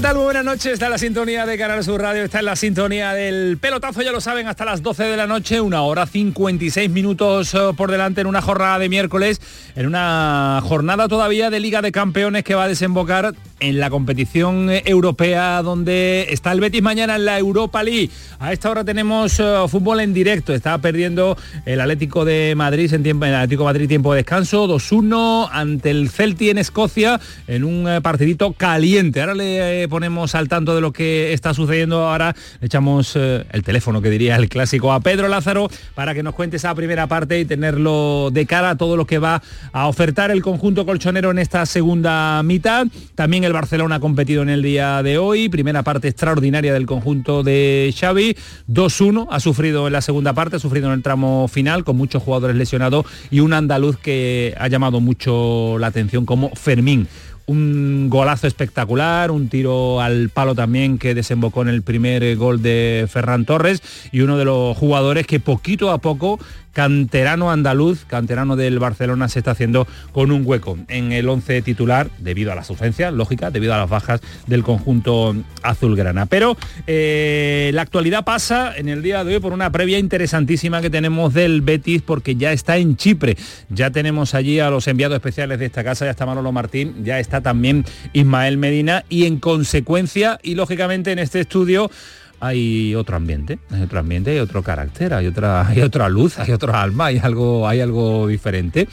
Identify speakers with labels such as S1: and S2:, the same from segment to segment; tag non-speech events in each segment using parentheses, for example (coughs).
S1: ¿Qué tal? Muy buenas noches. Está en la sintonía de Canal Sur Radio, está en la sintonía del pelotazo, ya lo saben, hasta las 12 de la noche, una hora 56 minutos eh, por delante en una jornada de miércoles, en una jornada todavía de Liga de Campeones que va a desembocar en la competición europea donde está el Betis mañana en la Europa League. A esta hora tenemos eh, fútbol en directo. Está perdiendo el Atlético de Madrid en tiempo, el Atlético Madrid tiempo de descanso, 2-1 ante el Celti en Escocia en un eh, partidito caliente. Ahora le eh, ponemos al tanto de lo que está sucediendo. Ahora le echamos el teléfono que diría el clásico a Pedro Lázaro para que nos cuente esa primera parte y tenerlo de cara a todo lo que va a ofertar el conjunto colchonero en esta segunda mitad. También el Barcelona ha competido en el día de hoy, primera parte extraordinaria del conjunto de Xavi, 2-1, ha sufrido en la segunda parte, ha sufrido en el tramo final con muchos jugadores lesionados y un andaluz que ha llamado mucho la atención como Fermín. Un golazo espectacular, un tiro al palo también que desembocó en el primer gol de Ferran Torres y uno de los jugadores que poquito a poco canterano andaluz, canterano del Barcelona, se está haciendo con un hueco en el 11 titular debido a las ausencias, lógica, debido a las bajas del conjunto azulgrana. Pero eh, la actualidad pasa en el día de hoy por una previa interesantísima que tenemos del Betis porque ya está en Chipre. Ya tenemos allí a los enviados especiales de esta casa, ya está Manolo Martín, ya está también Ismael Medina y en consecuencia y lógicamente en este estudio hay otro ambiente, hay otro ambiente, hay otro carácter, hay otra, (laughs) hay otra luz, hay otro alma, hay algo, hay algo diferente.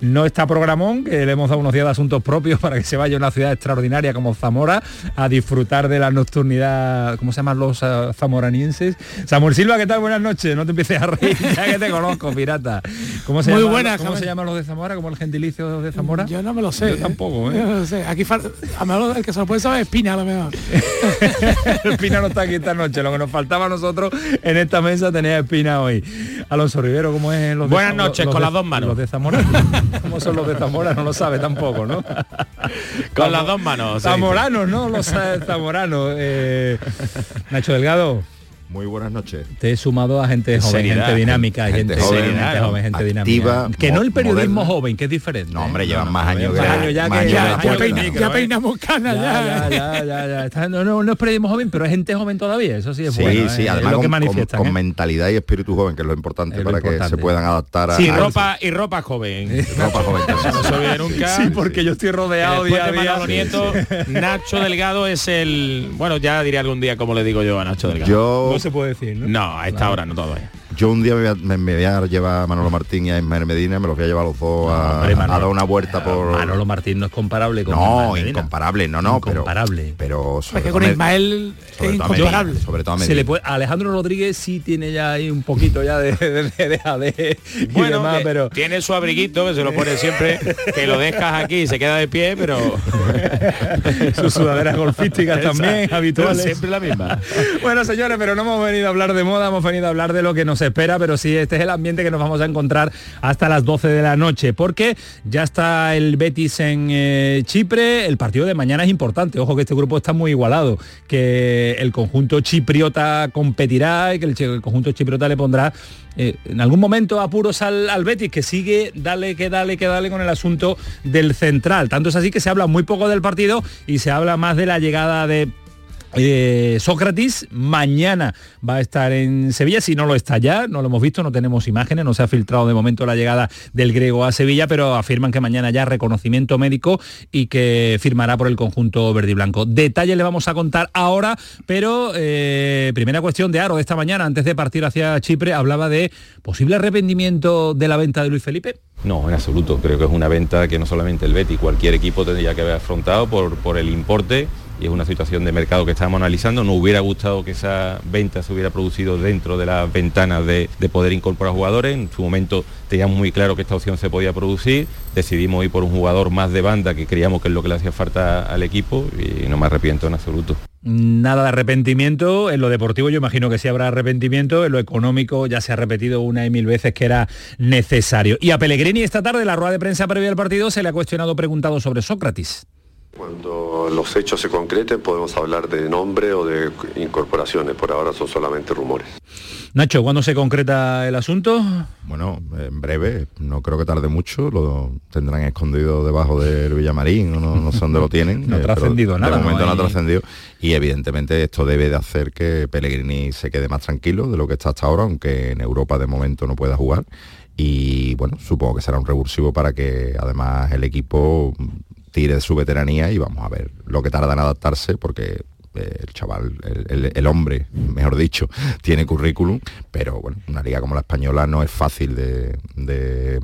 S1: No está programón, que le hemos dado unos días de asuntos propios para que se vaya a una ciudad extraordinaria como Zamora a disfrutar de la nocturnidad, ¿cómo se llaman los uh, zamoranienses? Samuel Silva, ¿qué tal? Buenas noches, no te empieces a reír, (laughs) ya que te conozco, pirata. ¿Cómo se,
S2: Muy
S1: llama,
S2: buena,
S1: ¿cómo se llaman los de Zamora? ¿Cómo el gentilicio de Zamora?
S2: Yo no me lo sé.
S1: Yo tampoco, ¿eh?
S2: Yo no lo sé. Aquí falta, a lo mejor el que se lo puede saber es Pina a lo mejor. (laughs)
S1: Espina no está aquí esta noche, lo que nos faltaba a nosotros en esta mesa tenía Espina hoy. Alonso Rivero, ¿cómo es los
S3: Buenas noches,
S1: los
S3: con
S1: de-
S3: las dos manos.
S1: Los de Zamora. (laughs) ¿Cómo son los de Zamora? No lo sabe tampoco, ¿no? (laughs)
S3: Con las dos manos.
S1: Zamoranos, ¿no? Los eh, zamoranos. Eh, Nacho Delgado.
S4: Muy buenas noches.
S1: Te he sumado a gente joven,
S3: Seriedad,
S1: gente dinámica,
S4: gente
S1: gente,
S4: joven,
S1: gente
S3: claro,
S1: joven, gente
S4: activa,
S1: dinámica. Que no el periodismo
S4: moderna.
S1: joven, que es diferente.
S4: No, hombre, llevan más años
S1: más
S4: que-
S1: años ya que
S2: Ya,
S4: que
S2: ya,
S1: que
S2: peina- ya peinamos canas
S1: Ya,
S2: ya.
S1: ya, ya, ya, ya. No, no, no es periodismo joven, pero es gente joven todavía, eso sí es
S4: Sí,
S1: bueno.
S4: sí,
S1: ¿eh?
S4: además
S1: lo que
S4: con, con- con
S1: ¿eh?
S4: mentalidad y espíritu joven, que es lo importante
S1: Es lo
S4: para que
S1: importante.
S4: se puedan adaptar a,
S3: Sí,
S4: a
S3: ropa y ropa joven.
S4: ropa joven.
S3: No se olvide nunca.
S1: Sí, porque yo estoy
S3: que
S1: rodeado día a
S3: de
S1: día.
S3: Nieto, (laughs) Nacho Delgado es el... Bueno, ya diré algún día como le digo yo a Nacho Delgado.
S4: Yo,
S1: No se puede decir, ¿no?
S3: No, a esta hora no todavía.
S4: Yo un día me voy, a, me- me voy a llevar a Manolo Martín y a Ismael Medina, me los voy a llevar a los dos a,
S1: Hombre,
S4: a
S1: Manolo-
S4: dar una vuelta por...
S1: Manolo Martín no es comparable con
S4: no,
S1: Medina.
S4: incomparable, no, no, pero...
S1: Incomparable.
S4: Pero sobre
S2: Es que con Ismael es
S4: sobre todo a
S2: incomparable.
S4: Sobre todo a
S1: Se le puede, Alejandro Rodríguez sí tiene ya ahí un poquito ya de, de,
S3: Bueno,
S1: demás, pero
S3: tiene su abriguito que se lo pone siempre, que lo dejas aquí y se queda de pie, pero... (laughs)
S1: sus sudaderas golfísticas también
S3: Esa,
S1: habituales.
S3: Siempre la misma.
S1: Bueno, señores, pero no hemos venido a hablar de moda, hemos venido a hablar de lo que nos espera, pero sí, este es el ambiente que nos vamos a encontrar hasta las 12 de la noche, porque ya está el Betis en eh, Chipre, el partido de mañana es importante, ojo que este grupo está muy igualado, que el conjunto chipriota competirá y que el, conjunto chipriota le pondrá eh, en algún momento apuros al, al Betis, que sigue, dale, que dale, que dale con el asunto del central. Tanto es así que se habla muy poco del partido y se habla más de la llegada de eh, Sócrates mañana va a estar en Sevilla, si no lo está ya, no lo hemos visto, no tenemos imágenes, no se ha filtrado de momento la llegada del griego a Sevilla, pero afirman que mañana ya reconocimiento médico y que firmará por el conjunto verde y blanco. Detalles le vamos a contar ahora, pero eh, primera cuestión de Aro de esta mañana, antes de partir hacia Chipre, hablaba de posible arrepentimiento de la venta de Luis Felipe.
S5: No, en absoluto. Creo que es una venta que no solamente el Betty, cualquier equipo tendría que haber afrontado por, por el importe y es una situación de mercado que estamos analizando. Nos hubiera gustado que esa venta se hubiera producido dentro de las ventanas de, de poder incorporar jugadores. En su momento teníamos muy claro que esta opción se podía producir. Decidimos ir por un jugador más de banda que creíamos que es lo que le hacía falta al equipo y no me arrepiento en absoluto.
S1: Nada de arrepentimiento, en lo deportivo yo imagino que sí habrá arrepentimiento, en lo económico ya se ha repetido una y mil veces que era necesario. Y a Pellegrini esta tarde, la rueda de prensa previa al partido, se le ha cuestionado preguntado sobre Sócrates.
S6: Cuando los hechos se concreten podemos hablar de nombre o de incorporaciones, por ahora son solamente rumores.
S1: Nacho, ¿cuándo se concreta el asunto?
S4: Bueno, en breve, no creo que tarde mucho, lo tendrán escondido debajo del Villamarín, no, no sé dónde lo tienen. (laughs)
S1: No ha
S4: eh,
S1: trascendido nada,
S4: De momento
S1: no
S4: no,
S1: hay-
S4: ha trascendido y evidentemente esto debe de hacer que Pellegrini se quede más tranquilo de lo que está hasta ahora, aunque en Europa de momento no pueda jugar. Y bueno, supongo que será un revulsivo para que además el equipo tire de su veteranía y vamos a ver lo que tarda en adaptarse porque eh, el chaval, el, hombre, mejor dicho, (laughs) tiene currículum, pero bueno, una liga como la española no es fácil de,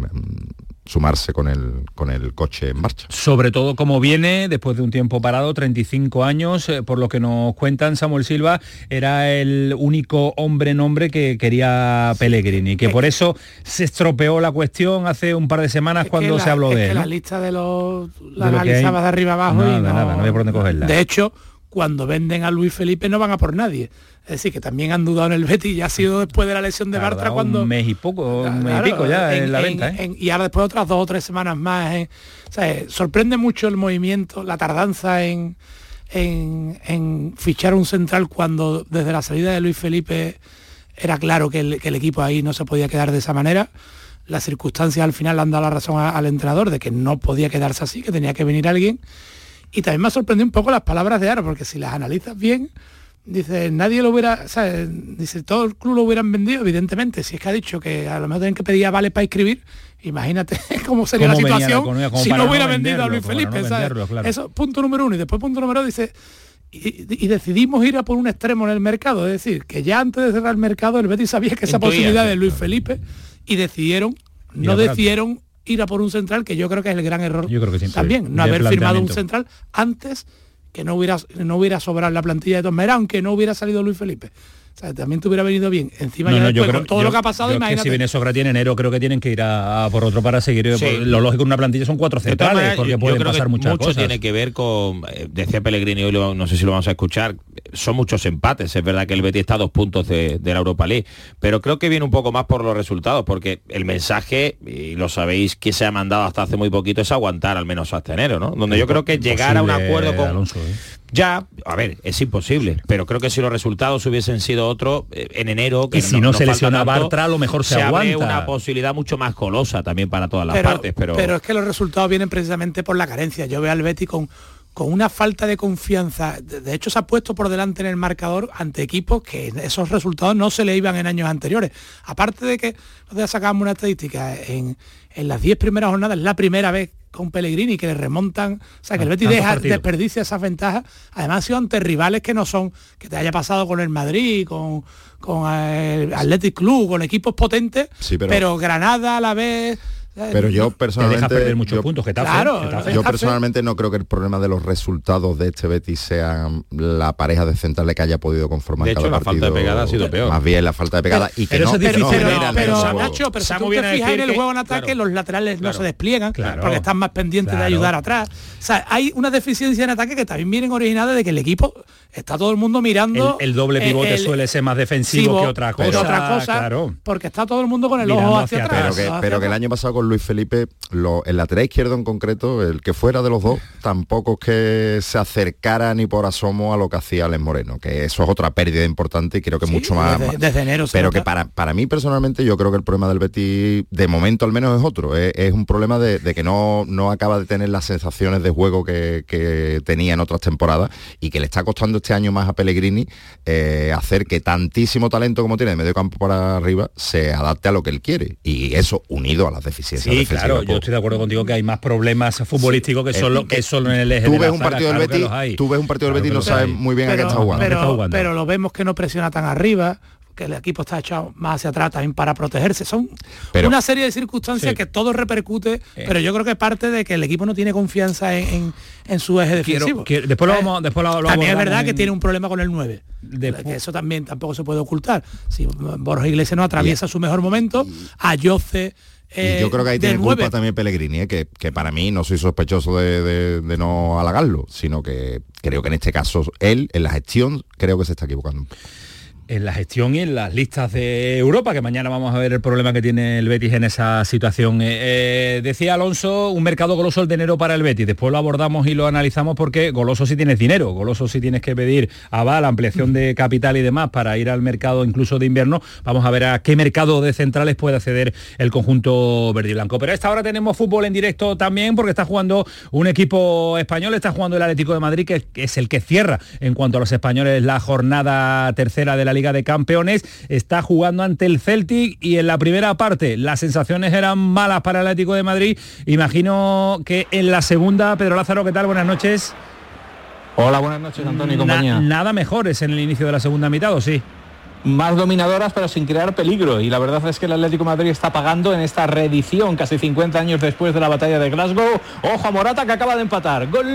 S4: sumarse con el, con el coche en marcha.
S1: Sobre todo como viene después de un tiempo parado, 35 años, eh, por lo que nos cuentan Samuel Silva, era el único hombre nombre que quería Pellegrini, que por eso se estropeó la cuestión hace un par de semanas
S2: Es
S1: cuando se habló
S2: es
S1: de
S2: que
S1: él.
S2: la lista de los la
S1: De lo
S2: de arriba abajo
S1: nada,
S2: y no,
S1: nada, no había por dónde cogerla.
S2: De hecho, cuando venden a Luis Felipe no van a por nadie. Es decir, que también han dudado en el Betis y ha sido después de la lesión de Bartra cuando
S1: un mes y poco, un mes y pico ya en, la venta. ¿eh?
S2: en- y ahora después otras dos o tres semanas más. en- o sea, eh, sorprende mucho el movimiento, la tardanza en, en, en fichar un central cuando desde la salida de Luis Felipe era claro que el, que el equipo ahí no se podía quedar de esa manera. Las circunstancias al final le han dado la razón a- al entrenador de que no podía quedarse así, que tenía que venir alguien. Y también me ha sorprendido un poco las palabras de Aro, porque si las analizas bien, dice, nadie lo hubiera, ¿sabes? dice, todo el club lo hubieran vendido, evidentemente, si es que ha dicho que a lo mejor tienen que pedir vales para escribir, imagínate (laughs) cómo sería
S1: ¿Cómo
S2: la situación
S1: economía?
S2: Si no
S1: no
S2: hubiera vendido a Luis Felipe,
S1: no
S2: ¿sabes?
S1: venderlo, claro.
S2: Eso, punto número uno. Y después punto número dos, dice, y, y decidimos ir a por un extremo en el mercado, es decir, que ya antes de cerrar el mercado el Betis sabía que esa
S3: Intuía,
S2: posibilidad
S3: sí,
S2: de Luis Felipe y decidieron, no decidieron ir a por un central, que yo creo que es el gran error
S1: Yo creo que sí.
S2: también, no haber firmado un central antes que no hubiera no hubiera sobrado la plantilla de todas maneras, aunque no hubiera salido Luis Felipe. O sea, también te hubiera venido bien. Encima ya después, con todo
S1: yo-
S2: lo que ha pasado,
S1: es que
S2: imagínate.
S1: si viene Sócrates en enero, creo que tienen que ir a, a por otro para seguir.
S3: Sí.
S1: por- Lo lógico en una plantilla son cuatro centrales, porque
S3: yo- yo
S1: pueden
S3: creo que
S1: pasar muchas
S3: mucho
S1: cosas.
S3: tiene que ver con, eh, decía Pellegrini, hoy lo- no sé si lo vamos a escuchar, son muchos empates, es verdad que el Betis está a dos puntos de, de la Europa League, pero creo que viene un poco más por los resultados, porque el mensaje, y lo sabéis que se ha mandado hasta hace muy poquito, es aguantar al menos hasta enero, ¿no? Donde yo creo que llegar a un acuerdo con...
S1: Alonso, ¿eh?
S3: Ya, a ver, es imposible, pero creo que si los resultados hubiesen sido otros eh, en enero, que
S1: Y si no se
S3: falta
S1: lesiona
S3: tanto,
S1: Bartra, a lo mejor se
S3: abre
S1: aguanta.
S3: una posibilidad mucho más golosa también para todas las
S2: pero,
S3: partes, pero...
S2: pero es que los resultados vienen precisamente por la carencia. Yo veo al Betty con, con una falta de confianza. De, hecho, se ha puesto por delante en el marcador ante equipos que esos resultados no se le iban en años anteriores. Aparte de que nosotros sacamos una estadística en, en las 10 primeras jornadas, es la primera vez con Pellegrini que le remontan, o sea que el Betis deja, desperdicia esas ventajas. Además ha sido ante rivales que no son, que te haya pasado con el Madrid, con, con el Athletic Club, con equipos potentes,
S4: Sí, pero-
S2: pero Granada a la vez.
S4: Pero yo
S1: Te
S4: personalmente...
S1: deja perder muchos
S4: yo-
S1: puntos, Getafe.
S2: Claro,
S1: Getafe.
S4: Yo
S2: Getafe.
S4: personalmente no creo que el problema de los resultados de este Betis sean la pareja de centrales que haya podido conformar
S3: De hecho,
S4: cada
S3: la falta de
S4: partido.
S3: pegada ha sido peor.
S4: Más bien la falta de pegada y que
S1: pero
S4: no,
S1: eso es
S4: no
S1: difícil,
S2: pero. Nacho, pero si tú te fijas en el juego en ataque,
S3: claro,
S2: los laterales no se despliegan
S1: claro.
S2: porque están más pendientes
S1: Claro.
S2: de ayudar atrás. O sea, hay una deficiencia en ataque que también vienen originadas de que el equipo está todo el mundo mirando.
S1: El, el doble pivote
S2: el-
S1: suele ser más defensivo que otra
S2: que
S1: cosa.
S2: otra cosa,
S1: claro.
S2: porque está todo el mundo con el
S1: Mirando
S2: ojo hacia,
S1: hacia
S2: atrás.
S4: pero que,
S2: hacia
S4: pero que el año pasado con Luis Felipe, lo- el lateral izquierdo en concreto, el que fuera de los dos, tampoco es que se acercara ni por asomo a lo que hacía Alex Moreno, que eso es otra pérdida importante y creo que
S2: Sí,
S4: mucho más...
S2: desde, enero.
S4: pero que para, para mí personalmente yo creo que el problema del Betis de momento al menos es otro es, es un problema de, de que no, no acaba de tener las sensaciones de juego que, que tenía en otras temporadas y que le está costando este año más a Pellegrini eh, hacer que tantísimo talento como tiene de medio campo para arriba se adapte a lo que él quiere. Y eso unido a las deficiencias
S1: Sí, claro, yo
S4: pues,
S1: estoy de acuerdo contigo que hay más problemas futbolísticos que
S4: Eh,
S1: solo que
S4: eh,
S1: solo en el eje
S4: tú
S1: de
S4: ves
S1: la
S4: un partido del
S1: claro que
S4: Betis tú ves un partido del Betis y no sabes muy bien a qué está jugando.
S1: ¿A qué está
S2: pero,
S1: jugando?
S2: pero lo vemos que no presiona tan arriba que el equipo está echado más hacia atrás también para protegerse. Son
S4: Pero-
S2: una serie de circunstancias
S1: Sí.
S2: que todo repercute, pero yo creo que parte de que el equipo no tiene confianza en, en- en su eje
S1: Quiero-
S2: defensivo.
S1: quiero- después lo
S2: ¿Sabes?
S1: vamos- después lo- lo
S2: También es verdad que
S1: en-
S2: tiene un problema con el 9.
S1: Después-
S2: eso también tampoco se puede ocultar. Si Borja Iglesias no atraviesa su mejor momento, a Yoce
S4: Y yo creo que ahí tiene culpa también Pellegrini, ¿eh? que, que para mí no soy sospechoso de, de- de no halagarlo, sino que creo que en este caso él, en la gestión, creo que se está equivocando.
S1: En la gestión y en las listas de Europa, que mañana vamos a ver el problema que tiene el Betis en esa situación. Eh, eh, decía Alonso, un mercado goloso el de enero para el Betis. Después lo abordamos y lo analizamos porque goloso si tienes dinero, goloso si tienes que pedir aval, ampliación de capital y demás para ir al mercado incluso de invierno. Vamos a ver a qué mercado de centrales puede acceder el conjunto verde y blanco. Pero a esta hora tenemos fútbol en directo también porque está jugando un equipo español, está jugando el Atlético de Madrid, que es el que cierra en cuanto a los españoles la jornada tercera de la Liga de Campeones. Está jugando ante el Celtic y en la primera parte las sensaciones eran malas para el Atlético de Madrid. Imagino que en la segunda, Pedro Lázaro, ¿qué tal? Buenas noches.
S7: Hola, buenas noches, Antonio y
S1: Na- nada mejores en el inicio de la segunda mitad, ¿o sí?
S7: Más dominadoras pero sin crear peligro y la verdad es que el Atlético de Madrid está pagando en esta reedición casi 50 años después de la batalla de Glasgow. Ojo a Morata que acaba de empatar. Gol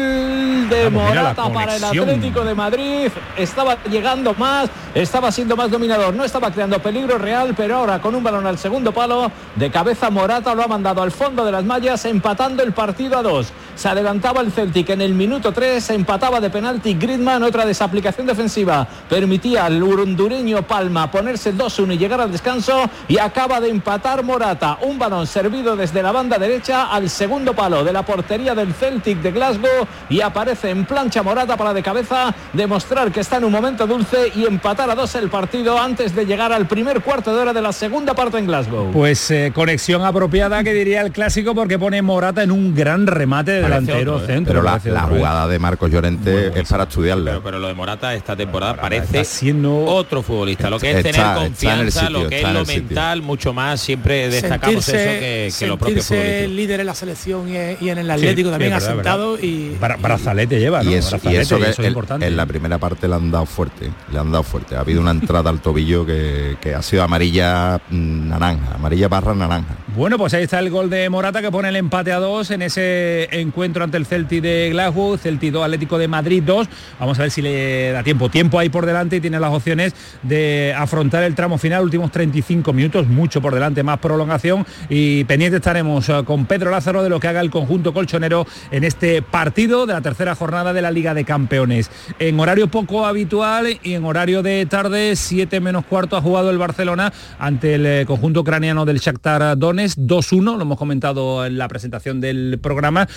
S7: de
S1: Vamos,
S7: Morata para el. Atlético de Madrid. Estaba llegando más, estaba siendo más dominador, no estaba creando peligro real, pero ahora con un balón al segundo palo de cabeza Morata lo ha mandado al fondo de las mallas empatando el partido a dos. Se adelantaba el Celtic en el minuto 3, empataba de penalti Gridman, otra desaplicación defensiva. Permitía al hondureño Palma ponerse 2-1 y llegar al descanso y acaba de empatar Morata. Un balón servido desde la banda derecha al segundo palo de la portería del Celtic de Glasgow y aparece en plancha Morata para de cabeza demostrar que está en un momento dulce y empatar a dos el partido antes de llegar al primer cuarto de hora de la segunda parte en Glasgow.
S1: Pues eh, conexión apropiada que diría el clásico porque pone Morata en un gran remate delantero
S3: otro, ¿eh?
S1: centro.
S4: Pero la,
S1: ¿eh?
S4: jugada de Marcos Llorente es para estudiarla.
S3: Pero, pero lo de Morata esta temporada parece
S1: siendo-
S3: otro futbolista. Lo que es
S4: Está-
S3: tener
S4: está en el
S3: confianza,
S4: sitio,
S3: lo que es lo
S4: sitio.
S3: mental, mucho más. Siempre destacamos eso que, que los propios
S2: sentirse
S3: futbolistas.
S2: líder en la selección y, y en el Atlético también
S1: sí, verdad,
S2: asentado y
S1: Bra- brazalete lleva, ¿no?
S4: y eso, y
S1: Brazalete,
S4: eso que
S1: es importante.
S4: en la primera parte le han dado fuerte, le han dado fuerte. Ha habido una entrada al tobillo que, que ha sido amarilla mm, naranja, amarilla barra naranja.
S1: Bueno, pues ahí está el gol de Morata que pone el empate a dos en ese encuentro ante el Celti de Glasgow, Celti 2, Atlético de Madrid 2. Vamos a ver si le da tiempo. Tiempo ahí por delante y tiene las opciones de afrontar el tramo final, últimos 35 minutos, mucho por delante, más prolongación y pendiente estaremos eh, con Pedro Lázaro de lo que haga el conjunto colchonero en este partido de la tercera jornada de la Liga de Campeones. En horario poco habitual y en horario de tarde, 7 menos cuarto ha jugado el Barcelona ante el eh, conjunto ucraniano del Shakhtar Donetsk 2-1, lo hemos comentado en la presentación del programa,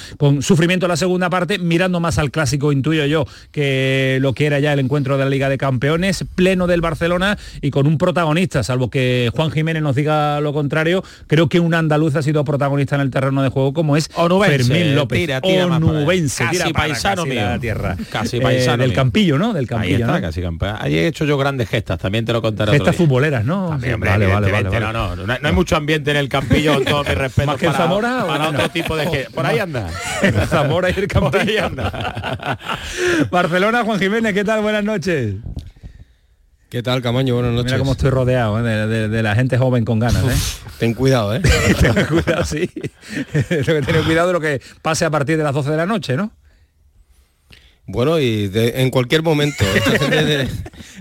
S1: sufrimiento en la segunda parte, mirando más al clásico, intuyo yo, que lo que era ya el encuentro de la Liga de Campeones, pleno del Barcelona y con un protagonista, salvo que Juan Jiménez nos diga lo contrario, creo que un andaluz ha sido protagonista en el terreno de juego como es
S3: Onubense,
S1: Fermín López.
S3: tira,
S1: Onubense,
S3: casi
S1: tira para
S3: paisano
S1: casi
S3: mío.
S1: la tierra.
S3: Casi
S1: Eh,
S3: paisano
S1: del
S3: mío.
S1: Campillo, ¿no? Del
S3: Ahí
S1: Campillo,
S3: está,
S1: ¿no?
S3: casi campeón. Allí he hecho yo grandes gestas, también te lo contaré
S1: Gestas futboleras, ¿no?
S3: También,
S1: Sí,
S3: hombre,
S1: vale, vale, vale.
S3: No, no, no, hay- no hay mucho ambiente en el campillo, con todo mi respeto. (laughs)
S1: ¿Más que
S3: para,
S1: Zamora o
S3: para
S1: bueno?
S3: otro tipo de (laughs) que Por ahí anda. (laughs)
S1: Zamora y el
S3: anda.
S1: Barcelona, Juan Jiménez, ¿qué tal? Buenas noches.
S8: ¿Qué tal, Camaño? Buenas noches.
S1: Mira cómo estoy rodeado ¿eh? de, de- de la gente joven con ganas. ¿eh?
S8: Ten cuidado, ¿eh? (laughs)
S1: Tengo cuidado, sí. (laughs) Tengo que tener cuidado de lo que pase a partir de las 12 de la noche, ¿no?
S8: Bueno, y de- en cualquier momento. (laughs) Esta gente, de-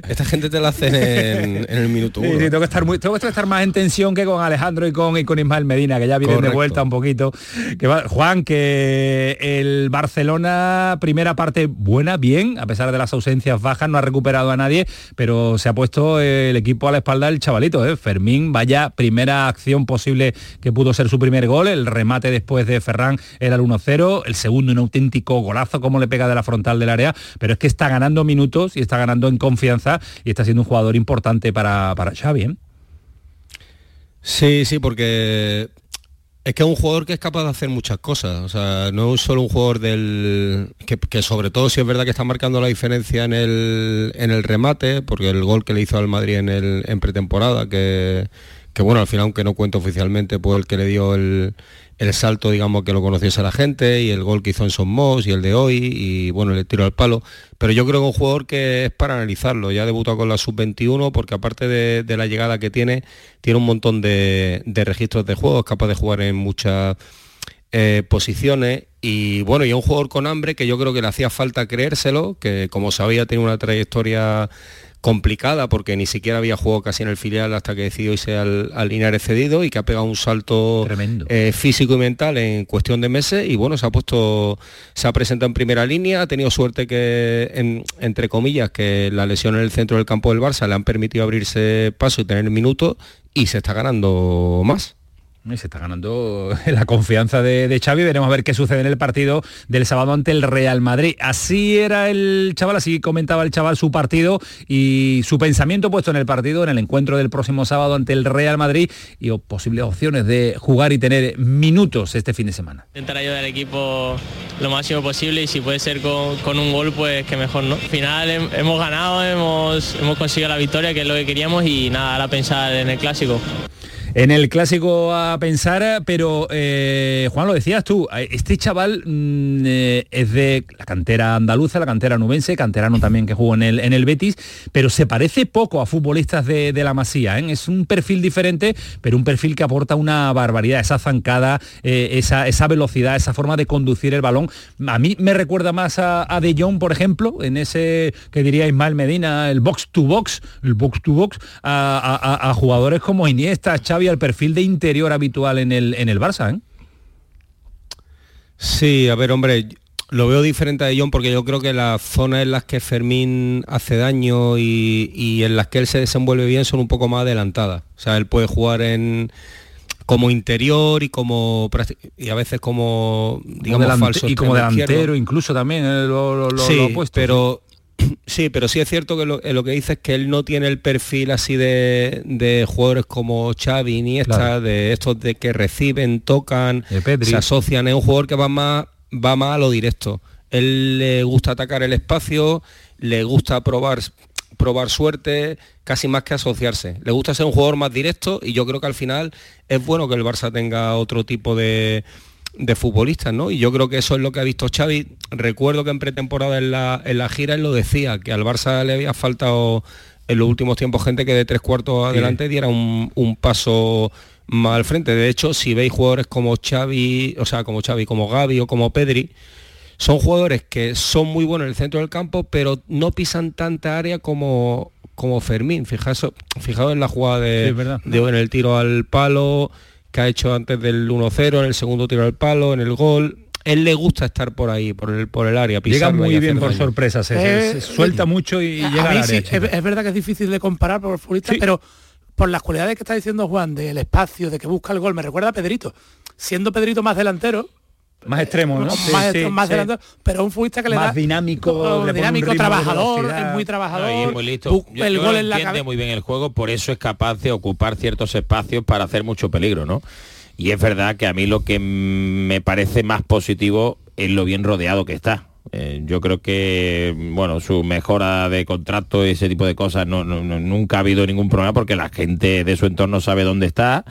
S8: esta gente te la hacen en, en el minuto
S1: Sí,
S8: uno.
S1: sí, tengo que estar muy, tengo que estar más en tensión que con Alejandro y con, y con Ismael Medina, que ya vienen de vuelta un poquito. Que va- Juan, que el Barcelona, primera parte buena, bien, a pesar de las ausencias bajas, no ha recuperado a nadie, pero se ha puesto el equipo a la espalda del chavalito, ¿eh? Fermín, vaya primera acción posible que pudo ser su primer gol, el remate después de Ferran era el 1-0, el segundo un auténtico golazo, como le pega de la frontal del área, pero es que está ganando minutos y está ganando en confianza y está siendo un jugador importante para, para Xavi. ¿eh?
S8: Sí, sí, porque es que es un jugador que es capaz de hacer muchas cosas. O sea, no es solo un jugador del. que, sobre todo si es verdad que está marcando la diferencia en el, en el remate, porque el gol que le hizo al Madrid en, el, en pretemporada, que, que bueno, al final, aunque no cuento oficialmente, pues el que le dio el, el salto, digamos, que lo conociese la gente y el gol que hizo en Somos y el de hoy y bueno, el tiro al palo. Pero yo creo que un jugador que es para analizarlo. Ya debutó con la sub-21 porque aparte de, la llegada que tiene, tiene un montón de, registros de juego, es capaz de jugar en muchas eh, posiciones y bueno, y un jugador con hambre que yo creo que le hacía falta creérselo, que como sabía tiene una trayectoria complicada porque ni siquiera había jugado casi en el filial hasta que decidió irse al, al Linares cedido y que ha pegado un salto eh, físico y mental en cuestión de meses y bueno, se ha puesto, se ha presentado en primera línea, ha tenido suerte que, entre comillas, que la lesión en el centro del campo del Barça le han permitido abrirse paso y tener minutos y se está ganando más
S1: se está ganando (laughs) la confianza de, de, Xavi. Veremos a ver qué sucede en el partido del sábado ante el Real Madrid. Así era el chaval, así comentaba el chaval su partido y su pensamiento puesto en el partido, en el encuentro del próximo sábado ante el Real Madrid y posibles opciones de jugar y tener minutos este fin de semana.
S9: Intentar ayudar al equipo lo máximo posible y si puede ser con, un gol, pues que mejor, ¿no? Al final hemos ganado, hemos, hemos conseguido la victoria, que es lo que queríamos y nada, ahora pensar en el clásico.
S1: En el clásico a pensar, pero eh, Juan, lo decías tú, este chaval mm, eh, es de la cantera andaluza, la cantera nubense, canterano también que jugó en el, en el Betis, pero se parece poco a futbolistas de, la Masía. ¿eh? Es un perfil diferente, pero un perfil que aporta una barbaridad, esa zancada, esa, esa, velocidad, esa forma de conducir el balón. A mí me recuerda más a, De Jong, por ejemplo, en ese que diría Ismael Medina, el box to box, el box to box, a, a jugadores como Iniesta, Xavi el perfil de interior habitual en el, en el Barça. ¿eh?
S8: Sí, a ver, hombre, lo veo diferente a De Jong porque yo creo que las zonas en las que Fermín hace daño y, en las que él se desenvuelve bien son un poco más adelantadas. O sea, él puede jugar en como interior y como y a veces como digamos falso
S1: y como delantero incluso también eh, lo, lo,
S8: sí, pero (clears throat) Sí, pero sí es cierto que lo, eh, que dice es que él no tiene el perfil así de, jugadores como Xavi ni esta, de estos de que reciben, tocan, se asocian. Es un jugador que va más, va más a lo directo. Él le gusta atacar el espacio, le gusta probar, probar suerte, casi más que asociarse. Le gusta ser un jugador más directo y yo creo que al final es bueno que el Barça tenga otro tipo de de futbolistas, ¿no? Y yo creo que eso es lo que ha visto Xavi. Recuerdo que en pretemporada en la, en la gira él lo decía, que al Barça le había faltado en los últimos tiempos gente que de tres cuartos adelante diera un, paso más al frente. De hecho, si veis jugadores como Xavi, o sea, como Xavi, como Gaby o como Pedri, son jugadores que son muy buenos en el centro del campo, pero no pisan tanta área como, como Fermín. Fijaos, fijaos en la jugada de, de en el tiro al palo, que ha hecho antes del 1-0, en el segundo tiro al palo, en el gol. Él le gusta estar por ahí, por el, por el área.
S1: Llega muy bien por sorpresas, se, suelta mucho y, llega a
S2: es, verdad que es difícil de comparar por futbolistas, pero por las cualidades que está diciendo Juan, del espacio, de que busca el gol, me recuerda a Pedrito. Siendo Pedrito más delantero,
S1: más extremo, ¿no?
S2: más, pero un futbolista que le
S1: más dinámico,
S2: dinámico, trabajador, es muy trabajador.
S3: muy listo. el gol en la muy bien el juego, por eso es capaz de ocupar ciertos espacios para hacer mucho peligro, ¿no? Y es verdad que a mí lo que me parece más positivo es lo bien rodeado que está. Eh, yo creo que bueno su mejora de contrato y ese tipo de cosas no, nunca ha habido ningún problema porque la gente de su entorno sabe dónde está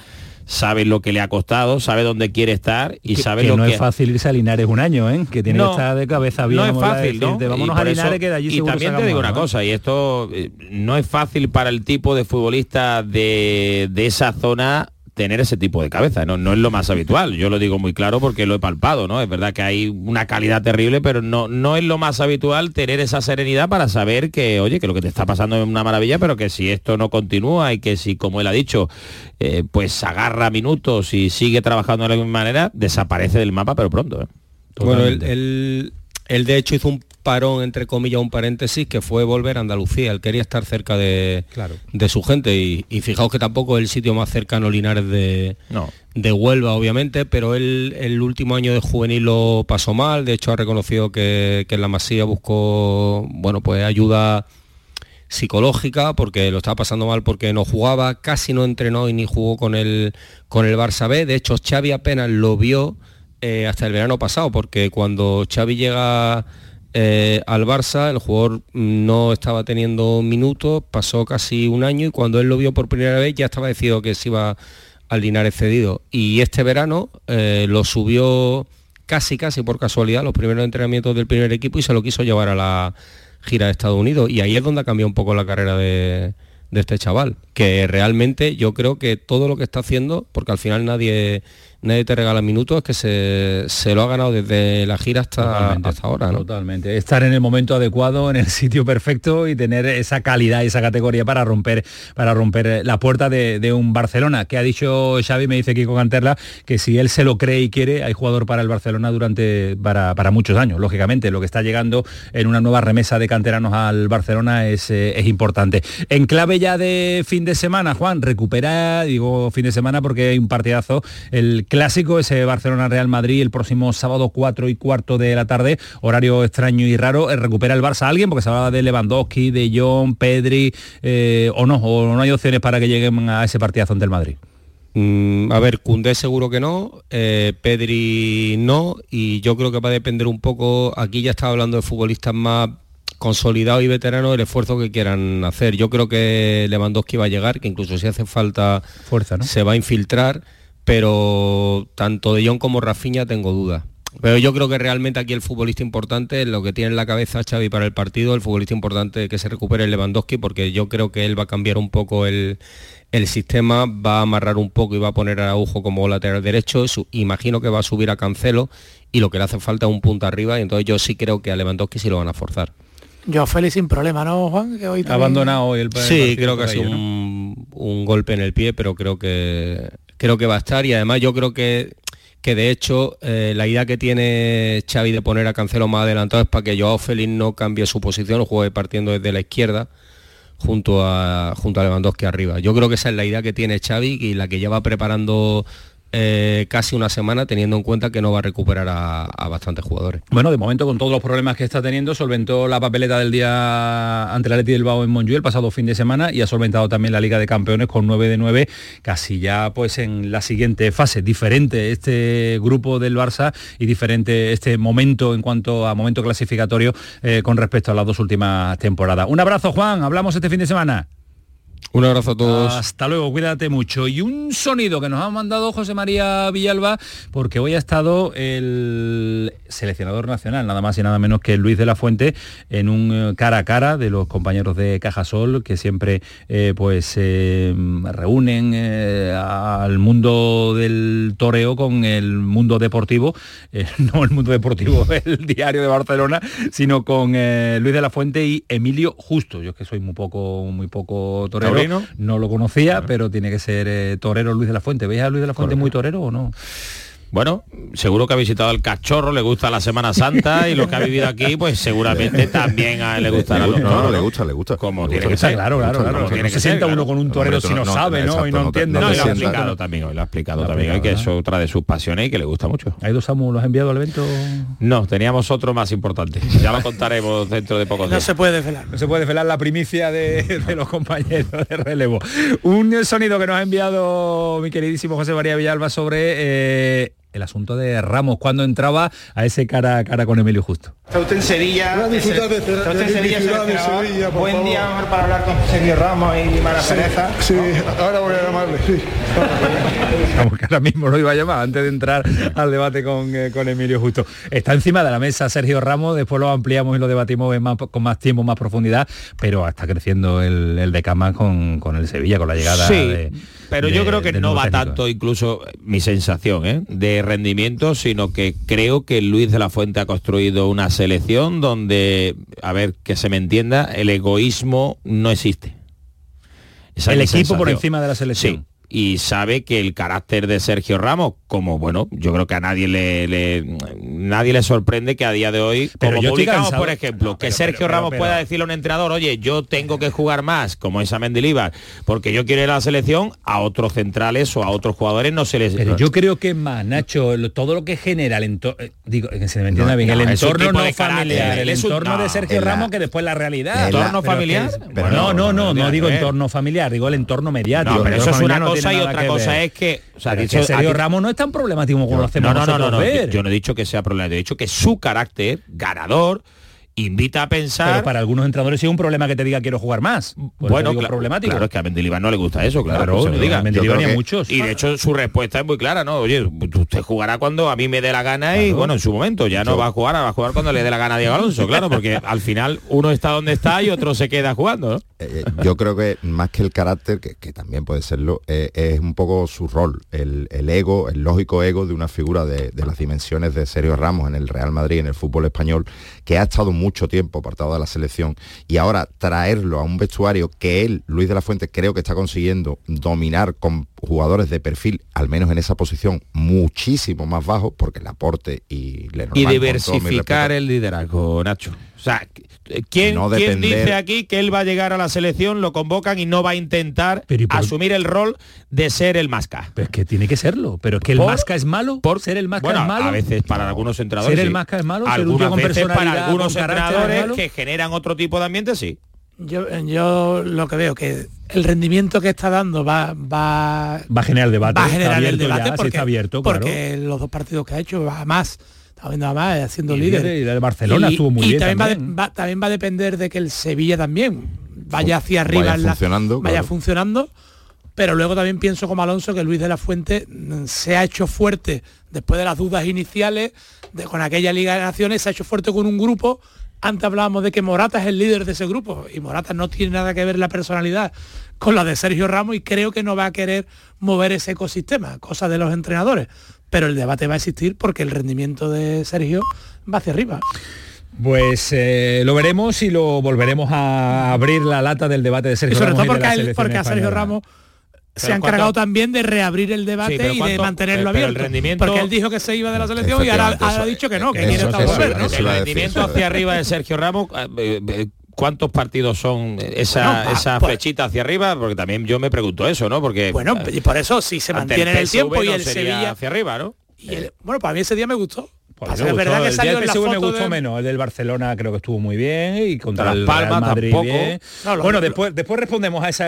S3: sabe lo que le ha costado, sabe dónde quiere estar y sabe
S1: que
S3: lo
S1: no es fácil irse a Linares un año, ¿eh? que tiene que estar de cabeza bien.
S3: No es fácil, ¿no? Vámonos a Linares que de allí Y también te digo una cosa, y esto eh, no es fácil para el tipo de futbolista de, de esa zona tener ese tipo de cabeza, ¿no? no es lo más (laughs) habitual, yo lo digo muy claro porque lo he palpado, ¿no? Es verdad que hay una calidad terrible, pero no, no es lo más habitual tener esa serenidad para saber que, oye, que lo que te está pasando es una maravilla, pero que si esto no continúa y que si, como él ha dicho, eh, pues agarra minutos y sigue trabajando de la misma manera, desaparece del mapa, pero pronto. ¿eh?
S8: Bueno, él, de hecho hizo un parón, entre comillas, un paréntesis, que fue volver a Andalucía. Él quería estar cerca de, de su gente y, fijaos que tampoco es el sitio más cercano Linares de, de Huelva, obviamente, pero él el último año de juvenil lo pasó mal. De hecho, ha reconocido que, en la Masía buscó, bueno, pues ayuda psicológica porque lo estaba pasando mal porque no jugaba, casi no entrenó y ni jugó con el, con el Barça B. De hecho, Xavi apenas lo vio eh, hasta el verano pasado, porque cuando Xavi llega eh, al Barça, el jugador no estaba teniendo minutos, pasó casi un año y cuando él lo vio por primera vez ya estaba decidido que se iba al Linares cedido. Y este verano eh, lo subió casi casi por casualidad los primeros entrenamientos del primer equipo y se lo quiso llevar a la gira de Estados Unidos. Y ahí es donde ha cambiado un poco la carrera de, de este chaval, que realmente yo creo que todo lo que está haciendo, porque al final nadie nadie te regala minutos, que se, se lo ha ganado desde la gira hasta, hasta ahora. ¿no?
S1: Totalmente. Estar en el momento adecuado, en el sitio perfecto y tener esa calidad y esa categoría para romper, para romper la puerta de, de un Barcelona. Que ha dicho Xavi, me dice Kiko Canterla, que si él se lo cree y quiere, hay jugador para el Barcelona durante para, para muchos años. Lógicamente, lo que está llegando en una nueva remesa de canteranos al Barcelona es, eh, es importante. En clave ya de fin de semana, Juan, recupera, digo fin de semana porque hay un partidazo, el clásico, ese Barcelona-Real Madrid, el próximo sábado 4 y cuarto de la tarde, horario extraño y raro, eh, recupera el Barça a alguien, porque se hablaba de Lewandowski, de John, Pedri, eh, o no, o no hay opciones para que lleguen a ese partidazo ante el Madrid.
S8: Mm, a ver, Cundé seguro que no, eh, Pedri no, y yo creo que va a depender un poco, aquí ya estaba hablando de futbolistas más consolidados y veteranos, el esfuerzo que quieran hacer. Yo creo que Lewandowski va a llegar, que incluso si hace falta
S1: Fuerza, ¿no?
S8: se va a infiltrar, pero tanto de Jong como Rafinha tengo dudas. Pero yo creo que realmente aquí el futbolista importante, lo que tiene en la cabeza Xavi para el partido, el futbolista importante que se recupere es Lewandowski, porque yo creo que él va a cambiar un poco el, el sistema, va a amarrar un poco y va a poner a Araujo como lateral derecho. Su- imagino que va a subir a Cancelo y lo que le hace falta es un punto arriba, y entonces yo sí creo que a Lewandowski sí lo van a forzar.
S2: Yo Félix sin problema, ¿no, Juan? Que hoy también-
S1: Abandonado hoy el
S8: Sí, creo que ha sido un, un golpe en el pie, pero creo que creo que va a estar y además yo creo que que de hecho eh, la idea que tiene Xavi de poner a Cancelo más adelantado es para que Joao Félix no cambie su posición o juegue partiendo desde la izquierda junto a junto a Lewandowski arriba. Yo creo que esa es la idea que tiene Xavi y la que lleva preparando eh, casi una semana teniendo en cuenta que no va a recuperar a, bastantes jugadores.
S1: Bueno, de momento con todos los problemas que está teniendo, solventó la papeleta del día ante la Leti del Bao en Montjuic el pasado fin de semana y ha solventado también la Liga de Campeones con 9 de 9, casi ya pues en la siguiente fase. Diferente este grupo del Barça y diferente este momento en cuanto a momento clasificatorio eh, con respecto a las dos últimas temporadas. Un abrazo, Juan, hablamos este fin de semana.
S8: Un abrazo a todos.
S1: Hasta luego, cuídate mucho. Y un sonido que nos ha mandado José María Villalba, porque hoy ha estado el seleccionador nacional, nada más y nada menos que Luis de la Fuente, en un eh, cara a cara de los compañeros de Cajasol, que siempre eh, pues eh, reúnen eh, al mundo del toreo con el mundo deportivo, (laughs) no el mundo deportivo, (laughs) el diario de Barcelona, sino con Luis de la Fuente y Emilio Justo. Yo es que soy muy poco, muy poco torero. No lo conocía, pero tiene que ser eh, torero Luis de la Fuente. ¿Veis a Luis de la Fuente muy torero o no?
S3: Bueno, seguro que ha visitado el cachorro, le gusta la Semana Santa y lo que ha vivido aquí, pues seguramente (laughs) también a él le gustará.
S4: No,
S3: toros.
S4: le gusta, le gusta.
S3: Como
S4: Le
S3: tiene
S4: gusta.
S3: que ser.
S1: Claro, claro, claro. que
S3: tiene
S1: no se
S3: ser,
S1: sienta uno con un torero si no,
S4: no,
S1: sabe, ¿no?
S4: exacto,
S1: Y no,
S4: no
S1: entiende.
S4: no
S3: No, lo ha explicado también hoy, lo ha explicado también hoy, que es otra de sus pasiones y que le gusta mucho.
S1: ¿Hay dos Samu, los has enviado al evento?
S3: No, teníamos otro más importante. Ya lo contaremos (laughs) dentro de pocos
S2: No
S3: días.
S2: se puede desvelar.
S1: No se puede desvelar la primicia de, de los compañeros de relevo. Un sonido que nos ha enviado mi queridísimo José María Villalba sobre eh, el asunto de Ramos, cuando entraba a ese cara a cara con Emilio Justo.
S10: Está usted en Sevilla.
S11: A disfrutar de-
S10: Está usted
S11: de
S10: en Sevilla,
S11: por
S10: Buen
S11: favor.
S10: día mejor para hablar con Sergio Ramos y Mara Pereza.
S11: Sí, ahora voy a llamarle, sí.
S1: Vamos, que ahora mismo lo iba a llamar antes de entrar al debate con, eh, con Emilio Justo. Está encima de la mesa Sergio Ramos, después lo ampliamos y lo debatimos en más- con más tiempo, más profundidad, pero está creciendo el, el de Cama con, con el Sevilla, con la llegada
S3: Sí,
S1: de-
S3: pero
S1: de-
S3: yo creo que no va
S1: técnico.
S3: tanto incluso mi sensación ¿eh? de rendimiento, sino que creo que Luis de la Fuente ha construido una selección donde, a ver, que se me entienda, el egoísmo no existe. Esa
S1: El equipo por encima de la selección.
S3: Sí. Y sabe que el carácter de Sergio Ramos, como bueno, yo creo que a nadie le, le- nadie le sorprende que a día de hoy,
S1: Pero
S3: como publicamos, por ejemplo,
S1: No,
S3: que Sergio
S1: pero-
S3: Ramos pueda decirle a un entrenador, oye, yo tengo que jugar más, como es a Mendilibar, porque yo quiero ir a la selección, a otros centrales o a otros jugadores no se les...
S1: Pero yo creo que más, Nacho, todo lo que genera el entorno, digo, que se me entienda
S3: No,
S1: bien,
S3: no,
S1: el entorno no familiar, el entorno
S3: no,
S1: de Sergio
S4: la-
S1: Ramos que después la realidad.
S3: ¿Entorno familiar?
S1: no, no, no, no, digo entorno familiar, digo el entorno mediático.
S3: Pero eso es una
S1: no
S3: cosa y otra cosa
S1: ver.
S3: es que... O sea, dicho-
S1: que Sergio Ramos no es tan problemático como lo hacemos
S3: no, no, no, no, no,
S1: ver.
S3: Yo no he dicho que sea problema, yo he dicho que su carácter ganador invita a pensar
S1: Pero para algunos entrenadores sí es un problema que te diga quiero jugar más. Por
S3: bueno,
S1: digo problemático.
S3: Claro, es que a Mendilibar no le gusta eso, claro.
S1: Claro,
S3: que se lo
S1: a
S3: diga.
S1: Mendilibar ni a muchos.
S3: Y de hecho su respuesta es muy clara, ¿no? Oye, usted jugará cuando a mí me dé la gana y bueno, en su momento ya no va a jugar, va a jugar cuando le dé la gana a Diego Alonso, (laughs) claro, porque al final uno está donde está y otro se queda jugando, ¿no?
S4: Eh, yo creo que más que el carácter, que, que también puede serlo, eh, es un poco su rol, el, el ego, el lógico ego de una figura de, de las dimensiones de Sergio Ramos en el Real Madrid, en el fútbol español, que ha estado mucho tiempo apartado de la selección y ahora traerlo a un vestuario que él, Luis de la Fuente, creo que está consiguiendo dominar con jugadores de perfil, al menos en esa posición, muchísimo más bajo, porque el aporte y
S3: Y diversificar el liderazgo, Nacho. O sea, ¿quién,
S4: No
S3: quién dice aquí que él va a llegar a la selección, lo convocan y no va a intentar
S1: Pero ¿y por-
S3: asumir el rol de ser el masca?
S1: Pero es que tiene que serlo. Pero es que el
S3: Por-
S1: masca es malo. Por ser el masca
S3: Bueno,
S1: es malo.
S3: a veces para algunos entrenadores
S1: Ser el masca es malo,
S3: Algunas
S1: con
S3: veces para algunos
S1: con carácter es
S3: entrenadores
S1: malo.
S3: que generan otro tipo de ambiente, sí.
S2: Yo, yo lo que veo que el rendimiento que está dando va, va,
S1: Va a generar debate.
S2: va a
S1: está
S2: generar el debate
S1: ya,
S2: porque,
S1: está abierto, claro.
S2: porque los dos partidos que ha hecho va más está viendo a más haciendo
S1: Y
S2: líder
S1: y el Barcelona estuvo muy
S2: y
S1: bien
S2: también, va
S1: también.
S2: va- también va a depender de que el Sevilla también vaya hacia arriba
S4: vaya
S2: en la-
S4: funcionando,
S2: vaya
S4: claro.
S2: funcionando pero luego también pienso como Alonso que Luis de la Fuente mm, se ha hecho fuerte después de las dudas iniciales de, con aquella Liga de Naciones se ha hecho fuerte con un grupo antes hablábamos de que Morata es el líder de ese grupo y Morata no tiene nada que ver la personalidad con la de Sergio Ramos y creo que no va a querer mover ese ecosistema, cosa de los entrenadores. Pero el debate va a existir porque el rendimiento de Sergio va hacia arriba.
S1: Pues eh, lo veremos y lo volveremos a abrir la lata del debate de
S2: Y
S1: Sergio
S2: sobre
S1: Ramos
S2: todo
S1: y de
S2: porque,
S1: la
S2: a, él-
S1: selección
S2: porque a Sergio. Ramos se ha
S3: ¿cuánto-
S2: encargado también de reabrir el debate
S3: Sí,
S2: y de
S3: ¿cuánto-
S2: mantenerlo
S3: el
S2: abierto.
S3: rendimiento-
S2: Porque él dijo que se iba de la selección y ahora, ha dicho que no, que quiere estar volver, ¿no?
S3: el rendimiento hacia arriba de Sergio Ramos, eh, eh, ¿cuántos partidos son esa,
S2: Bueno, pa-
S3: esa
S2: pues-
S3: flechita hacia arriba? Porque también yo me pregunto eso, ¿no? Porque
S2: Bueno,
S3: eh,
S2: y por eso si se mantiene en el
S3: PSV
S2: tiempo y el Sevilla
S3: hacia arriba, ¿no?
S2: y el- bueno, para mí ese día me gustó.
S1: Pues
S2: es verdad que
S1: El
S2: salió la
S1: PSV me gustó
S2: de-
S1: menos. El del Barcelona creo que estuvo muy bien y contra
S3: Las
S1: el
S3: Palmas
S1: Real Madrid
S3: tampoco.
S1: bien.
S2: No, lo-
S1: bueno, después, después respondemos a ese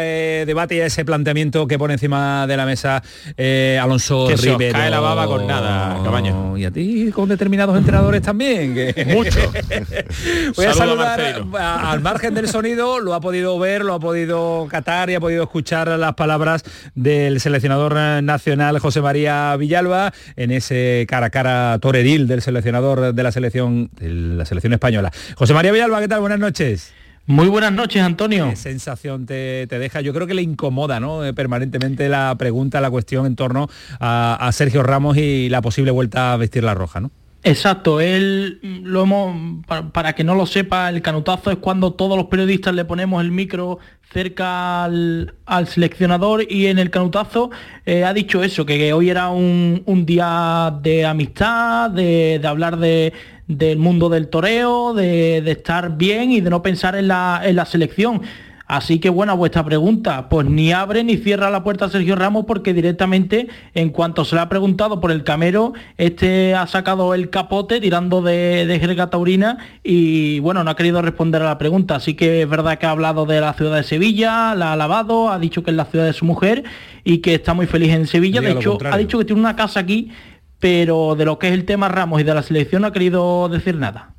S1: debate y a ese planteamiento que pone encima de la mesa eh, Alonso
S3: Que se os
S1: Rivero.
S3: cae la baba con nada, Cabaño.
S1: Y a ti con determinados entrenadores también. que- (laughs)
S3: Mucho. (laughs)
S1: Voy a saludar a- al margen del sonido, lo ha podido ver, lo ha podido catar y ha podido escuchar las palabras del seleccionador nacional José María Villalba en ese cara a cara toreril del seleccionador de la selección de la selección española. José María Villalba, ¿qué tal? Buenas noches.
S12: Muy buenas noches, Antonio.
S1: ¿Qué sensación te, te deja? Yo creo que le incomoda ¿no? Eh, permanentemente la pregunta, la cuestión en torno a, a Sergio Ramos y la posible vuelta a vestir la roja, ¿no?
S12: Exacto, él lo hemos, para, para que no lo sepa, el canutazo es cuando todos los periodistas le ponemos el micro cerca al, seleccionador y en el canutazo eh, ha dicho eso, que hoy era un, un día de amistad, de, de hablar de, del mundo del toreo, de, de estar bien y de no pensar en la, en la selección. Así que bueno, a vuestra pregunta, pues ni abre ni cierra la puerta Sergio Ramos porque directamente en cuanto se le ha preguntado por el camero, este ha sacado el capote tirando de, de jerga taurina y bueno, no ha querido responder a la pregunta. Así que es verdad que ha hablado de la ciudad de Sevilla, la ha alabado, ha dicho que es la ciudad de su mujer y que está muy feliz en Sevilla.
S1: Diga
S12: De hecho, ha dicho que tiene una casa aquí, pero de lo que es el tema Ramos y de la selección no ha querido decir nada.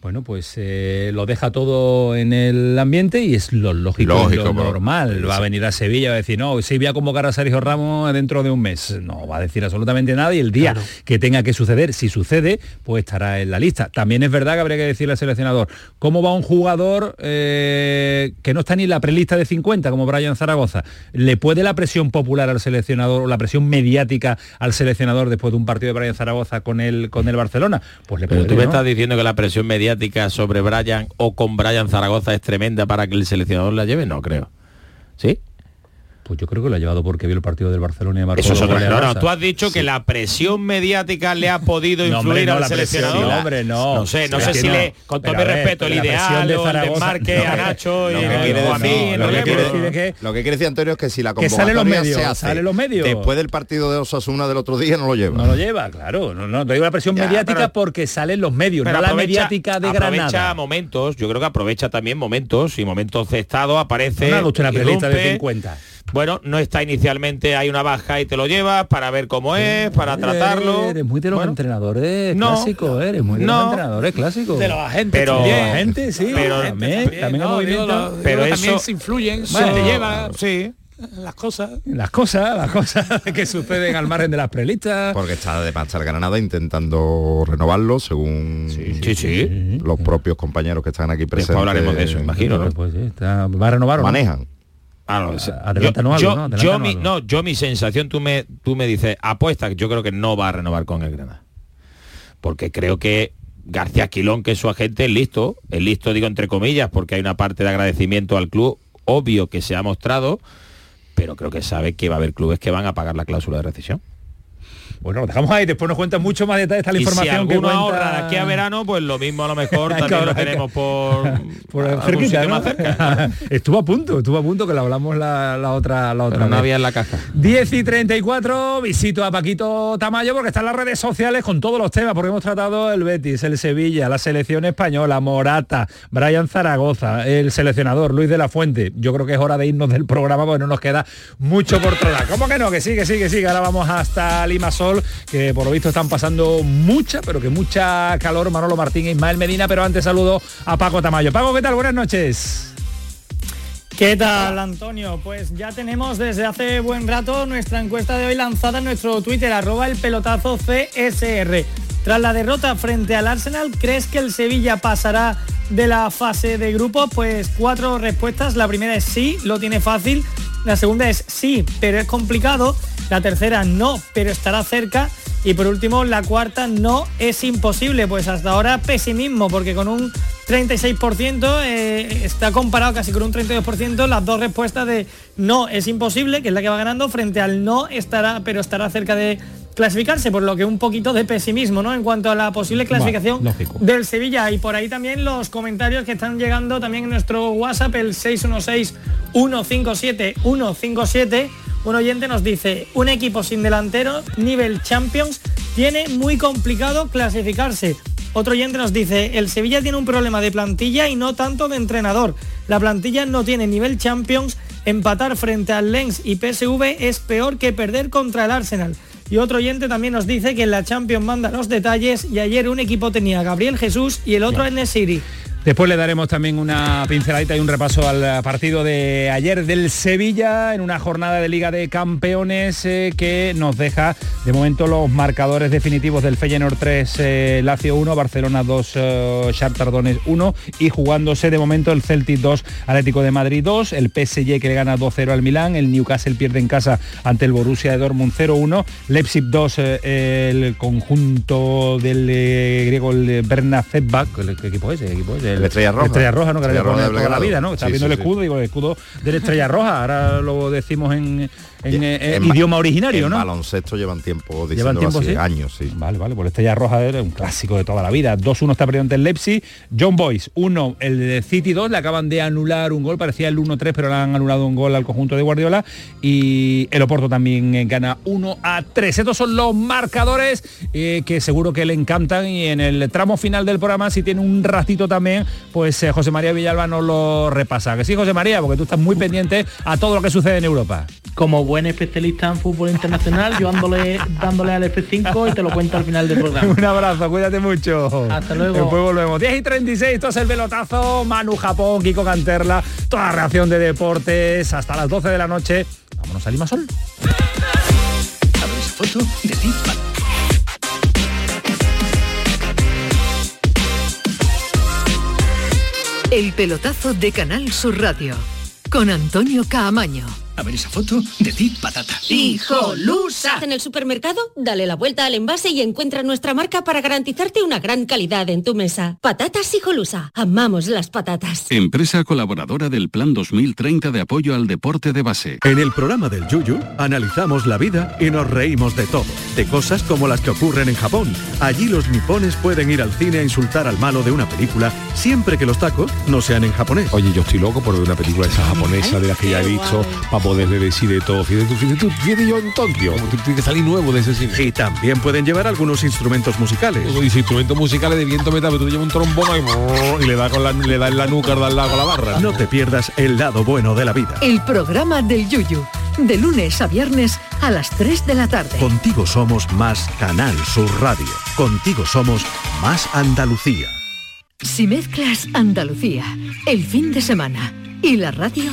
S1: Bueno, pues eh, lo deja todo en el ambiente y es lo lógico,
S4: Lógico,
S1: lo
S4: pero-
S1: normal. Va a venir a Sevilla, va a decir, no, sí voy a convocar a Sergio Ramos dentro de un mes. No va a decir absolutamente nada y el día que tenga que suceder, si sucede, pues estará en la lista. También es verdad que habría que decirle al seleccionador, ¿cómo va un jugador eh, que no está ni en la prelista de 50, como Brian Zaragoza? ¿Le puede la presión popular al seleccionador o la presión mediática al seleccionador después de un partido de Brian Zaragoza con el, con el Barcelona? Pues le
S3: Pero
S1: puede,
S3: tú me
S1: ¿no?
S3: estás diciendo que la presión mediática sobre Brian o con Brian Zaragoza es tremenda para que el seleccionador la lleve, no creo. ¿Sí?
S1: Pues yo creo que lo ha llevado porque vio el partido del Barcelona y marcó
S3: Eso es
S1: dos
S3: otra
S1: goles
S3: no, no, tú has dicho que la presión mediática le ha podido
S1: No, hombre,
S3: influir
S1: no,
S3: al
S1: la presión,
S3: seleccionador.
S1: no, hombre, no.
S3: No sé, no sé si
S1: no.
S3: le, con todo mi respeto, el ideal
S1: de
S3: o el desmarque a Nacho y a mí,
S4: lo que quiere decir es que- lo que quiere decir Antonio es que si la
S1: Que sale los
S4: convocatoria
S1: medios,
S4: se hace
S1: sale los medios.
S4: después del partido de Osasuna del otro día no lo lleva.
S1: No lo lleva, claro. No, no, te digo la presión mediática porque salen los medios, no la
S3: aprovecha-
S1: mediática de
S3: aprovecha
S1: Granada.
S3: momentos, yo creo que aprovecha también momentos y momentos de estado aparece.
S1: No usted una de
S3: irrumpe.
S1: 50.
S3: Bueno, no está inicialmente, hay una baja y te lo llevas para ver cómo es, para tratarlo.
S1: Eres muy de los
S3: Bueno,
S1: entrenadores
S3: No.
S1: clásicos, eres muy de
S3: No.
S1: los entrenadores clásicos.
S2: De los agentes
S3: Pero-
S2: también.
S1: De sí.
S3: Pero-
S1: también, también
S2: no, digo, lo-
S3: pero
S2: también se influyen,
S1: Bueno,
S2: se te lleva
S3: Sí.
S2: las cosas.
S1: Las cosas, las cosas (laughs) que suceden al margen de las prelistas.
S4: Porque está además está el Granada intentando renovarlo según
S3: Sí, sí.
S4: los propios compañeros que están aquí presentes.
S3: Después hablaremos de eso, imagino, ¿no?
S1: Pues sí, está- ¿Va a renovar o?
S4: Manejan.
S3: Ah, no, ese-
S1: Adelántanos
S3: yo,
S1: algo, ¿no?
S3: yo-
S1: Adelántanos
S3: yo mi,
S1: algo.
S3: no, yo mi sensación, tú me, tú me dices, apuesta, yo creo que no va a renovar con el Granada. Porque creo que García Quilón, que es su agente, es listo, es listo digo entre comillas, porque hay una parte de agradecimiento al club, obvio que se ha mostrado, pero creo que sabe que va a haber clubes que van a pagar la cláusula de rescisión.
S1: Bueno, lo dejamos ahí, después nos cuentan mucho más detalles esta la
S3: Y si
S1: información que
S3: alguno
S1: cuenta...
S3: ahorra de aquí a verano, pues lo mismo a lo mejor (laughs)
S1: que
S3: también lo
S1: que-
S3: tenemos por, (laughs)
S1: Por cerquita,
S3: sitio
S1: ¿no?
S3: más cerca. (laughs)
S1: estuvo a punto, estuvo a punto que lo hablamos la, la otra la otra
S3: Pero no
S1: vez.
S3: había en la caja.
S1: 10 y 34, visito a Paquito Tamayo porque está en las redes sociales con todos los temas, porque hemos tratado el Betis, el Sevilla, la selección española, Morata, Brian Zaragoza, el seleccionador Luis de la Fuente. Yo creo que es hora de irnos del programa porque no nos queda mucho por tratar. ¿Cómo que no? Que sí, que sí, que sí, que ahora vamos hasta Limasol, que por lo visto están pasando mucha, pero que mucha calor, Manolo Martín e Ismael Medina, pero antes saludo a Paco Tamayo. Paco, ¿qué tal? Buenas noches.
S13: ¿Qué tal, Antonio? Pues ya tenemos desde hace buen rato nuestra encuesta de hoy lanzada en nuestro Twitter, arroba el pelotazo CSR. Tras la derrota frente al Arsenal, ¿crees que el Sevilla pasará de la fase de grupos? Pues cuatro respuestas. La primera es sí, lo tiene fácil. La segunda es sí, pero es complicado. La tercera no, pero estará cerca. Y por último, la cuarta no es imposible. Pues hasta ahora pesimismo, porque con un 36% eh, está comparado casi con un 32% las dos respuestas de no es imposible, que es la que va ganando, frente al no estará, pero estará cerca de clasificarse, por lo que un poquito de pesimismo, ¿no? En cuanto a la posible clasificación
S1: Bueno,
S13: del Sevilla. Y por ahí también los comentarios que están llegando también en nuestro WhatsApp, el 616-157-157. Un oyente nos dice, un equipo sin delantero, nivel Champions, tiene muy complicado clasificarse. Otro oyente nos dice, el Sevilla tiene un problema de plantilla y no tanto de entrenador. La plantilla no tiene nivel Champions, empatar frente al Lens y PSV es peor que perder contra el Arsenal. Y otro oyente también nos dice que en la Champions manda los detalles y ayer un equipo tenía a Gabriel Jesús y el otro en Nesiri.
S1: Después le daremos también una pinceladita y un repaso al partido de ayer del Sevilla en una jornada de Liga de Campeones eh, que nos deja de momento los marcadores definitivos del Feyenoord 3, eh, Lazio 1, Barcelona 2, eh, Shakhtar Donetsk 1 y jugándose de momento el Celtic 2, Atlético de Madrid 2, el PSG que le gana 2-0 al Milán, el Newcastle pierde en casa ante el Borussia de Dortmund 0-1, Leipzig 2, eh, el conjunto del eh, griego el Berna Zetbach, ¿qué equipo es? ¿Qué equipo es?
S4: El Estrella Roja.
S1: Estrella Roja, ¿no? Que
S4: Estrella Roja
S1: toda la vida, ¿no? Está
S4: Sí,
S1: viendo
S4: sí,
S1: el
S4: sí.
S1: escudo, digo, el escudo de la Estrella Roja, ahora lo decimos en, en, eh,
S4: En
S1: idioma originario,
S4: en
S1: ¿no?
S4: baloncesto llevan tiempo
S1: Llevan
S4: diciéndolo
S1: tiempo,
S4: así,
S1: sí.
S4: años, sí.
S1: Vale, vale, pues la Estrella Roja era un clásico de toda la vida. 2-1 está perdiendo ante el Leipzig. John Boyce, 1, el de City 2, le acaban de anular un gol, parecía el 1-3, pero le han anulado un gol al conjunto de Guardiola. Y el Oporto también eh, gana 1 a 3. Estos son los marcadores eh, que seguro que le encantan. Y en el tramo final del programa, si tiene un ratito también, pues eh, José María Villalba nos lo repasa. Que sí, José María, porque tú estás muy pendiente a todo lo que sucede en Europa.
S12: Como buen especialista en fútbol internacional, yo dándole, dándole al F5 y te lo cuento al final del programa.
S1: Un abrazo, cuídate mucho.
S12: Hasta luego.
S1: Después volvemos. 10 y 36, esto es el pelotazo. Manu Japón, Kiko Canterla, toda la reacción de deportes hasta las 12 de la noche. Vámonos a Limasol.
S14: A ver esa foto de ti.
S15: El pelotazo de Canal Sur Radio con Antonio Caamaño.
S14: A ver esa foto de ti, patata.
S16: ¡Hijolusa! En el supermercado, dale la vuelta al envase y encuentra nuestra marca para garantizarte una gran calidad en tu mesa. Patatas Hijolusa. Amamos las patatas.
S17: Empresa colaboradora del Plan 2030 de apoyo al deporte de base.
S18: En el programa del Yuyu analizamos la vida y nos reímos de todo, de cosas como las que ocurren en Japón. Allí los nipones pueden ir al cine a insultar al malo de una película siempre que los tacos no sean en japonés.
S19: Oye, yo estoy loco por ver una película esa japonesa de las que ya he visto poderle decir de todo. Fíjate tú, fíjate tú, fíjate yo en tú tienes que salir nuevo de ese cine.
S18: Y también pueden llevar algunos instrumentos musicales.
S19: Instrumentos musicales de viento metal, pero tú llevas un trombón ahí, y le da con la, le da en la nuca, da al lado con la barra.
S18: No te pierdas el lado bueno de la vida.
S15: El programa del Yuyu. de lunes a viernes a las 3 de la tarde.
S18: Contigo somos más Canal Sur Radio. Contigo somos más Andalucía.
S15: Si mezclas Andalucía, el fin de semana y la radio,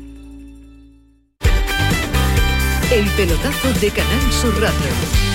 S15: El pelotazo de Canal Sur Radio.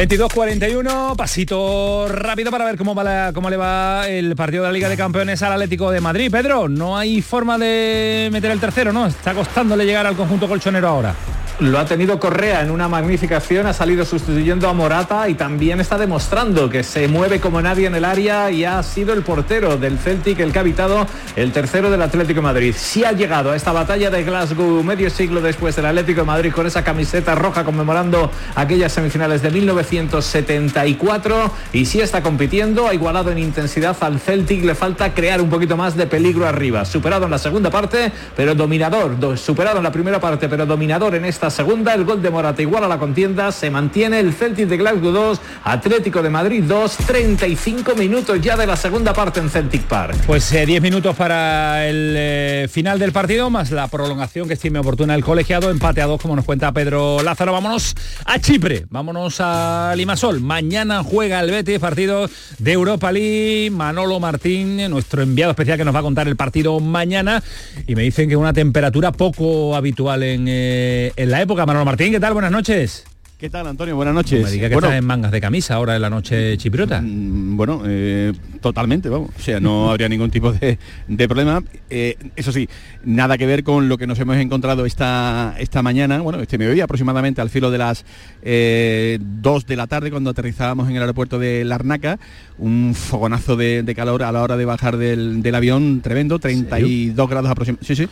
S1: 22-41, pasito rápido para ver cómo, va cómo le va el partido de la Liga de Campeones al Atlético de Madrid. Pedro, no hay forma de meter el tercero, ¿no? Está costándole llegar al conjunto colchonero ahora.
S7: Lo ha tenido Correa en una magnífica acción, ha salido sustituyendo a Morata y también está demostrando que se mueve como nadie en el área y ha sido el portero del Celtic el que ha habitado el tercero del Atlético de Madrid. Sí ha llegado a esta batalla de Glasgow medio siglo después del Atlético de Madrid con esa camiseta roja conmemorando aquellas semifinales de 1974 y sí está compitiendo, ha igualado en intensidad al Celtic, le falta crear un poquito más de peligro arriba. Superado en la segunda parte, pero dominador, do- superado en la primera parte, pero dominador en esta segunda, el gol de Morata igual a la contienda, se mantiene el Celtic de Glasgow 2, Atlético de Madrid 2, 35 minutos ya de la segunda parte en Celtic Park.
S1: Pues eh, 10 minutos para el eh, final del partido, más la prolongación que estime oportuna el colegiado, empate a dos, como nos cuenta Pedro Lázaro. Vámonos a Chipre, vámonos a Limasol. Mañana juega el Betis, partido de Europa League. Manolo Martín, nuestro enviado especial que nos va a contar el partido mañana. Y me dicen que una temperatura poco habitual en, eh, en la época. Manolo Martín, ¿qué tal? Buenas noches.
S20: ¿Qué tal, Antonio? Buenas noches.
S1: No me diga que
S20: Bueno,
S1: estás en mangas de camisa ahora en la noche chipriota.
S20: Mm, Bueno, eh, totalmente, vamos. O sea, no (laughs) habría ningún tipo de, de problema. Eh, eso sí, nada que ver con lo que nos hemos encontrado esta, esta mañana, bueno, este mediodía aproximadamente al filo de las eh, 2 de la tarde cuando aterrizábamos en el aeropuerto de Larnaca. Un fogonazo de, de calor a la hora de bajar del, del avión tremendo, 32 grados aproximadamente. Sí, sí.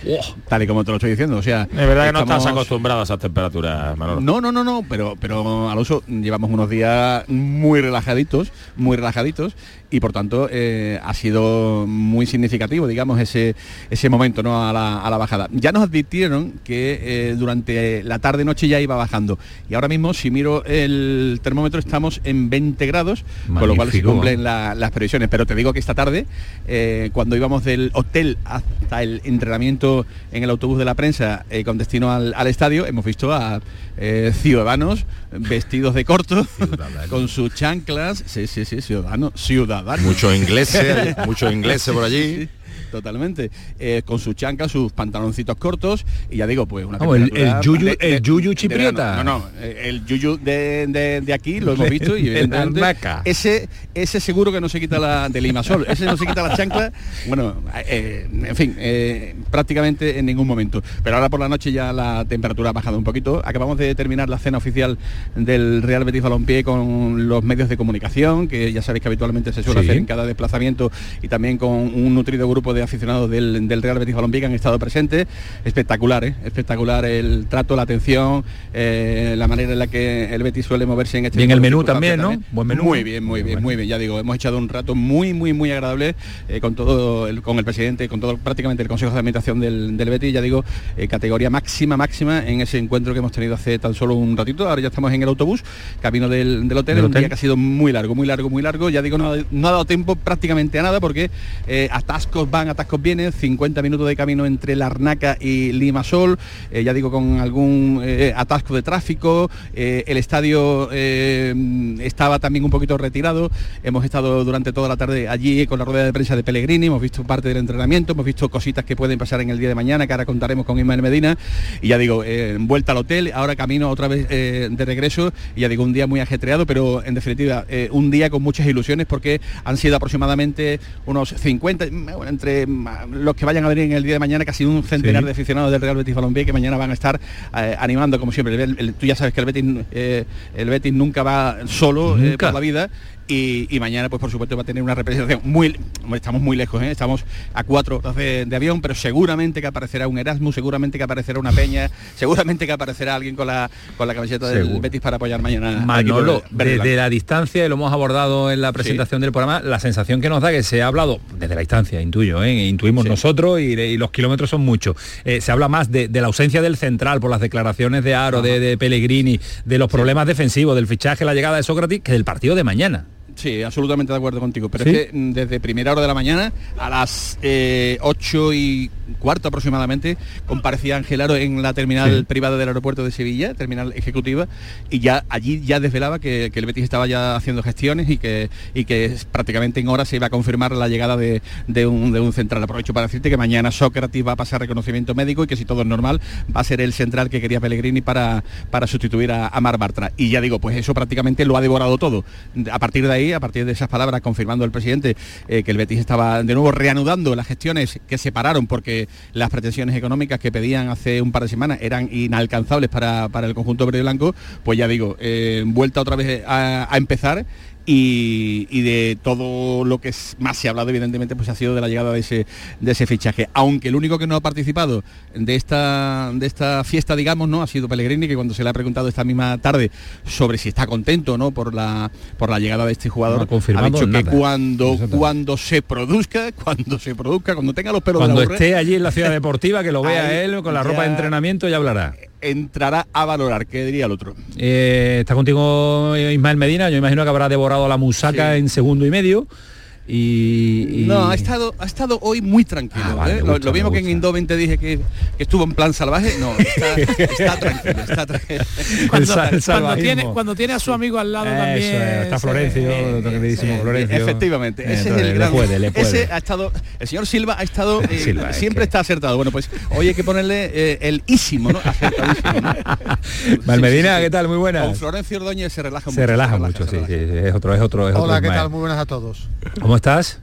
S20: Tal y como te lo estoy diciendo. O sea,
S3: De verdad que no
S20: estamos-
S3: estás acostumbrado a esas temperaturas, Manolo.
S20: no, no, no, no, pero, pero Alonso, llevamos unos días muy relajaditos, muy relajaditos, y por tanto eh, ha sido muy significativo, digamos, ese, ese momento ¿no? a, la, a la bajada. Ya nos advirtieron que eh, durante la tarde-noche ya iba bajando, y ahora mismo, si miro el termómetro, estamos en 20 grados, con lo cual se cumplen la- las previsiones. Pero te digo que esta tarde, eh, cuando íbamos del hotel hasta el entrenamiento en el autobús de la prensa con destino al, al estadio, hemos visto a ciudadanos vestidos de corto, con sus chanclas, sí, sí, sí, ciudadanos, ciudadanos.
S4: Muchos ingleses, muchos ingleses por allí.
S20: Totalmente. Eh, con sus chanclas, sus pantaloncitos cortos y ya digo, pues una
S1: Vamos, el- yuyu-
S20: de- de-
S1: el yuyu
S20: de
S1: chipriota.
S20: No, no, el yuyu de, de- de aquí lo hemos
S1: De-
S20: visto y
S1: de
S20: ese, ese seguro que no se quita la del Limasol, ese no se quita la chancla, bueno, eh, en fin, eh, prácticamente en ningún momento. Pero ahora por la noche ya la temperatura ha bajado un poquito. Acabamos de terminar la cena oficial del Real Betis Balompié con los medios de comunicación, que ya sabéis que habitualmente se suele
S1: Sí.
S20: hacer en cada desplazamiento y también con un nutrido grupo de aficionados del, del Real Betis Balompié que han estado presentes. Espectacular, ¿eh? espectacular el trato, la atención, eh, la manera en la que el Betis suele moverse en este
S1: Bien el
S20: de
S1: menú también, ¿no? Buen menú.
S20: Muy bien, muy bien, muy bien. Ya digo, hemos echado un rato muy, muy, muy agradable eh, con todo, el, con el presidente, con todo prácticamente el Consejo de Administración del, del Betis. Ya digo, categoría máxima, máxima en ese encuentro que hemos tenido hace tan solo un ratito. Ahora ya estamos en el autobús, camino del, del hotel, un
S1: hotel.
S20: día que ha sido muy largo, muy largo, muy largo. Ya digo, no, ha- no ha dado tiempo prácticamente a nada porque atascos van, atascos vienen, 50 minutos de camino entre Larnaca y Limasol, eh, ya digo, con algún eh, atasco de tráfico, eh, el estadio eh, estaba también un poquito retirado, hemos estado durante toda la tarde allí con la rueda de prensa de Pellegrini, hemos visto parte del entrenamiento, hemos visto cositas que pueden pasar en el día de mañana, que ahora contaremos con Ismael Medina, y ya digo, vuelta al hotel, ahora camino otra vez de regreso, y ya digo, un día muy ajetreado, pero en definitiva, un día con muchas ilusiones porque han sido aproximadamente unos 50, mm, bueno, entre mm, los que vayan a venir en el día de mañana, casi un centenar
S1: Sí.
S20: de aficionados del Real Betis Balompié que mañana van a estar eh, animando como siempre. El- el- tú ya sabes que el Betis, eh, el Betis nunca va solo eh,
S1: Nunca.
S20: por la vida. Y, y mañana, pues por supuesto, va a tener una representación muy... Estamos muy lejos, ¿eh? estamos a cuatro horas de, de avión, pero seguramente que aparecerá un Erasmus, seguramente que aparecerá una Peña, (laughs) seguramente que aparecerá alguien con la, con la camiseta del
S1: Seguro.
S20: Betis para apoyar mañana.
S1: Manolo, desde la distancia, y lo hemos abordado en la presentación del programa, la sensación que nos da que se ha hablado, desde la distancia, intuyo, ¿eh? intuimos nosotros y, y los kilómetros son muchos, Eh, se habla más de, de la ausencia del central por las declaraciones de Aro, de, de Pellegrini, de los problemas defensivos, del fichaje, la llegada de Sócrates, que del partido de mañana.
S20: Sí, absolutamente de acuerdo contigo. Pero
S1: ¿Sí?
S20: es que mm, desde primera hora de la mañana a las eh, 8 y cuarto aproximadamente comparecía Ángel Aro en la terminal
S1: Sí.
S20: privada del aeropuerto de Sevilla, terminal ejecutiva, y ya allí ya desvelaba que, que el Betis estaba ya haciendo gestiones y que, y que es- prácticamente en horas se iba a confirmar la llegada de, de un, de un central. Aprovecho para decirte que mañana Sócrates va a pasar reconocimiento médico y que si todo es normal va a ser el central que quería Pellegrini para, para sustituir a, a Mar Bartra. Y ya digo, pues eso prácticamente lo ha devorado todo. A partir de ahí, a partir de esas palabras, confirmando el presidente eh, que el Betis estaba de nuevo reanudando las gestiones que se pararon porque las pretensiones económicas que pedían hace un par de semanas eran inalcanzables para, para el conjunto verde y blanco, pues ya digo, eh, vuelta otra vez a, a empezar y, y de todo lo que es- más se ha hablado evidentemente pues ha sido de la llegada de ese de ese fichaje. Aunque el único que no ha participado de esta de esta fiesta digamos no ha sido Pellegrini que cuando se le ha preguntado esta misma tarde sobre si está contento no por la por la llegada de este jugador
S1: ha
S20: dicho que cuando cuando se produzca cuando se produzca cuando tenga los pelos de
S1: Cuando
S20: la burra,
S1: esté allí en la ciudad (laughs) deportiva, que lo vea
S20: Ahí
S1: él con la ropa de entrenamiento y hablará.
S20: Entrará a valorar qué diría el otro
S1: Eh, está contigo eh, Ismael Medina, yo imagino que habrá devorado la musaca en segundo y medio. Y, y-
S20: No, ha estado, ha estado hoy muy tranquilo.
S1: Ah, vale,
S20: ¿eh?
S1: me
S20: lo,
S1: gusta,
S20: lo mismo que en Indoven te dije que, que estuvo en plan salvaje, no, está, (laughs) está tranquilo, está tranquilo.
S1: Cuando,
S21: sal-
S1: cuando
S21: salvajismo.
S1: tiene, cuando tiene a su amigo al lado
S21: Eso
S1: también.
S21: es, está
S1: se-
S21: Florencio, nuestro queridísimo Florencio.
S20: Efectivamente, ese
S21: Entonces,
S20: es el gran.
S21: Le puede, le puede.
S20: Ese ha estado. El señor Silva ha estado. (laughs) eh,
S21: Silva, es
S20: siempre
S21: que-
S20: está acertado. Bueno, pues hoy hay que ponerle eh, el ísimo, ¿no? Acertadísimo, ¿no? (laughs)
S21: Valmedina,
S20: Sí, sí, sí.
S21: ¿qué tal? Muy buena.
S20: Con Florencio Ordóñez se relaja mucho.
S21: Se relaja mucho, sí, sí, es otro, es otro, es otro
S22: Hola, ¿qué
S21: Ismael.
S22: tal? Muy buenas a todos.
S21: ¿Cómo estás?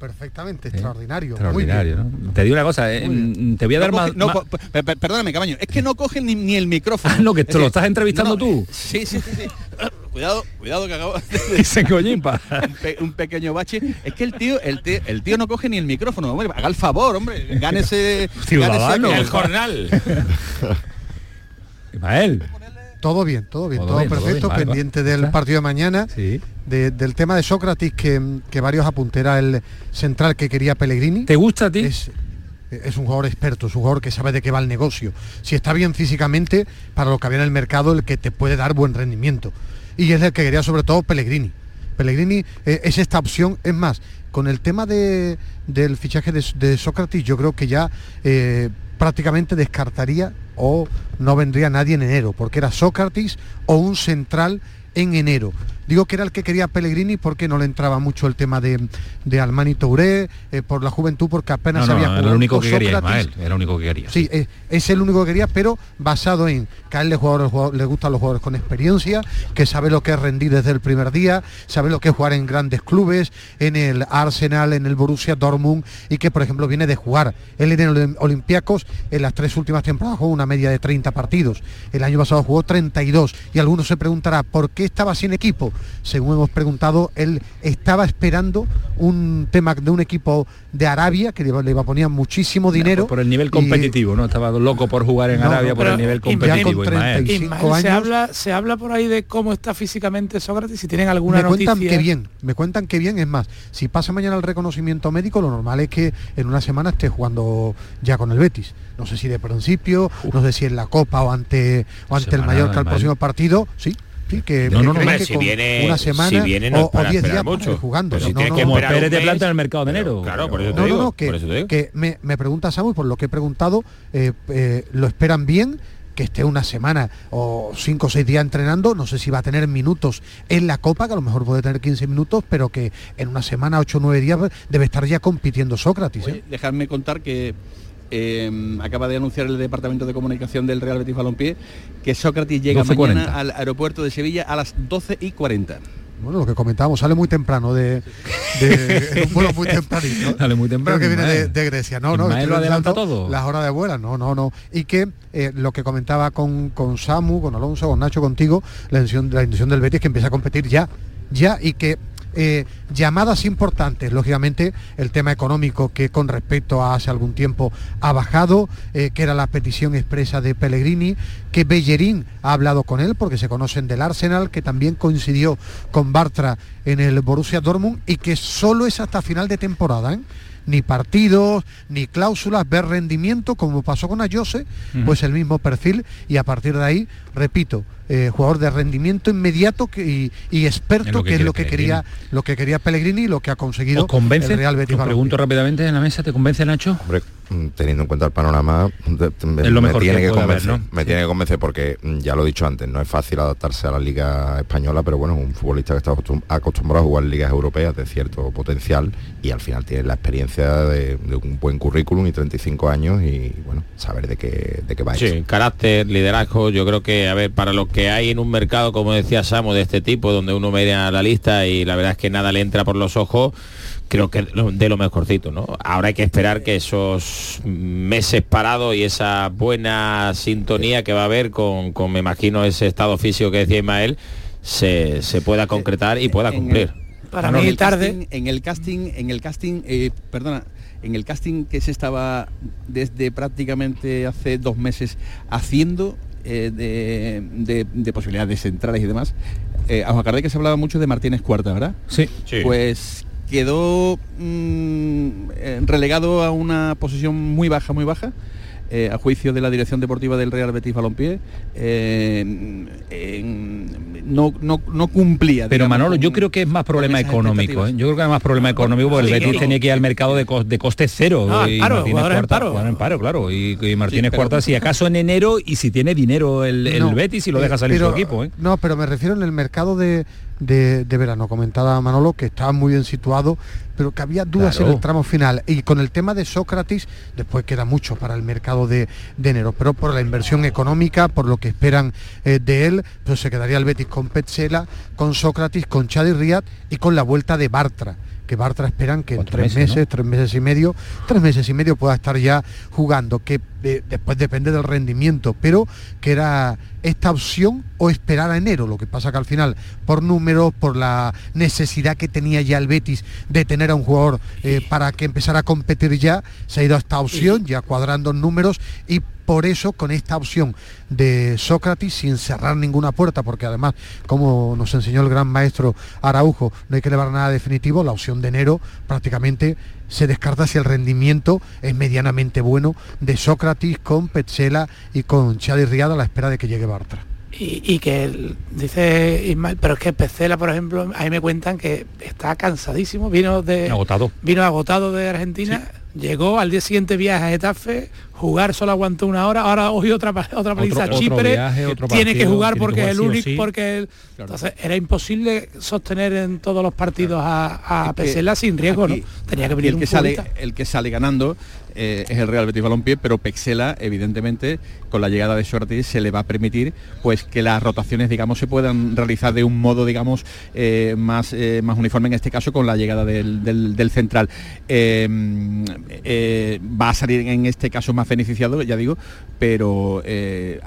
S22: Perfectamente, extraordinario.
S21: Extraordinario,
S22: muy bien.
S21: ¿no? Te digo una cosa, eh, mm, te voy a dar
S20: No
S21: más...
S20: no,
S21: más-
S20: perdóname, Cabaño, es que no cogen ni, ni el micrófono.
S21: Ah, no, que te
S20: Es
S21: lo estás entrevistando
S20: no,
S21: tú.
S20: Sí, sí, sí. sí. (coughs) Cuidado, cuidado que acabo (laughs)
S21: Se encollimpa. (laughs)
S20: un, pe- un pequeño bache. Es que el tío, el tío, el tío no coge ni el micrófono. Hombre, haga el favor, hombre. Gánese.
S21: Ciudadano.
S20: gánese-
S21: El jornal. (laughs) Ismael.
S22: Todo bien, todo bien,
S21: Todo
S22: todo,
S21: bien, todo
S22: perfecto,
S21: bien, vale,
S22: pendiente
S21: vale.
S22: del partido de mañana, de- del tema de Sócrates que, que varios apuntera el central que quería Pellegrini.
S21: ¿Te gusta a ti?
S22: Es, es un jugador experto, es un jugador que sabe de qué va el negocio. Si está bien físicamente, para lo que había en el mercado, el que te puede dar buen rendimiento. Y es el que quería sobre todo Pellegrini. Pellegrini eh, es esta opción, es más, con el tema de- del fichaje de, de Sócrates, yo creo que ya eh, prácticamente descartaría o no vendría nadie en enero, porque era Sócrates o un central en enero. Digo que era el que quería Pellegrini porque no le entraba mucho el tema de, de Almani Touré, eh, por la juventud, porque apenas
S21: No, no,
S22: había
S21: era
S22: jugado
S21: lo único
S22: con
S21: que quería. Ismael, era lo único que quería.
S22: Sí, eh, es el único que quería, pero basado en que a él le, jugadores, jugador- le gustan los jugadores con experiencia, que sabe lo que es rendir desde el primer día, sabe lo que es jugar en grandes clubes, en el Arsenal, en el Borussia Dortmund, y que por ejemplo viene de jugar. Él en el Olympiacos en las tres últimas temporadas jugó una media de 30 partidos. El año pasado jugó 32 y algunos se preguntará por qué estaba sin equipo. Según hemos preguntado, él estaba esperando un tema de un equipo de Arabia que le iba- le iba a poner muchísimo dinero
S21: Por el nivel
S22: y-
S21: competitivo, ¿no? Estaba loco por jugar en
S22: No,
S21: Arabia
S22: no,
S21: por el nivel competitivo,
S22: con
S21: Ismael.
S22: 35
S1: Ismael, se habla, se habla por ahí de cómo está físicamente Sócrates, si tienen alguna
S22: me cuentan
S1: noticia.
S22: que bien, me cuentan que bien, es más, si pasa mañana el reconocimiento médico, lo normal es que en una semana esté jugando ya con el Betis. No sé si de principio, no sé si en la Copa o ante o ante el
S3: Semana,
S22: Mallorca el próximo partido, sí. Que,
S3: No, no, no, si viene-
S22: una
S3: si
S22: semana
S3: viene no
S22: o-
S3: es
S22: o
S3: para
S22: 10
S3: esperar
S22: días
S3: mucho.
S22: ir jugando.
S3: Pero si
S22: No,
S3: tiene
S22: no,
S3: que
S22: no.
S3: esperar
S21: de planta en el mercado de enero.
S3: Claro, por eso te
S22: No,
S3: digo.
S22: no, no, que, me, me pregunta Samuel, por lo que he preguntado, eh, eh, lo esperan bien, que esté una semana o cinco o seis días entrenando, no sé si va a tener minutos en la Copa, que a lo mejor puede tener 15 minutos, pero que en una semana, 8 o 9 días, debe estar ya compitiendo Sócrates. ¿eh?
S20: Oye, dejadme contar que eh, acaba de anunciar el Departamento de Comunicación del Real Betis Balompié que Sócrates llega
S22: 12:40.
S20: mañana al aeropuerto de Sevilla a las 12 y 40.
S22: Bueno, lo que comentábamos, sale muy temprano de, de (laughs) un vuelo muy tempranito.
S21: Sale muy temprano,
S22: Creo que viene de, de Grecia. No, no,
S21: lo adelanta todo.
S22: Las horas de vuelo, no, no, no. Y que eh, lo que comentaba con, con Samu, con Alonso, con Nacho, contigo, la intención, la intención del Betis que empiece a competir ya, ya y que eh, llamadas importantes, lógicamente el tema económico que con respecto a hace algún tiempo ha bajado, eh, que era la petición expresa de Pellegrini, que Bellerín ha hablado con él porque se conocen del Arsenal, que también coincidió con Bartra en el Borussia Dortmund y que solo es hasta final de temporada. ¿eh? Ni partidos, ni cláusulas, ver rendimiento, como pasó con Ayose, pues el mismo perfil y a partir de ahí, repito, eh, jugador de rendimiento inmediato que- y, y experto,
S21: que
S22: que, es lo que quería lo que quería Pellegrini y lo que ha conseguido
S21: ¿Os convence?
S22: el Real Betis
S21: pregunto rápidamente en la mesa, ¿te convence Nacho?
S4: Hombre, mm, teniendo en cuenta el panorama, me,
S21: Es lo
S4: me
S21: mejor
S4: tiene
S21: que
S4: que,
S21: puede haber,
S4: convencer.
S21: ¿no?
S4: Me tiene que convencer porque mm, ya lo he dicho antes, no es fácil adaptarse a la liga española, pero bueno, un futbolista que está acostum- acostumbrado a jugar en ligas europeas de cierto potencial y al final tiene la experiencia de, de un buen currículum y 35 años y bueno, saber de qué de qué va
S3: Sí,
S4: eso.
S3: carácter, liderazgo, yo creo que, a ver, para lo que hay en un mercado, como decía Samu, de este tipo, donde uno media la lista y la verdad es que nada le entra por los ojos, creo que de lo mejorcito, ¿no? Ahora hay que esperar que esos meses parados y esa buena sintonía que va a haber con, con, me imagino, ese estado físico que decía Ismael, se, se pueda concretar y pueda
S20: el-
S3: cumplir.
S1: Para
S20: en
S1: mí
S20: el
S1: tarde.
S20: casting- en el casting, en el casting, eh, perdona, en el casting que se estaba desde prácticamente hace dos meses haciendo eh, de, de- de posibilidades centrales y demás, eh, os acordáis que se hablaba mucho de Martínez Cuarta, ¿verdad?
S21: Sí.
S20: Pues quedó mm, eh, relegado a una posición muy baja, muy baja. Eh, a juicio de la dirección deportiva del Real Betis Balompié, eh, no, no, no cumplía.
S1: Pero Manolo, yo
S20: con-
S1: creo que es más problema económico. ¿eh? Yo creo que es más problema económico porque el
S20: Sí,
S1: Betis tenía que ir al mercado de, cos- de coste cero.
S2: Al
S1: y
S2: paro,
S1: Martínez
S2: en
S1: Cuarta-
S2: paro.
S1: en paro, claro. Y, y Martínez
S20: pero-
S1: Cuarta, si acaso en enero y si tiene dinero el, el
S22: No,
S1: Betis y lo
S22: eh,
S1: deja salir
S22: pero-
S1: su equipo. ¿eh?
S22: No, pero me refiero en el mercado de, de- de verano. Comentaba Manolo que estaba muy bien situado, pero que había dudas
S1: Claro.
S22: en el tramo final. Y con el tema de Sócrates, después queda mucho para el mercado de, de enero, pero por la inversión económica, por lo que esperan eh, de él, pues se quedaría el Betis con Petzela, con Sócrates, con Chadi Riad y con la vuelta de Bartra que Bartra esperan que en tres
S1: meses,
S22: meses,
S1: ¿no?
S22: tres meses y medio, tres meses y medio pueda estar ya jugando, que después depende del rendimiento, pero que era esta opción o esperar a enero, lo que pasa que al final, por números, por la necesidad que tenía ya el Betis de tener a un jugador eh, para que empezara a competir ya, se ha ido a esta opción, ya cuadrando números y por eso con esta opción de Sócrates sin cerrar ninguna puerta, porque además, como nos enseñó el gran maestro Araujo, no hay que elevar nada definitivo, la opción de enero prácticamente se descarta si el rendimiento es medianamente bueno de Sócrates con Petzela y con Chadi Riada a la espera de que llegue Bartra.
S2: Y, y que dice Ismael, pero es que Pecela, por ejemplo, ahí me cuentan que está cansadísimo, vino de
S1: Agotado.
S2: vino agotado de Argentina, llegó al día siguiente viaje a Getafe, jugar solo aguantó una hora, ahora hoy otra otra paliza a
S1: otro
S2: Chipre,
S1: viaje, otro
S2: tiene que jugar
S1: que
S2: porque es el único,
S1: sí.
S2: porque el- entonces era imposible sostener en todos los partidos a, a Pesela sin riesgo,
S20: aquí-
S2: ¿no? Tenía que venir
S20: el
S2: un
S20: que sale el que sale ganando eh, es el Real Betis Balompié pero Pexela evidentemente con la llegada de Sócrates se le va a permitir pues que las rotaciones digamos se puedan realizar de un modo digamos eh, más eh, más uniforme en este caso con la llegada del, del- del central va a salir en este caso más beneficiado ya digo pero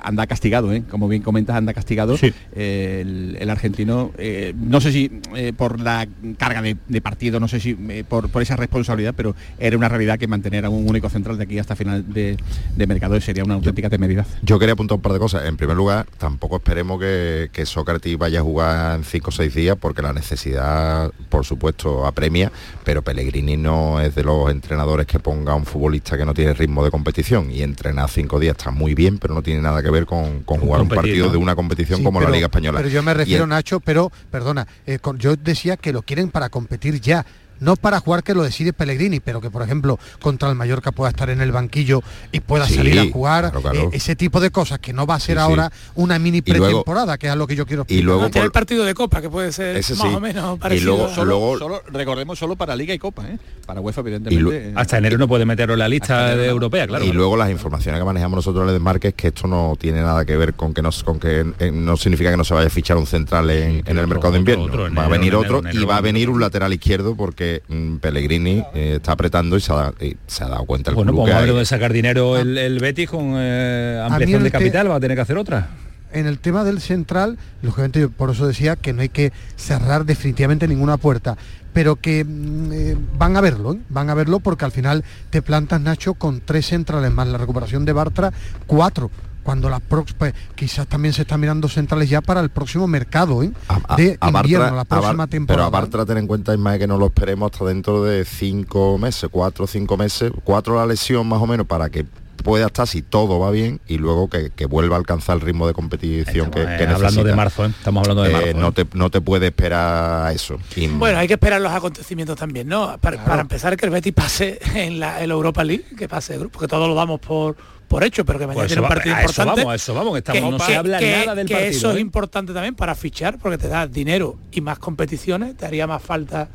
S20: anda castigado ¿eh? como bien comentas anda castigado
S1: Sí.
S20: el, el argentino no sé si por la carga de, de partido no sé si por, por esa responsabilidad pero era una realidad que mantener a un central de aquí hasta final de, de mercado sería una auténtica temeridad
S4: Yo quería apuntar un par de cosas. En primer lugar, tampoco esperemos que, que Sócrates vaya a jugar en 5 o 6 días porque la necesidad, por supuesto, apremia, pero Pellegrini no es de los entrenadores que ponga a un futbolista que no tiene ritmo de competición y entrenar 5 días está muy bien, pero no tiene nada que ver con, con jugar un
S1: competir,
S4: partido
S1: ¿no?
S4: de una competición
S22: Sí,
S4: como
S22: pero-
S4: la Liga Española.
S22: Pero yo me
S4: Y
S22: refiero,
S4: el-
S22: Nacho, pero, perdona, eh, con- yo decía que lo quieren para competir ya. No para jugar que lo decide Pellegrini, pero que por ejemplo contra el Mallorca pueda estar en el banquillo y pueda
S4: Sí,
S22: salir a jugar,
S4: claro, claro.
S22: eh, ese tipo de cosas que no va a ser
S4: Sí, sí.
S22: ahora una mini
S4: luego-
S22: pretemporada, que es a lo que yo quiero
S4: y luego
S2: No, tiene el partido de Copa, que puede ser
S4: Ese
S2: más
S4: sí.
S2: o menos
S4: Y
S2: parecido.
S4: luego-
S2: a-
S20: solo,
S4: luego-
S20: solo- recordemos solo para Liga y Copa ¿eh? para UEFA evidentemente eh,
S1: Hasta enero no puede meterlo en la lista de europea, claro.
S4: y luego las informaciones que manejamos nosotros en el desmarque es que esto no tiene nada que ver con que no, con que eh, no significa que no se vaya a fichar un central en, en el
S1: otro-
S4: mercado de invierno.
S1: otro,
S4: va a venir
S1: en
S4: otro
S1: enero,
S4: y
S1: enero,
S4: va a venir un lateral izquierdo porque mm, Pellegrini eh, está apretando y se, ha, da- y se ha dado cuenta el
S1: Bueno,
S4: club
S1: pues
S4: que
S1: vamos a ver
S4: hay.
S1: dónde sacar dinero el, el Betis con eh, ampliación de capital, va a tener que hacer otra.
S22: en el tema del central, lógicamente yo por eso decía que no hay que cerrar definitivamente ninguna puerta, pero que mm, eh, van a verlo, ¿eh? van a verlo porque al final te plantas Nacho con tres centrales más la recuperación de Bartra, cuatro cuando la prox- pues, quizás también se están mirando centrales ya para el próximo mercado ¿eh?
S4: A-
S22: de
S4: a Bartra-
S22: invierno, la
S4: a
S22: próxima
S4: Bar-
S22: temporada.
S4: Pero a Bartra ten en cuenta, Ismael, que no lo esperemos hasta dentro de cinco meses, cuatro o cinco meses, cuatro la lesión más o menos para que pueda estar si todo va bien y luego que, que vuelva a alcanzar el ritmo de competición que,
S1: Eh,
S4: que
S1: hablando
S4: necesita.
S1: de marzo, ¿eh? estamos hablando de
S4: Eh,
S1: marzo. ¿eh?
S4: no, te, no te puede esperar a eso. Y-
S2: Bueno, hay que esperar los acontecimientos también, ¿no? Para, para empezar que el Betis pase en la, en la Europa League, que pase de grupo, porque todos lo damos por, por hecho, pero que mañana
S1: Pues
S2: tiene
S1: eso
S2: un
S1: va-
S2: partido
S1: a eso
S2: importante.
S1: vamos, a eso vamos, que estamos-
S2: que-
S1: no se
S2: que-
S1: habla
S2: que-
S1: nada del
S2: que
S1: partido,
S2: eso
S1: ¿eh?
S2: es importante también para fichar, porque te da dinero y más competiciones, te haría más falta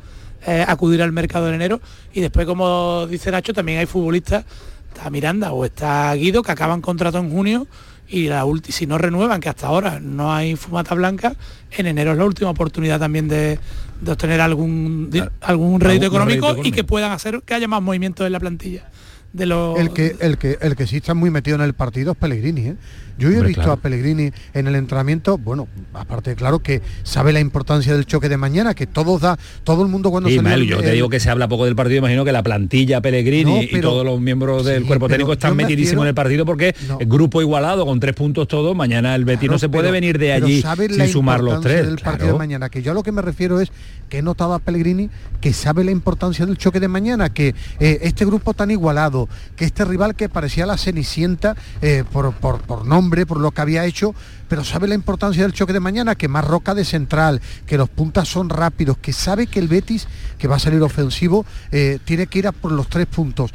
S2: eh, acudir al mercado en enero. Y después, como dice Nacho, también hay futbolistas, está Miranda o está Guido, que acaban contrato en junio y la ulti- si no renuevan, que hasta ahora no hay fumata blanca, en enero es la última oportunidad también de, de obtener algún, di- algún rédito
S22: algún rédito
S2: económico y
S22: económico.
S2: que puedan hacer que haya más movimiento en la plantilla.
S22: El que, el que el que sí está muy metido en el partido es Pellegrini. ¿eh? Yo he
S1: Hombre,
S22: visto
S1: claro.
S22: a Pellegrini en el entrenamiento, bueno, aparte claro que sabe la importancia del choque de mañana, que todos da, todo el mundo cuando
S1: Sí,
S22: salió
S1: Mel, yo te digo que se habla poco del partido, imagino que la plantilla Pellegrini
S22: No,
S1: y todos los miembros del
S22: Sí,
S1: cuerpo técnico están
S22: me
S1: metidísimos
S22: refiero-
S1: en el partido porque
S22: No.
S1: el grupo igualado con tres puntos todos, mañana el Betis
S22: Claro,
S1: no se puede
S22: pero-
S1: venir de allí
S22: sabe
S1: sin
S22: la
S1: sumar los tres.
S22: del partido
S1: claro.
S22: de mañana que yo a lo que me refiero es que he notado a Pellegrini que sabe la importancia del choque de mañana que eh, este grupo tan igualado todo, que este rival que parecía la cenicienta eh, por, por- por nombre, por lo que había hecho, pero sabe la importancia del choque de mañana, que más roca de central, que los puntas son rápidos, que sabe que el Betis, que va a salir ofensivo, eh, tiene que ir a por los tres puntos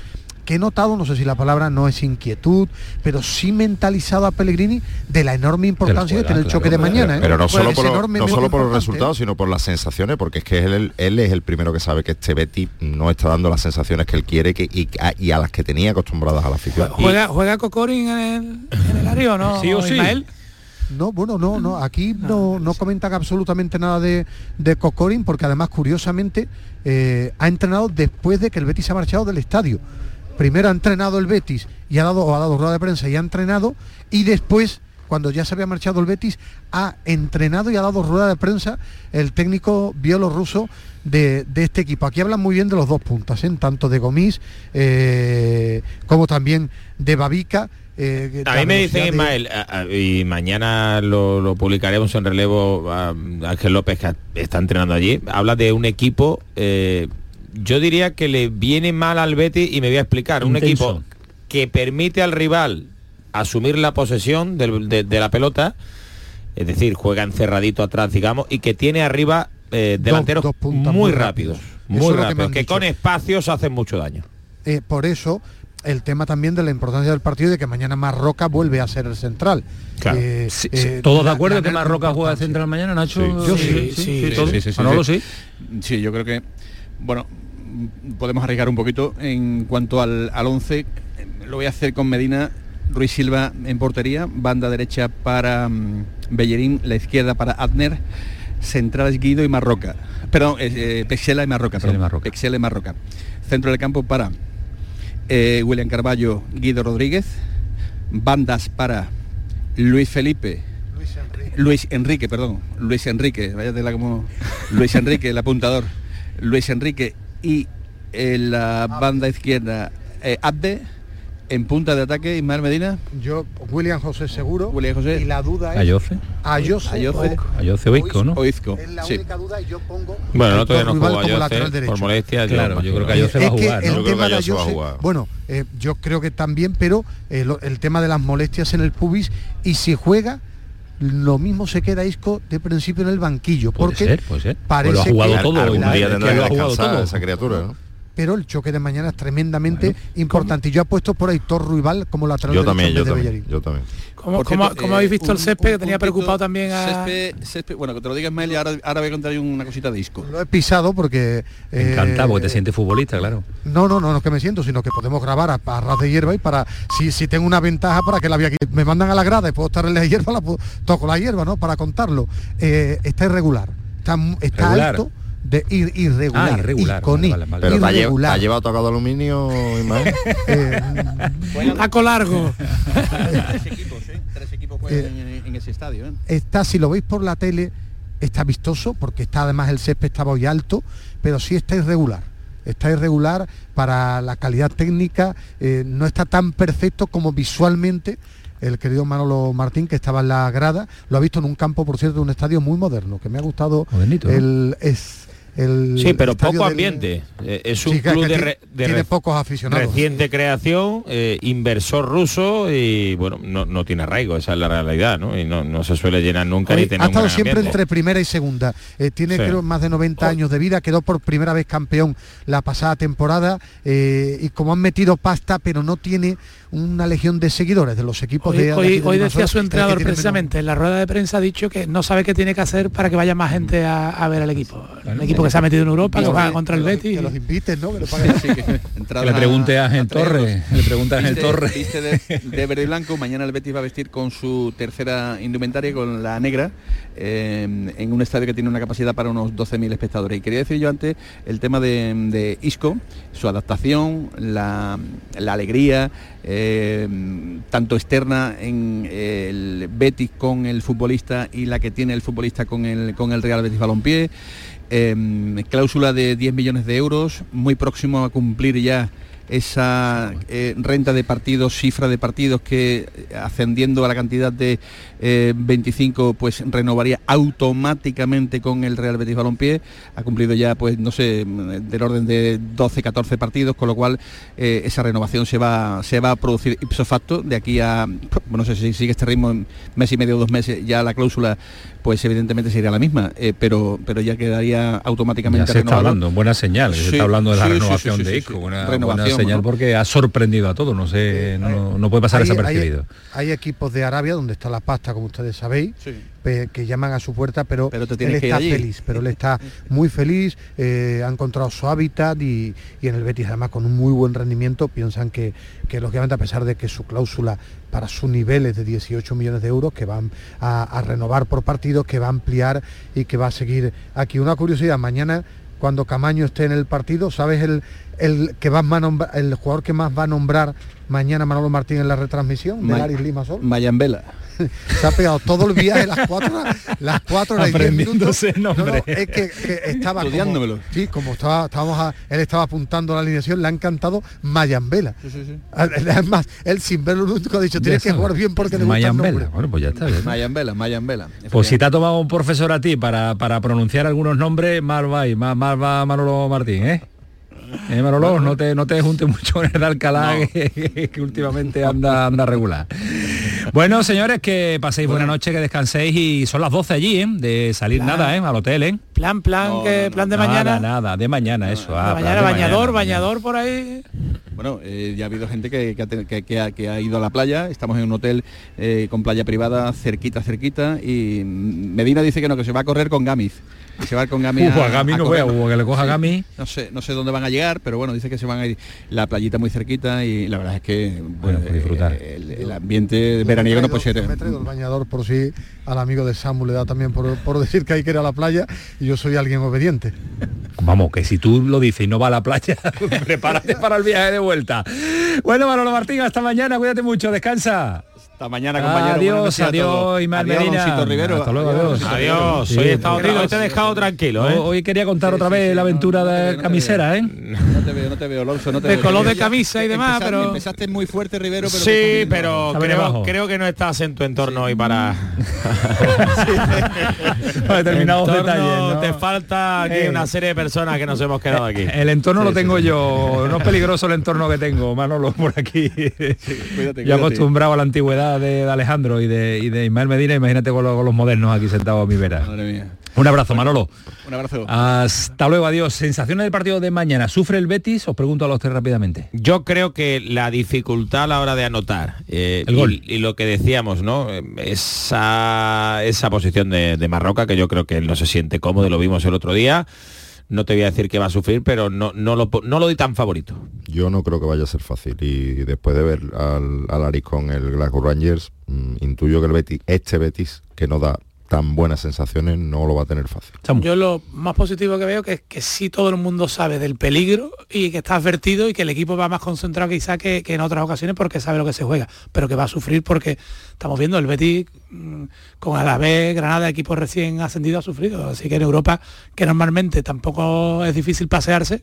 S22: que he notado, no sé si la palabra no es inquietud, pero sí mentalizado a Pellegrini de la enorme importancia que tiene el choque de mañana. ¿eh?
S4: Pero no solo, por, lo- no
S22: enormemente
S4: solo por los resultados, sino por las sensaciones, porque es que él, él es el primero que sabe que este Betty no está dando las sensaciones que él quiere que, y, a, y a las que tenía acostumbradas a la afición.
S23: ¿Juega, ¿Juega Cocorin en el, en el área o no?
S22: Sí o sí.
S23: Ismael?
S22: No, bueno, no, no. Aquí no, no comentan absolutamente nada de, de Cocorin, porque además, curiosamente, eh, ha entrenado después de que el Betis se ha marchado del estadio. Primero ha entrenado el Betis y ha dado, o ha dado rueda de prensa y ha entrenado, y después, cuando ya se había marchado el Betis, ha entrenado y ha dado rueda de prensa el técnico bielorruso de, de este equipo. Aquí hablan muy bien de los dos puntas, ¿eh? tanto de Gomis eh, como también de Babica. eh,
S3: A mí me dicen,
S22: de-
S3: Ismael, a- a- y mañana lo, lo publicaremos en relevo a Ángel López, que está entrenando allí, habla de un equipo, eh, yo diría que le viene mal al Betis y me voy a explicar, un equipo que permite al rival asumir la posesión del- de, de la pelota, es decir, juega encerradito atrás, digamos, y que tiene arriba eh, delanteros
S22: dos
S3: muy
S22: muy
S3: rápidos,
S22: rápidos.
S3: muy
S22: que
S3: rápidos, que, con espacios hacen mucho daño.
S22: Eh, por eso el tema también de la importancia del partido y de que mañana Marroca vuelve a ser el central.
S21: Claro.
S22: Eh,
S21: Sí,
S22: eh,
S21: sí. ¿Todos de acuerdo
S22: la
S21: que Marroca juega de central mañana, Nacho?
S22: Yo sí, sí,
S21: todos.
S20: sí, sí, sí. sí.
S21: Sí,
S20: yo creo que, bueno, podemos arriesgar un poquito en cuanto al, al 11. Lo voy a hacer con Medina, Ruiz Silva en portería, banda derecha para mm, Bellerín, la izquierda para Adner, centrales Guido y Marroca. Perdón, eh, eh, Pexela y Marroca.
S21: Pexela y
S20: perdón.
S21: Marroca.
S20: Pexela y Marroca. Centro del campo para eh, William Carballo, Guido Rodríguez, bandas para Luis Felipe, Luis Enrique, perdón, Luis Enrique, váyatela como Luis Enrique, el apuntador, Luis Enrique y en la banda izquierda eh, Abde, en punta de ataque Ismael Medina.
S22: Yo, William José seguro.
S20: William José.
S22: Y la duda es.
S21: Ayoce.
S22: Ayose.
S20: Ayoce.
S21: Ayoce Oizco, ¿no?
S20: Oizco,
S22: Es la
S20: sí.
S22: única duda y yo pongo.
S3: Bueno, no Ayoce
S22: lateral derecho.
S3: por molestia.
S21: Claro, yo creo que Ayoce va a jugar.
S22: el
S21: ¿no?
S4: Yo creo
S22: tema
S4: que
S22: de
S4: Ayoce va a jugar.
S22: bueno, eh, yo creo que también, pero eh, lo- el tema de las molestias en el pubis y si juega lo mismo se queda Isco de principio en el banquillo
S21: Puede
S22: porque
S21: ser, puede ser.
S22: parece
S21: Pues lo ha jugado
S22: que
S21: todo.
S4: Algún
S21: la-
S4: día
S21: que
S4: que
S21: lo ha jugado
S4: descansar
S21: todo.
S4: esa criatura, ¿no?
S22: Pero el choque de mañana es tremendamente importante y yo apuesto por Aitor Ruibal como lateral
S4: Yo también, yo
S22: de
S4: también,
S22: Bellerín.
S4: yo también.
S23: ¿Cómo,
S20: cierto,
S23: cómo
S20: eh,
S23: habéis visto el
S20: un-
S23: césped que tenía preocupado también a...
S20: Césped, césped, bueno, que te lo diga Ismael y ahora, ahora voy a contar yo una cosita de disco.
S22: Lo he pisado porque... eh,
S21: Encantado, porque te sientes futbolista, claro.
S22: No, no, no, no es que me siento, sino que podemos grabar a, a ras de hierba y para, si, si tengo una ventaja para que la vea aquí. Me mandan a la grada y puedo estar en la hierba, la puedo- toco la hierba, ¿no? Para contarlo. Eh, está irregular. Está, está
S21: Regular.
S22: alto de ir, irregular.
S21: Ah, irregular,
S22: y con
S21: vale, vale, vale.
S4: Pero te
S22: irregular.
S4: ha llevado tocado aluminio. (laughs)
S22: Eh,
S23: Taco largo. (laughs)
S20: tres equipos, ¿eh? Tres equipos juegan en, en ese estadio, ¿eh?
S22: está, si lo veis por la tele, está vistoso, porque está además el césped está muy alto, pero sí está irregular. Está irregular para la calidad técnica, eh, no está tan perfecto como visualmente el querido Manolo Martín, que estaba en la grada, lo ha visto en un campo, por cierto, de un estadio muy moderno, que me ha gustado
S21: Modernito, ¿no?
S22: el, es, el
S3: Sí, pero poco ambiente. Eh, Es un
S22: Sí,
S3: club de,
S22: ti-
S3: re- de
S22: tiene
S3: re-
S22: pocos aficionados.
S3: reciente creación, eh, inversor ruso y bueno, no, no tiene arraigo, esa es la realidad, ¿no? Y no, no se suele llenar nunca
S22: Hoy
S3: ni tener
S22: ha
S3: un
S22: estado
S3: gran
S22: siempre
S3: ambiente.
S22: entre primera y segunda. Eh, tiene
S3: Sí.
S22: creo más de 90 años de vida, quedó por primera vez campeón la pasada temporada eh, y como han metido pasta, pero no tiene una legión de seguidores de los equipos
S23: Hoy,
S22: de, de
S23: hoy-
S22: de
S23: hoy decía su
S22: el
S23: entrenador precisamente en la rueda de prensa ha dicho que no sabe qué tiene que hacer para que vaya más gente a, a ver al equipo. Un equipo que se ha metido en Europa, que juega contra el Betis.
S22: Que los inviten, ¿no? Que lo paguen.
S20: Sí, que (laughs) entrada
S21: Que le pregunte a Ángel. Torres, le pregunte a Ángel
S20: Viste-
S21: Torres.
S20: viste de, de verde y blanco, mañana el Betis va a vestir con su tercera indumentaria, con la negra, eh, en un estadio que tiene una capacidad para unos 12.000 espectadores. Y quería decir yo antes el tema de, de Isco, su adaptación, la, la alegría, eh, tanto externa en el Betis con el futbolista y la que tiene el futbolista con el, con el Real Betis Balompié. Eh, cláusula de 10 millones de euros, muy próximo a cumplir ya esa eh, renta de partidos, cifra de partidos que eh, ascendiendo a la cantidad de eh, 25 pues renovaría automáticamente con el Real Betis Balompié. Ha cumplido ya pues no sé del orden de 12, 14 partidos, con lo cual eh, esa renovación se va se va a producir ipso facto de aquí a no sé si sigue este ritmo en mes y medio o dos meses ya la cláusula pues evidentemente sería la misma, eh, pero pero ya quedaría automáticamente
S1: Ya se está
S20: renovado.
S1: hablando, buena señal, se está hablando de la
S20: sí,
S1: renovación
S20: sí,
S1: de
S20: sí.
S1: una
S20: Renovación,
S1: buena señal
S20: ¿no?
S1: porque ha sorprendido a todos, no sé, no, no puede pasar
S22: Hay-
S1: desapercibido.
S22: Hay, hay equipos de Arabia donde está la pasta, como ustedes sabéis, pe- que llaman a su puerta, pero,
S20: Pero te
S22: él está
S20: allí.
S22: feliz, pero él está muy feliz, eh, ha encontrado su hábitat y, y en el Betis además con un muy buen rendimiento piensan que, que lógicamente a pesar de que su cláusula para su nivel es de 18 millones de euros, que van a, a renovar por partidos, que va a ampliar y que va a seguir aquí. Una curiosidad, mañana cuando Camaño esté en el partido, ¿sabes el, el que va a nombrar, el jugador que más va a nombrar mañana Manolo Martín en la retransmisión de Laris Limasol?
S20: Mayambela.
S22: Se ha pegado todo el viaje, las cuatro horas, las cuatro horas y diez minutos.
S1: Aprendiéndose
S22: No, no, es que, que estaba como,
S20: Estudiándomelo.
S22: sí, como estaba, estábamos a- él estaba apuntando la alineación, le ha encantado Mayambela. Además, él sin verlo nunca ha dicho, tienes que jugar bien porque el
S1: Mayambela, bueno, pues ya está bien.
S20: Mayambela, Mayambela.
S1: Pues si te ha tomado un profesor a ti para, para pronunciar algunos nombres, mal va, y más, mal va Manolo Martín, ¿eh? Eh, Manolo, no te, no te juntes mucho con el Alcalá, que, que últimamente anda, anda regular. Bueno, señores, que paséis buena noche, que descanséis y son las 12 allí, ¿eh? De salir nada, ¿eh? Al hotel, ¿eh?
S2: Plan, plan, que, plan de mañana.
S1: Nada, nada, de mañana, eso. ah,
S2: De mañana,
S1: de
S2: bañador,
S1: mañana.
S2: bañador por ahí.
S20: Bueno, eh, ya ha habido gente que, que ha, que- que ha- que ha ido a la playa, estamos en un hotel eh, con playa privada cerquita, cerquita, y Medina dice que no, que se va a correr con Gamiz. Se va con Gami
S1: Uf, a Gami no que le coja Gami.
S20: No sé, no sé dónde van a llegar, pero bueno, dice que se van a ir la playita muy cerquita y la verdad es que bueno,
S1: disfrutar.
S20: eh, el, el ambiente veraniego no puede ser.
S22: Me he traído el bañador por si al amigo de Samu le da también por, por decir que hay que ir a la playa y yo soy alguien obediente.
S1: Vamos, que si tú lo dices y no va a la playa, (laughs) prepárate para el viaje de vuelta. Bueno, Manolo Martín, hasta mañana, cuídate mucho, descansa.
S20: Hasta mañana, compañero. Buenas
S1: Adiós, adiós, Medina.
S20: Doncito Rivero.
S1: Hasta luego, adiós.
S3: Adiós,
S1: Sí,
S3: hoy he estado hoy te he dejado tranquilo, ¿eh?
S1: Hoy- Hoy quería contar otra vez la aventura de camisera, ¿eh?
S20: No te veo, no te veo, Alonso, no te
S2: De
S20: veo.
S2: color de camisa y demás,
S20: empezaste-
S2: pero-
S20: Empezaste muy fuerte, Rivero, pero...
S3: Sí, pero creo,
S1: abajo.
S3: creo que no estás en tu entorno hoy para... (laughs)
S1: Para (laughs) determinados
S3: Entorno,
S1: detalles, ¿no?
S3: Te falta aquí
S1: Eh.
S3: una serie de personas que nos hemos quedado aquí.
S1: El entorno lo tengo yo, no es peligroso el entorno que tengo, Manolo, por aquí.
S20: cuídate,
S1: yo acostumbrado a la antigüedad de, de Alejandro y de, y de Ismael Medina, imagínate con los, con los modernos aquí sentados a mi vera.
S20: Madre mía.
S1: Un abrazo, Manolo.
S20: Un abrazo.
S1: Hasta luego, adiós. Sensaciones del partido de mañana. ¿Sufre el Betis? Os pregunto a los tres rápidamente.
S3: Yo creo que la dificultad a la hora de anotar eh,
S1: El
S3: y-
S1: gol.
S3: Y, lo que decíamos, ¿no? Eh, Esa, esa posición de, de Marroca que yo creo que él no se siente cómodo, lo vimos el otro día. No te voy a decir que va a sufrir, pero no, no, lo, no lo doy tan favorito.
S4: Yo no creo que vaya a ser fácil y después de ver al, al Aris con el Glasgow Rangers, mm, intuyo que el Betis, este Betis, que no da tan buenas sensaciones, no lo va a tener fácil.
S2: Yo lo más positivo que veo que es que sí todo el mundo sabe del peligro y que está advertido y que el equipo va más concentrado quizá que, que en otras ocasiones porque sabe lo que se juega, pero que va a sufrir porque estamos viendo el Betis mm, con Alavés, Granada, equipo recién ascendido ha sufrido, así que en Europa que normalmente tampoco es difícil pasearse,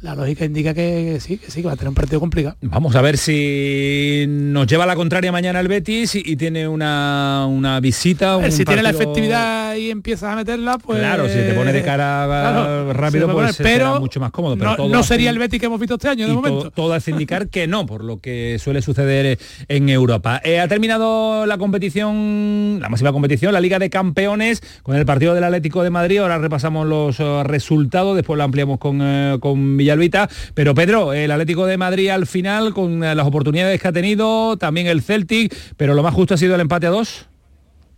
S2: la lógica indica que sí, que sí, que va a tener un partido complicado.
S1: Vamos a ver si nos lleva a la contraria mañana el Betis y, y tiene una, una visita. Un
S2: si tiene la efectividad y empiezas a meterla, pues
S1: Claro, si te pone de cara
S2: Claro,
S1: rápido, pues
S2: poner,
S1: será
S2: pero
S1: mucho más cómodo. Pero
S2: no,
S1: todo
S2: no
S1: hace-
S2: sería el Betis que hemos visto este año de
S1: y
S2: momento.
S1: todo, todo hace indicar que no, por lo que suele suceder en Europa. Eh, ha terminado la competición, la máxima competición, la Liga de Campeones, con el partido del Atlético de Madrid. Ahora repasamos los eh, resultados, después lo ampliamos con, eh, con Villalbita. Pero Pedro, el Atlético de Madrid al final, con eh, las oportunidades que ha tenido, también el Celtic, pero lo más justo ha sido el empate a dos.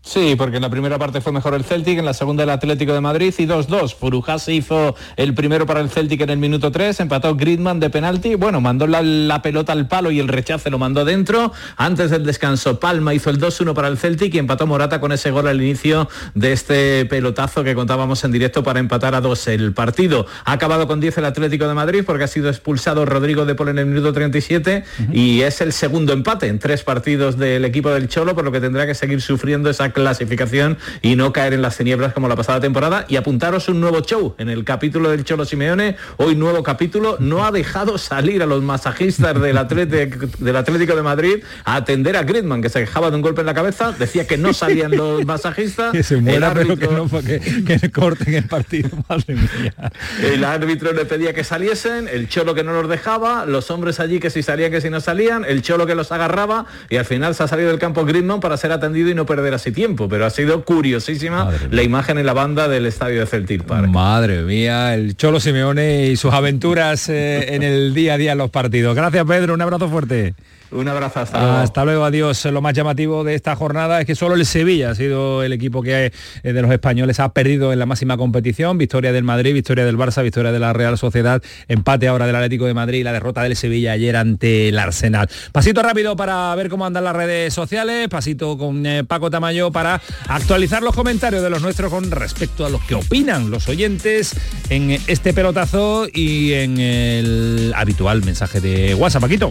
S7: Sí, porque en la primera parte fue mejor el Celtic, en la segunda el Atlético de Madrid y 2-2. Furujá se hizo el primero para el Celtic en el minuto 3, empató Gridman de penalti, bueno, mandó la, la pelota al palo y el rechace lo mandó dentro. Antes del descanso, Palma hizo el 2-1 para el Celtic y empató Morata con ese gol al inicio de este pelotazo que contábamos en directo para empatar a dos el partido. Ha acabado con 10 el Atlético de Madrid porque ha sido expulsado Rodrigo de Paul en el minuto 37 y es el segundo empate en tres partidos del equipo del Cholo, por lo que tendrá que seguir sufriendo esa clasificación y no caer en las tinieblas como la pasada temporada y apuntaros un nuevo show en el capítulo del Cholo Simeone, hoy nuevo capítulo, no ha dejado salir a los masajistas del Atlético, del Atlético de Madrid a atender a Griezmann que se quejaba de un golpe en la cabeza, decía que no salían los (laughs) masajistas,
S1: Que se
S7: el
S1: muera, pero
S7: árbitro-
S1: que no, que, que corten el partido, (laughs) madre mía.
S7: el árbitro le pedía que saliesen, el cholo que no los dejaba, los hombres allí que si salían, que si no salían, el cholo que los agarraba y al final se ha salido del campo Griezmann para ser atendido y no perder así tiempo. Pero ha sido curiosísima la imagen en la banda del estadio de Celtic Park.
S1: Madre mía, el Cholo Simeone y sus aventuras eh, en el día a día en los partidos. Gracias Pedro, un abrazo fuerte.
S7: Un abrazo, hasta luego.
S1: Hasta luego, adiós. Lo más llamativo de esta jornada es que solo el Sevilla ha sido el equipo que eh, de los españoles ha perdido en la máxima competición. Victoria del Madrid, victoria del Barça, victoria de la Real Sociedad, empate ahora del Atlético de Madrid y la derrota del Sevilla ayer ante el Arsenal. Pasito rápido para ver cómo andan las redes sociales, pasito con eh, Paco Tamayo para actualizar los comentarios de los nuestros con respecto a lo que opinan los oyentes en este pelotazo y en el habitual mensaje de WhatsApp. Paquito.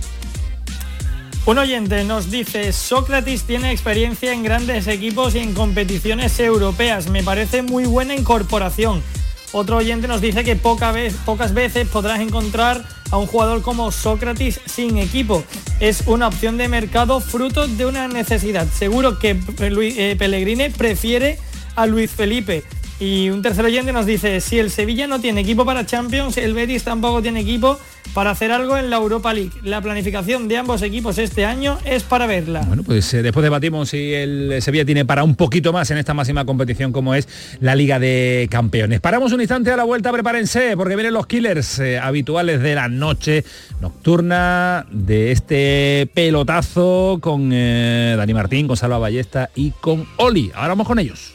S13: Un oyente nos dice, Sócrates tiene experiencia en grandes equipos y en competiciones europeas. Me parece muy buena incorporación. Otro oyente nos dice que pocas veces podrás encontrar a un jugador como Sócrates sin equipo. Es una opción de mercado fruto de una necesidad. Seguro que eh, Pellegrini prefiere a Luis Felipe. Y un tercer oyente nos dice, si el Sevilla no tiene equipo para Champions, el Betis tampoco tiene equipo para hacer algo en la Europa League. La planificación de ambos equipos este año es para verla.
S1: Bueno, pues eh, después debatimos si el Sevilla tiene para un poquito más en esta máxima competición como es la Liga de Campeones. Paramos un instante a la vuelta, prepárense, porque vienen los killers eh, habituales de la noche nocturna de este pelotazo con eh, Dani Martín, con Salva Ballesta y con Oli. Ahora vamos con ellos.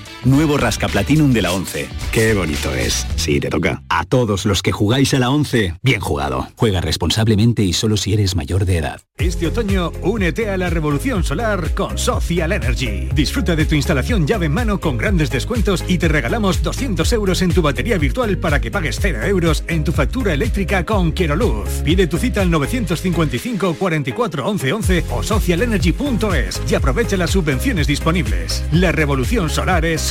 S24: Nuevo Rasca Platinum de la 11. Qué bonito es. Sí, te toca. A todos los que jugáis a la 11, bien jugado. Juega responsablemente y solo si eres mayor de edad.
S25: Este otoño, únete a la revolución solar con Social Energy. Disfruta de tu instalación llave en mano con grandes descuentos y te regalamos 200 euros en tu batería virtual para que pagues 0 euros en tu factura eléctrica con Luz. Pide tu cita al 955 44 11 11 o socialenergy.es y aprovecha las subvenciones disponibles. La revolución solar es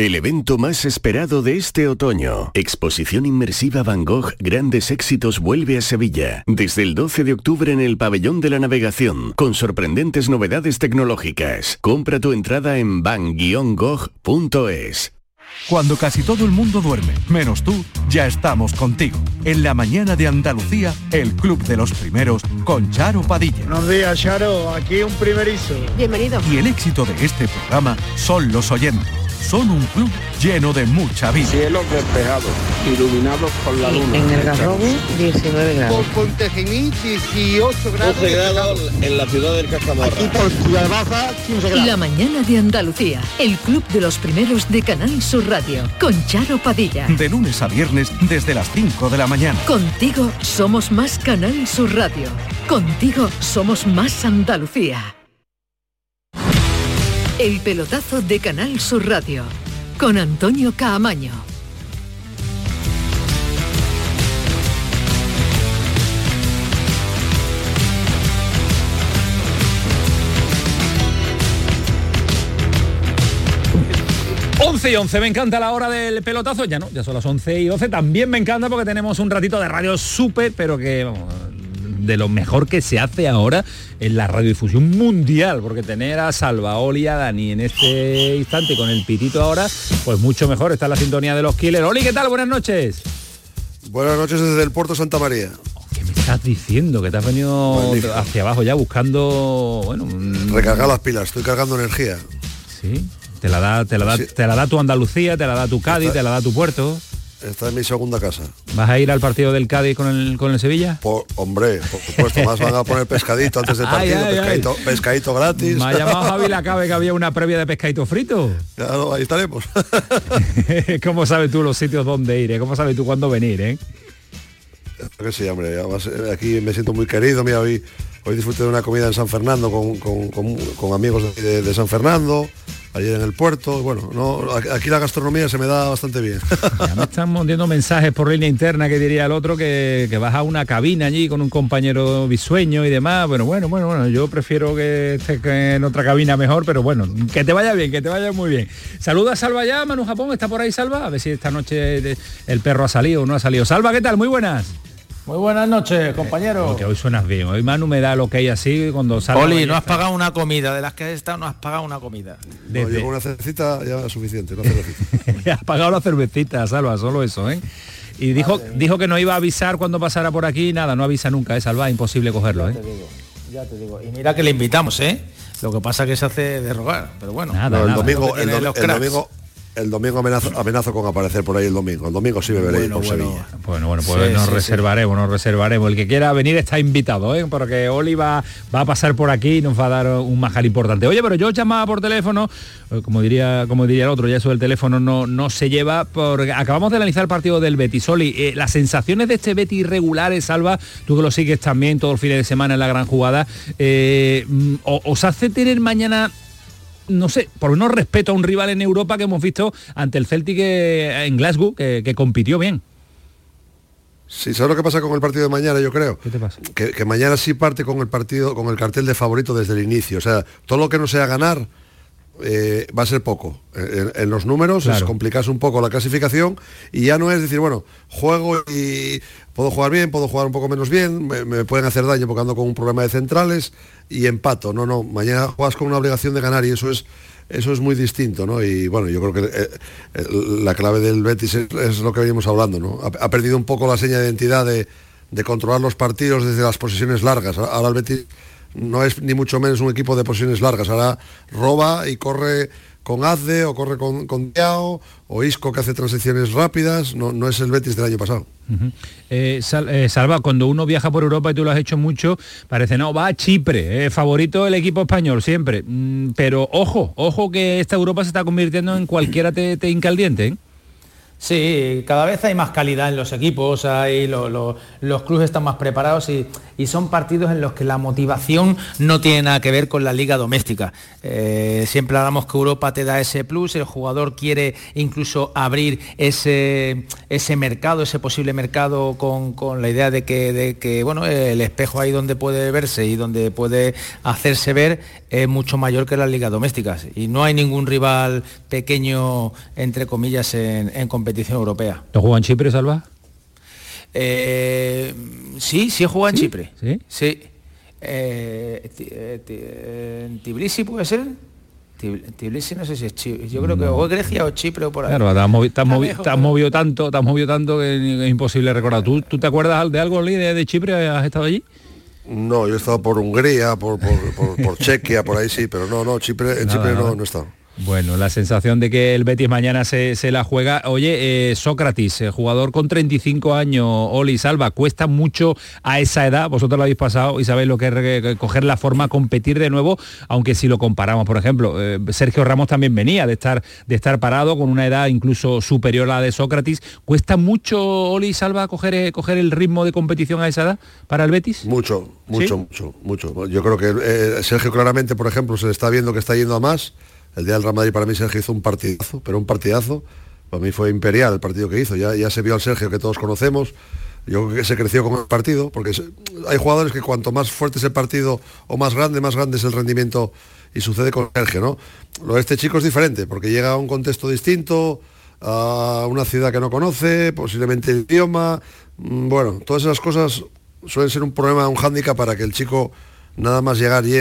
S26: El evento más esperado de este otoño, Exposición Inmersiva Van Gogh Grandes Éxitos vuelve a Sevilla, desde el 12 de octubre en el Pabellón de la Navegación, con sorprendentes novedades tecnológicas. Compra tu entrada en van-gogh.es.
S18: Cuando casi todo el mundo duerme, menos tú, ya estamos contigo. En la mañana de Andalucía, el Club de los Primeros con Charo Padilla.
S27: Buenos días, Charo. Aquí un primerizo.
S28: Bienvenido.
S18: Y el éxito de este programa son los oyentes. Son un club lleno de mucha vida.
S29: Cielos despejados, iluminados por la luna.
S30: En el Garrobo, 19 grados.
S27: Por Pontejimí, 18 grados.
S31: 12 grados en la ciudad del Cajamarra.
S27: Aquí por Ciudad Baja, 15 grados.
S15: La mañana de Andalucía, el club de los primeros de Canal Sur Radio, con Charo Padilla.
S18: De lunes a viernes desde las 5 de la mañana.
S15: Contigo somos más Canal Sur Radio. Contigo somos más Andalucía. El pelotazo de Canal Sur Radio, con Antonio Caamaño.
S1: Once y 11, me encanta la hora del pelotazo, ya no, ya son las 11 y 12, también me encanta porque tenemos un ratito de radio súper, pero que de lo mejor que se hace ahora en la radiodifusión mundial, porque tener a Salva, Oli y a Dani en este instante con el pitito ahora, pues mucho mejor, está en la sintonía de los killers. Oli, ¿qué tal? Buenas noches.
S32: Buenas noches desde el puerto Santa María.
S1: ¿Qué me estás diciendo? Que te has venido
S32: Magnífico.
S1: hacia abajo ya buscando, bueno, un-
S32: Recargar las pilas, estoy cargando energía.
S1: Sí, te la da, te la da,
S32: Sí.
S1: te la da tu Andalucía, te la da tu Cádiz, te la da tu puerto.
S32: Esta es mi segunda casa.
S1: ¿Vas a ir al partido del Cádiz con el, con el Sevilla?
S32: Por, hombre, por supuesto, más van a poner pescadito antes del (laughs) partido,
S1: ay, ay.
S32: pescadito, pescadito gratis.
S1: Me ha llamado Javi (laughs) Lacabe que había una previa de pescadito frito.
S32: Claro, ahí estaremos. (laughs)
S1: ¿Cómo sabes tú los sitios donde ir? eh? ¿Cómo sabes tú cuándo venir? Eh?
S32: que sí, hombre, eh, aquí me siento muy querido, mira, hoy, hoy disfruté de una comida en San Fernando con, con- con- con amigos de San Fernando, ayer en el puerto, bueno, no, aquí la gastronomía se me da bastante bien.
S1: Ya me están mondiendo mensajes por línea interna que diría el otro que, que vas a una cabina allí con un compañero bisueño y demás. Bueno, bueno, bueno, bueno, yo prefiero que estés en otra cabina mejor, pero bueno, que te vaya bien, que te vaya muy bien. Saluda Salva ya, Manu Japón, ¿está por ahí Salva? A ver si esta noche el perro ha salido o no ha salido. Salva, ¿qué tal? Muy buenas.
S33: Muy buenas noches, compañero.
S1: Porque hoy suenas bien. Hoy Manu me da lo que hay así cuando sale.
S33: Oli, no has pagado una comida, de las que has estado no has pagado una comida.
S32: No, yo con una cervecita ya es suficiente, una cervecita. (laughs)
S1: has pagado la cervecita, Salva, solo eso, ¿eh? Y dijo, dijo que no iba a avisar cuando pasara por aquí, nada, no avisa nunca, es Salva, imposible cogerlo, ¿eh?
S33: Ya te digo. Y mira que le invitamos, ¿eh? Lo que pasa que se hace de rogar, pero bueno.
S32: No, el
S33: que
S32: domingo, el domingo amenazo, amenazo con aparecer por ahí el domingo. El domingo sí me veréis por Sevilla.
S1: Bueno, bueno, pues
S32: Sí,
S1: nos
S32: sí, sí.
S1: reservaremos, nos reservaremos. El que quiera venir está invitado, ¿eh? porque Oli va, va a pasar por aquí y nos va a dar un majar importante. Oye, pero yo llamaba por teléfono, eh, como diría, como diría el otro, ya eso del teléfono no, no se lleva, porque acabamos de analizar el partido del Betis. Oli, eh, las sensaciones de este Betis irregulares, Salva, tú que lo sigues también todos los fines de semana en la gran jugada, eh, mm, ¿os hace tener mañana no sé, por menos respeto a un rival en Europa que hemos visto ante el Celtic eh, en Glasgow, que, que compitió bien.
S32: Sí, ¿sabes lo que pasa con el partido de mañana, yo creo?
S1: ¿Qué te pasa?
S32: Que, que mañana sí parte con el partido, con el cartel de favorito desde el inicio. O sea, todo lo que no sea ganar eh, va a ser poco. En, en los números es
S1: Claro.
S32: complicarse un poco la clasificación y ya no es decir, bueno, juego y puedo jugar bien, puedo jugar un poco menos bien, me, me pueden hacer daño porque ando con un problema de centrales y empato. No, no, mañana juegas con una obligación de ganar y eso es eso es muy distinto, ¿no? Y bueno, yo creo que eh, eh, la clave del Betis es, es lo que venimos hablando, ¿no? Ha, ha perdido un poco la seña de identidad de, de controlar los partidos desde las posiciones largas. Ahora el Betis no es ni mucho menos un equipo de posiciones largas. Ahora roba y corre con Azde o corre con, con Diao o Isco que hace transiciones rápidas. No, no es el Betis del año pasado.
S1: Eh, eh, Salva, cuando uno viaja por Europa y tú lo has hecho mucho, parece, no, va a Chipre, eh, favorito el equipo español siempre. Mm, pero ojo, ojo que esta Europa se está convirtiendo en cualquiera te, te. ¿eh?
S33: Sí, cada vez hay más calidad en los equipos, hay lo- lo- los clubes están más preparados y, y son partidos en los que la motivación no tiene nada que ver con la liga doméstica. Eh, siempre hablamos que Europa te da ese plus, el jugador quiere incluso abrir ese, ese mercado, ese posible mercado con, con la idea de que, de que bueno, el espejo ahí donde puede verse y donde puede hacerse ver es mucho mayor que las ligas domésticas. Y no hay ningún rival pequeño, entre comillas, en, en competición europea.
S1: ¿Lo juega en Chipre, Salva?
S33: Eh, sí, sí he jugado en Chipre.
S1: ¿Sí?
S33: Sí. Eh, eh, eh, ¿En Tbilisi puede ser? Tbilisi no sé si es Chipre. Yo creo que o es Grecia o Chipre o por ahí.
S1: Claro, te has, movi- te has
S33: Está
S1: movi- te has movido tanto, te has movido tanto que es imposible recordar. ¿Tú, tú te acuerdas de algo, Lee, de, de Chipre? ¿Has estado allí?
S32: No, yo he estado por Hungría, por, por, por- por (laughs) Chequia, por ahí sí, pero no, no, Chipre, en
S1: Nada,
S32: Chipre no,
S1: nada.
S32: no he estado.
S1: Bueno, la sensación de que el Betis mañana se, la juega. Oye, eh, Sócrates, eh, jugador con 35 años, Oli Salva, cuesta mucho a esa edad, vosotros lo habéis pasado y sabéis lo que es coger la forma, competir de nuevo, aunque si lo comparamos, por ejemplo, eh, Sergio Ramos también venía de estar, de estar parado con una edad incluso superior a la de Sócrates. ¿Cuesta mucho, Oli Salva, coger, coger el ritmo de competición a esa edad para el Betis?
S32: Mucho, mucho, mucho, mucho. Yo creo que Sergio claramente, por ejemplo, se le está viendo que está yendo a más el día del Real Madrid para mí Sergio hizo un partidazo, pero un partidazo. Para mí fue imperial el partido que hizo. Ya, se vio al Sergio que todos conocemos. Yo creo que se creció con el partido, porque hay jugadores que cuanto más fuerte es el partido o más grande, más grande es el rendimiento y sucede con Sergio, ¿no? Lo de este chico es diferente, porque llega a un contexto distinto, a una ciudad que no conoce, posiblemente el idioma. Mm, bueno, todas esas cosas suelen ser un problema, un hándicap para que el chico nada más llegar y,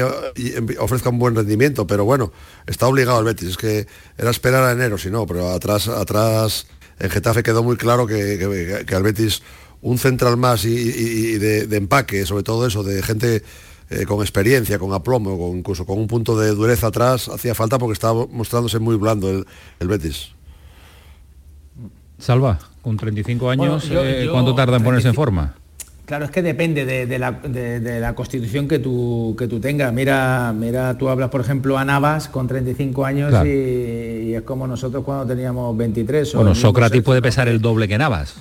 S32: ofrezca un buen rendimiento, pero bueno, está obligado el Betis, es que era esperar a enero, si no, pero atrás, atrás en Getafe quedó muy claro que, al Betis un central más y, de, empaque, sobre todo eso, de gente eh, con experiencia, con aplomo, con, incluso con un punto de dureza atrás, hacía falta porque estaba mostrándose muy blando el, Betis.
S1: Salva, con 35 años, eh, ¿cuánto tarda en ponerse en forma?
S33: Claro, es que depende de, la, constitución que tú, que tú tengas. Mira, mira, tú hablas, por ejemplo, a Navas con 35 años y, es como nosotros cuando teníamos 23.
S1: Bueno, Sócrates puede pesar el doble que Navas.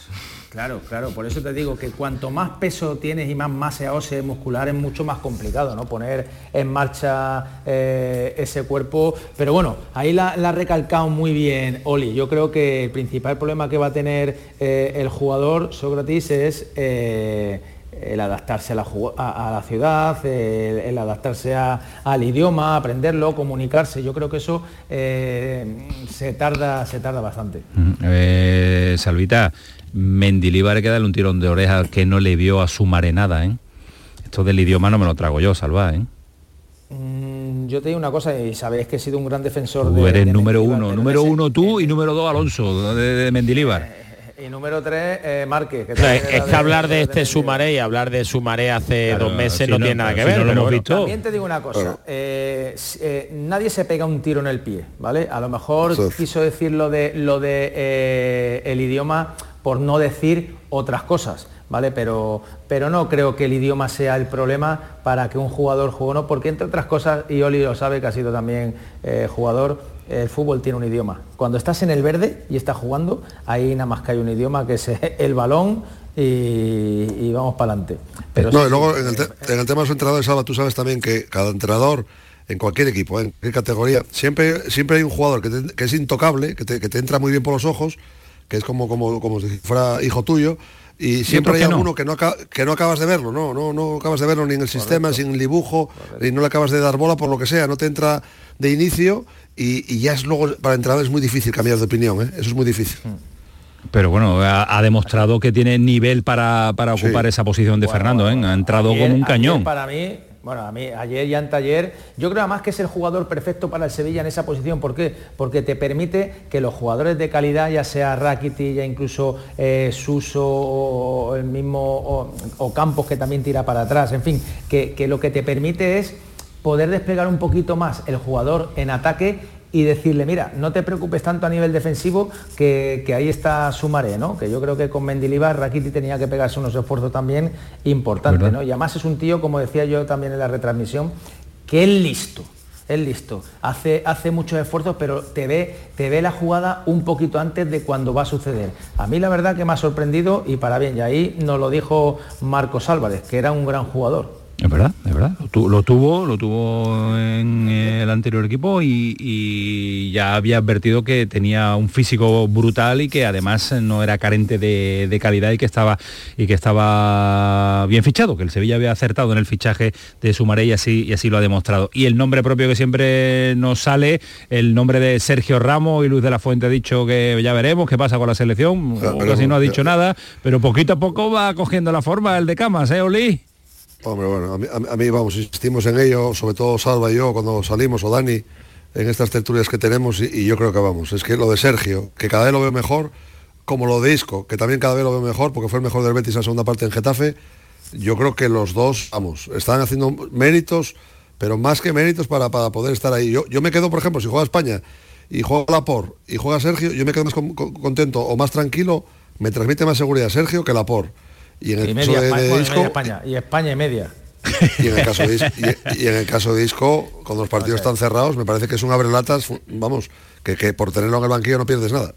S33: Claro, claro, por eso te digo que cuanto más peso tienes y más masa ósea muscular es mucho más complicado, ¿no? Poner en marcha eh, ese cuerpo. Pero bueno, ahí la, ha recalcado muy bien Oli. Yo creo que el principal problema que va a tener eh, el jugador Sócrates es eh, el adaptarse a la, ciudad, el, adaptarse al idioma, aprenderlo, comunicarse. Yo creo que eso se, tarda, se tarda bastante.
S1: Salvita, Mendilibar hay que darle un tirón de oreja que no le vio a su marenada, ¿eh? Esto del idioma no me lo trago yo, Salva, ¿eh?
S33: Mm, yo te digo una cosa y sabéis que he sido un gran defensor
S1: tú de. Eres número uno, número uno tú y número dos Alonso de, Mendilibar.
S33: Eh, y número tres, eh, Márquez.
S3: es que hablar de, este Sumaré y hablar de Sumaré hace dos meses no, tiene nada que ver.
S33: lo visto. También te digo una cosa, nadie se pega un tiro en el pie, ¿vale? A lo mejor quiso decir lo de lo de el idioma por no decir otras cosas, ¿vale? Pero, pero no creo que el idioma sea el problema para que un jugador juegue no, porque entre otras cosas, y Oli lo sabe que ha sido también eh, jugador, el fútbol tiene un idioma. Cuando estás en el verde y estás jugando, ahí nada más que hay un idioma que es (laughs) el balón y, vamos para adelante.
S32: Pero no, y luego en el, tema de los entrenadores, Salva, tú sabes también que cada entrenador en cualquier equipo, en cualquier categoría, siempre, siempre hay un jugador que, es intocable, que te, que te entra muy bien por los ojos que es como, como, como si fuera hijo tuyo, y siempre hay alguno que, no, que no acabas de verlo, no, no, no acabas de verlo ni en el sistema, sin el dibujo, y no le acabas de dar bola por lo que sea, no te entra de inicio y, ya es luego, para entrar es muy difícil cambiar de opinión, ¿eh? eso es muy difícil. Mm.
S1: Pero bueno, ha, demostrado que tiene nivel para, ocupar esa posición de Fernando, ¿eh? ha entrado como un cañón.
S33: Para mí, bueno, a mí ayer y anteayer, yo creo además que es el jugador perfecto para el Sevilla en esa posición. ¿Por qué? Porque te permite que los jugadores de calidad, ya sea Rakiti, ya incluso eh, Suso o el mismo o, Campos que también tira para atrás, en fin, que, que lo que te permite es poder desplegar un poquito más el jugador en ataque y decirle, mira, no te preocupes tanto a nivel defensivo que, ahí está Sumaré, ¿no? Que yo creo que con Mendilibar Rakiti tenía que pegarse unos esfuerzos también importantes, ¿no? Y además es un tío, como decía yo también en la retransmisión, que es listo, es listo. Hace, hace muchos esfuerzos, pero te ve, te ve la jugada un poquito antes de cuando va a suceder. A mí la verdad que me ha sorprendido y para bien, y ahí nos lo dijo Marcos Álvarez, que era un gran jugador.
S1: Es verdad, es verdad. Lo, tuvo, lo tuvo en el anterior equipo y, ya había advertido que tenía un físico brutal y que además no era carente de, calidad y que estaba y que estaba bien fichado, que el Sevilla había acertado en el fichaje de Sumaré y así, y así lo ha demostrado. Y el nombre propio que siempre nos sale, el nombre de Sergio Ramos y Luis de la Fuente ha dicho que ya veremos qué pasa con la selección, casi no ha dicho nada, pero poquito a poco va cogiendo la forma el de Camas, ¿eh, Oli?
S32: Hombre, bueno, a mí, vamos, insistimos en ello, sobre todo Salva y yo cuando salimos, o Dani, en estas tertulias que tenemos, y, yo creo que vamos. Es que lo de Sergio, que cada vez lo veo mejor, como lo de Isco, que también cada vez lo veo mejor, porque fue el mejor del Betis en la segunda parte en Getafe, yo creo que los dos, vamos, están haciendo méritos pero más que méritos para, para poder estar ahí. Yo, yo me quedo, por ejemplo, si juega España y juega Lapor y juega Sergio, yo me quedo más con- con- contento o más tranquilo, me transmite más seguridad Sergio que Lapor. Y en el
S33: Y
S32: caso de,
S33: España,
S32: de
S33: bueno, y
S32: Isco,
S33: media España. Y España y media.
S32: y en el caso de, Is- (laughs) y- y en el caso de Isco, cuando los partidos están cerrados, me parece que es un abrelatas, vamos, que, que por tenerlo en el banquillo no pierdes nada.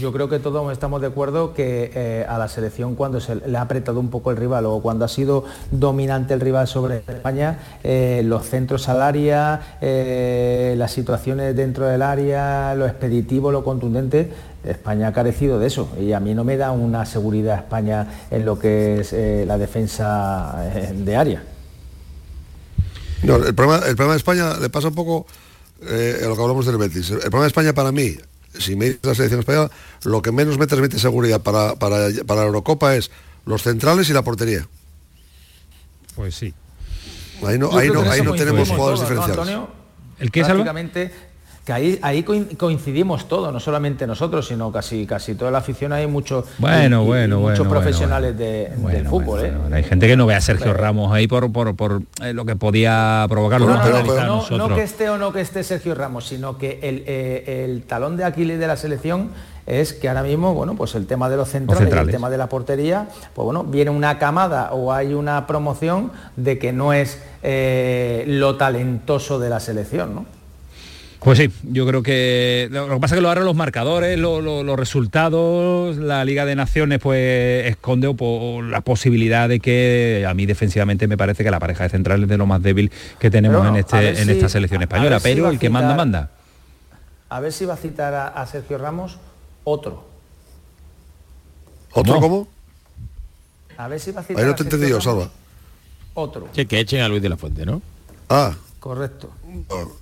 S33: Yo creo que todos estamos de acuerdo que eh, a la selección cuando se le ha apretado un poco el rival o cuando ha sido dominante el rival sobre España, eh, los centros al área, eh, las situaciones dentro del área, lo expeditivo, lo contundente, España ha carecido de eso y a mí no me da una seguridad España en lo que es eh, la defensa eh, de área.
S32: No, el problema, el problema de España le pasa un poco eh, a lo que hablamos del Betis. El problema de España para mí, si me dices la selección española, lo que menos me transmite seguridad para, para, para la Eurocopa es los centrales y la portería.
S1: Pues sí.
S32: Ahí no, ahí no, ahí no tenemos jugadores
S33: todos, ¿no,
S32: diferenciales.
S33: Antonio?
S1: ¿El qué, Salva?
S33: Que ahí, ahí coin- coincidimos todos, no solamente nosotros, sino casi casi toda la afición, hay muchos
S1: Bueno,
S33: y- y
S1: bueno,
S33: muchos
S1: bueno,
S33: profesionales de- del fútbol. ¿eh?
S1: Hay gente que no ve a Sergio Ramos ahí por, por, por, eh, lo que podía provocar
S33: No, no, no, que esté o no que esté Sergio Ramos, sino que el, eh, el talón de Aquiles de la selección es que ahora mismo, bueno, pues el tema de los centrales, y
S1: centrales.
S33: el tema de la portería, pues bueno, viene una camada o hay una promoción de que no es eh, lo talentoso de la selección, ¿no?
S1: Pues sí, yo creo que lo que pasa es que lo agarran los marcadores, lo- lo- los resultados, la Liga de Naciones pues esconde o la posibilidad de que a mí defensivamente me parece que la pareja de centrales es de lo más débil que tenemos en, este, en
S33: si-
S1: esta selección española,
S33: si
S1: pero el que manda,
S33: citar-
S1: manda.
S33: A ver si va a citar a, a Sergio Ramos otro.
S32: ¿Otro cómo?
S33: A ver si va a citar
S32: Ahí no te he
S33: Sergio
S32: entendido,
S33: Ramos
S32: Salva.
S33: Otro.
S3: Que, que echen a Luis de la Fuente, ¿no?
S32: Ah,
S33: Correcto.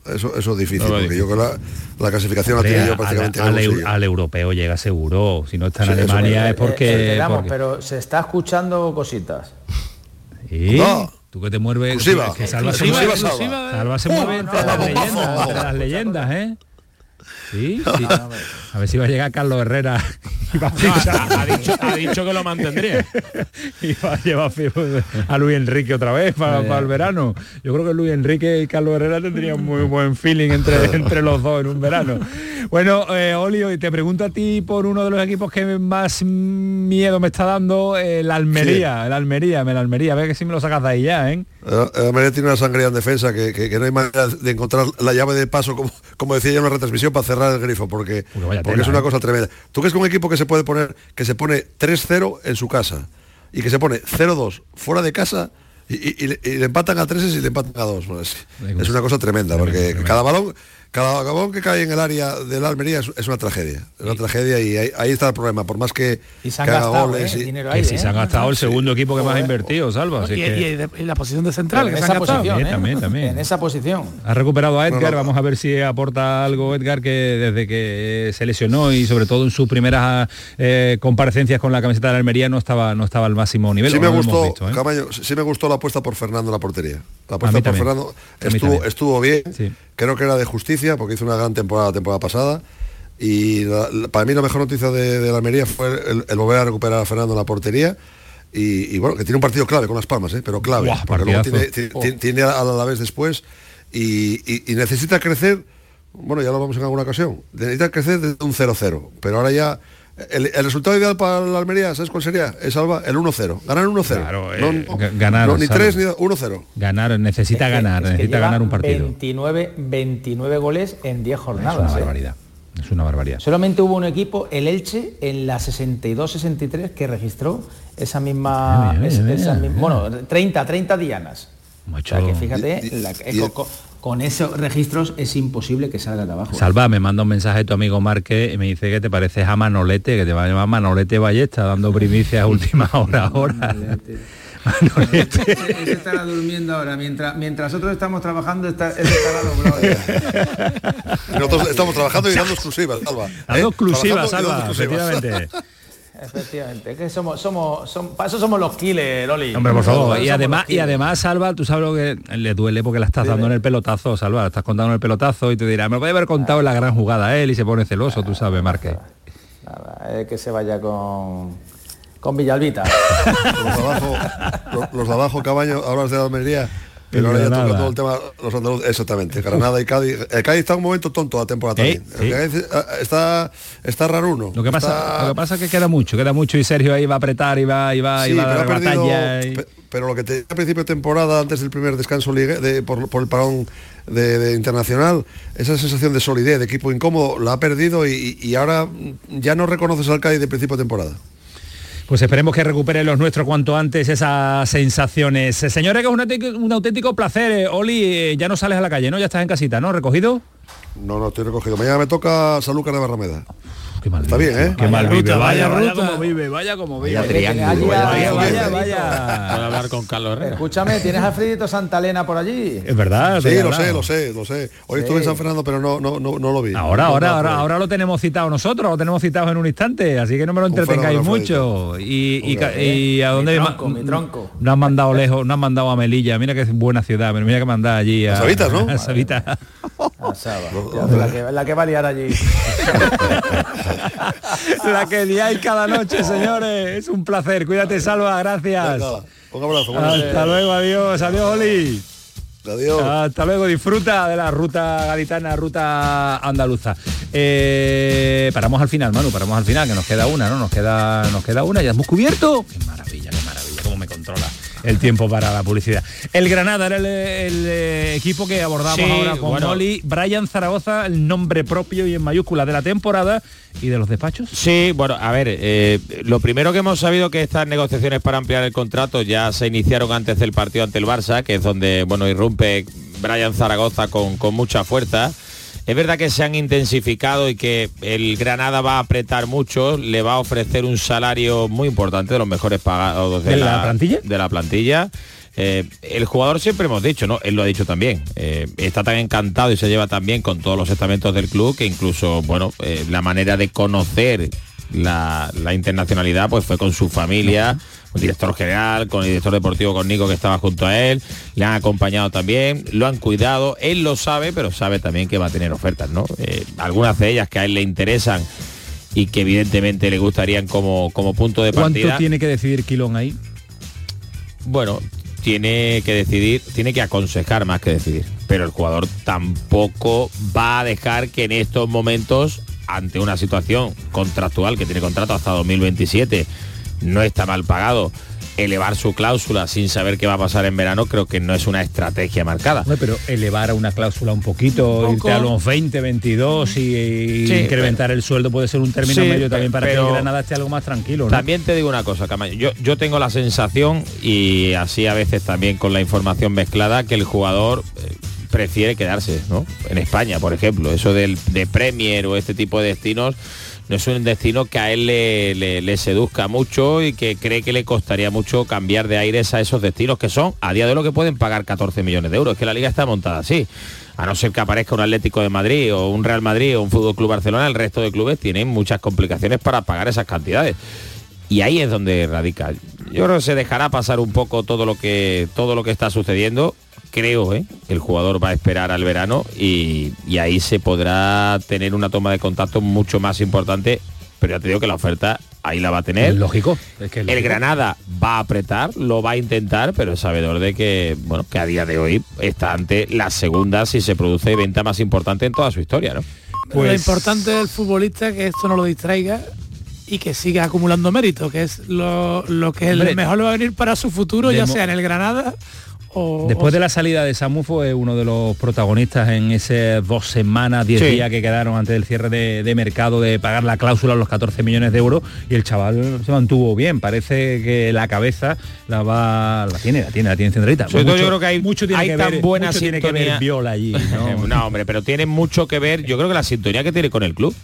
S32: Eso, eso es difícil,
S1: No,
S32: porque yo con la, la clasificación la tengo yo prácticamente
S1: al, europeo llega seguro, si no está en
S32: Sí,
S1: Alemania es porque...
S33: Eh, eh,
S1: porque-
S33: pero se está escuchando cositas.
S1: ¿Sí?
S32: No.
S1: Tú que te mueves...
S32: Exclusiva.
S1: que Salva se
S32: Exclusiva,
S1: mueve,
S32: Salva.
S1: Salva se mueve entre las leyendas, entre las leyendas, ¿eh? Sí, sí. (laughs) A ver si va a llegar Carlos Herrera y (laughs) va a fichar.
S3: ha, ha dicho, ha dicho que lo mantendría. (laughs)
S1: y va a llevar a Luis Enrique otra vez para, para el verano. Yo creo que Luis Enrique y Carlos Herrera tendrían muy buen feeling entre, entre los dos en un verano. Bueno, eh, Olio, y te pregunto a ti por uno de los equipos que más miedo me está dando, el Almería, el Almería, el Almería, a ver que si me lo sacas de ahí ya, ¿eh?
S32: Eh, El Almería tiene una sangría en defensa que, que- que no hay manera de encontrar la llave de paso, como, como decía yo en la retransmisión, para cerrar el grifo, porque,
S1: vaya
S32: porque es una
S1: ¿eh?
S32: cosa tremenda. ¿Tú crees que un equipo que se puede poner, que se pone 3-0 en su casa y que se pone 0-2 fuera de casa y, y- y le- y le empatan a 3 y le empatan a 2? Pues, es una cosa tremenda, porque cada balón, cada balón que cae en el área del Almería es, es una tragedia. Es una tragedia y ahí, ahí está el problema. Por más que,
S33: Y se han gastado,
S32: goles
S33: ¿eh?
S32: y-
S33: dinero
S1: Que
S33: ahí,
S1: si
S33: ¿eh?
S1: se han gastado el segundo equipo que más ha invertido, Salva. así
S2: y,
S1: que-
S2: y de- y la posición de central,
S33: en
S2: que se han
S33: esa
S2: gastado.
S33: posición,
S1: También,
S33: ¿eh?
S1: también, también.
S33: En esa posición.
S1: Ha recuperado a Edgar,
S32: No, no.
S1: vamos a ver si aporta algo Edgar que desde que se lesionó y sobre todo en sus primeras eh, comparecencias con la camiseta de la Almería no estaba no estaba al máximo nivel.
S32: Sí me gustó,
S1: visto, ¿eh?
S32: Camaño, sí me gustó la apuesta por Fernando en la portería. La apuesta por
S1: también.
S32: Fernando estuvo, estuvo bien.
S1: Sí.
S32: Creo que era de justicia porque hizo una gran temporada la temporada pasada. Y la- la- para mí la mejor noticia de, de la Almería fue el, el volver a recuperar a Fernando en la portería. Y, y bueno, que tiene un partido clave con las palmas, ¿eh? pero clave. Porque luego tiene, tiene- tiene- tiene al Alavés después y, y- y necesita crecer. Bueno, ya lo vamos en alguna ocasión. Necesita crecer desde un 0-0. Pero ahora ya. El, el resultado ideal para la Almería, ¿sabes cuál sería? Es Alba, el 1-0. Ganar 1-0.
S1: Claro, eh,
S32: no,
S1: ga- ganar,
S32: no, ni
S1: Salva.
S32: 3 ni 1-0.
S1: Ganar, necesita
S33: Es que-
S1: ganar,
S33: es que
S1: necesita ganar un partido.
S33: 29, 29 goles en 10
S1: Es
S33: jornadas.
S1: una
S33: ¿eh?
S1: barbaridad. Es una barbaridad.
S33: Solamente hubo un equipo, el Elche, en la 62-63 que registró esa misma,
S1: Mira, mira,
S33: es-
S1: mira,
S33: esa mi-
S1: mira.
S33: bueno, 30, 30 dianas.
S1: Macho.
S33: O sea que fíjate,
S32: Y- y-
S33: la-
S32: y-
S33: con, con- con esos registros es imposible que salga de abajo.
S1: Salva, me manda un mensaje tu amigo Marque y me dice que te pareces a Manolete, que te va a llamar Manolete Ballesta, dando primicias a última hora ahora. Manolete. (laughs) (laughs)
S33: Ese estará durmiendo ahora, mientras, mientras nosotros estamos trabajando, está, ese estará doblado
S32: Nosotros estamos trabajando y dando exclusivas, Salva.
S1: Dando
S32: ¿Eh?
S1: exclusivas, Salva,
S32: dando exclusivas.
S1: efectivamente. (laughs)
S33: Efectivamente, es que somos, somos, son, para eso somos los killers, Loli.
S1: Hombre, por favor. Y
S33: somos
S1: además, y además, Salva, tú sabes lo que le duele porque la estás dando en el pelotazo, Salva, la estás contando en el pelotazo y te dirá, me lo puede haber contado en la gran jugada él y se pone celoso, tú sabes, Marque.
S33: Nada, es que se vaya con, con Villalbita. (laughs)
S32: Los de abajo, los, los de abajo, caballo, hablas de la Almería. Pero ahora ya toca todo el tema, los andaluces, exactamente, Granada y Cádiz. El Cádiz está un momento tonto la temporada
S1: Eh,
S32: también. El Cádiz, eh, está, está raro uno.
S1: Lo que, pasa, lo que pasa es que queda mucho, queda mucho y Sergio ahí va a apretar y va, y va, y va a
S32: pero
S1: dar batalla. y-
S32: pe- pero lo que te a principio de temporada, antes del primer descanso ligue- de, por, por el parón de, de internacional, esa sensación de solidez, de equipo incómodo, la ha perdido y, y ahora ya no reconoces al Cádiz de principio de temporada.
S1: Pues esperemos que recuperen los nuestros cuanto antes esas sensaciones. Señores, que es un auténtico, placer. Eh, Oli, eh, ya no sales a la calle, ¿no? Ya estás en casita, ¿no? ¿Recogido?
S32: No, no, estoy recogido. Mañana me toca Sanlúcar de Barrameda. Está bien, ¿eh?
S1: Qué mal vive, vaya, vaya
S33: ruta.
S1: como vive, vaya como vive.
S33: Vaya triángulo,
S1: vaya,
S33: vaya,
S1: vaya,
S33: vaya.
S1: vaya.
S3: Puedo hablar con Carlos Herrera.
S33: Escúchame, ¿tienes a Alfredito Santalena por allí?
S1: Es verdad.
S32: Sí, lo
S1: hablado.
S32: sé, lo sé, lo sé. Hoy estuve en San Fernando, pero no, no, no, no lo vi.
S1: Ahora,
S32: No,
S1: ahora, ahora, ahora lo tenemos citado nosotros, lo tenemos citado en un instante, así que no me lo entretengáis mucho. Y, a
S33: mi
S1: dónde
S33: tronco,
S1: ma-
S33: mi tronco.
S1: No han mandado lejos, no han mandado a Melilla, mira que es buena ciudad, pero mira que mandar allí a,
S32: Sabitas, ¿no? (laughs)
S1: a Sabitas.
S33: Saba. La que va a liar allí. (laughs)
S1: La que diáis cada noche, señores. Es un placer. Cuídate, Salva. Gracias.
S32: Un abrazo.
S1: Hasta luego, adiós. Adiós, Oli.
S32: Adiós.
S1: Hasta luego, disfruta de la ruta gaditana, ruta andaluza. Eh, paramos al final, Manu, paramos al final, que nos queda una, ¿no? Nos queda, nos queda una, ya hemos cubierto. Qué maravilla, qué maravilla, cómo me controla el tiempo para la publicidad. El Granada era el, el, eh, equipo que abordamos
S3: Sí,
S1: ahora con
S3: bueno.
S1: Oli. Brian Zaragoza, el nombre propio y en mayúscula de la temporada y de los despachos.
S3: Sí, bueno, a ver, eh, lo primero que hemos sabido que estas negociaciones para ampliar el contrato ya se iniciaron antes del partido ante el Barça, que es donde, bueno, irrumpe Brian Zaragoza con, con mucha fuerza. Es verdad que se han intensificado y que el Granada va a apretar mucho, le va a ofrecer un salario muy importante de los mejores pagados de,
S1: ¿De la plantilla?
S3: De la plantilla. Eh, el jugador siempre hemos dicho, ¿no? Él lo ha dicho también. eh, está tan encantado y se lleva tan bien con todos los estamentos del club que incluso, bueno, eh, la manera de conocer la, la internacionalidad pues fue con su familia, el director general, con el director deportivo, con Nico que estaba junto a él, le han acompañado también, lo han cuidado, él lo sabe, pero sabe también que va a tener ofertas, ¿no? Eh, algunas de ellas que a él le interesan y que evidentemente le gustarían como, como punto de
S1: ¿Cuánto
S3: partida.
S1: tiene que decidir Quilón ahí?
S3: Bueno, tiene que decidir, tiene que aconsejar más que decidir. Pero el jugador tampoco va a dejar que en estos momentos, ante una situación contractual que tiene contrato hasta 2027, no está mal pagado, elevar su cláusula sin saber qué va a pasar en verano, creo que no es una estrategia marcada.
S1: Hombre, pero elevar a una cláusula un poquito,
S3: Un
S1: irte a los 20, 22 y, y
S3: Sí,
S1: incrementar el sueldo puede ser un término
S3: Sí,
S1: medio también para que
S3: pero-
S1: Granada esté algo más tranquilo. ¿no?
S3: También te digo una cosa, Camaño. Yo, yo tengo la sensación, y así a veces también con la información mezclada, que el jugador eh, prefiere quedarse, ¿no? En España, por ejemplo. Eso del, de Premier o este tipo de destinos no es un destino que a él le, seduzca mucho y que cree que le costaría mucho cambiar de aires a esos destinos que son a día de lo que pueden pagar 14 millones de euros. Es que la liga está montada así. A no ser que aparezca un Atlético de Madrid o un Real Madrid o un Fútbol Club Barcelona, el resto de clubes tienen muchas complicaciones para pagar esas cantidades. Y ahí es donde radica. Yo creo que se dejará pasar un poco todo lo que todo lo que está sucediendo. Creo ¿eh? que el jugador va a esperar al verano y, y ahí se podrá tener una toma de contacto mucho más importante. Pero ya te digo que la oferta ahí la va a tener.
S1: Es lógico. es que es
S3: El. Granada va a apretar, lo va a intentar, pero es sabedor de que, bueno, que a día de hoy está ante la segunda si se produce venta más importante en toda su historia, ¿no?
S1: Pues
S2: Lo importante del futbolista es que esto no lo distraiga y que siga acumulando mérito, que es lo, lo que
S1: Hombre,
S2: el mejor le va a venir para su futuro, ya sea en el Granada o...
S1: Después
S2: o-
S1: de la salida de Samu fue uno de los protagonistas en ese dos semanas, diez
S3: Sí.
S1: días que quedaron antes del cierre de, de mercado de pagar la cláusula los 14 millones de euros y el chaval se mantuvo bien. Parece que la cabeza la va, la tiene, la tiene, la tiene centralita.
S3: Sobre todo yo creo que hay,
S1: mucho tiene
S3: hay
S1: que
S3: tan
S1: ver,
S3: buena
S1: mucho tiene que ver Viola allí. ¿no? (laughs)
S3: No, hombre, pero tiene mucho que ver, yo creo que la sintonía que tiene con el club.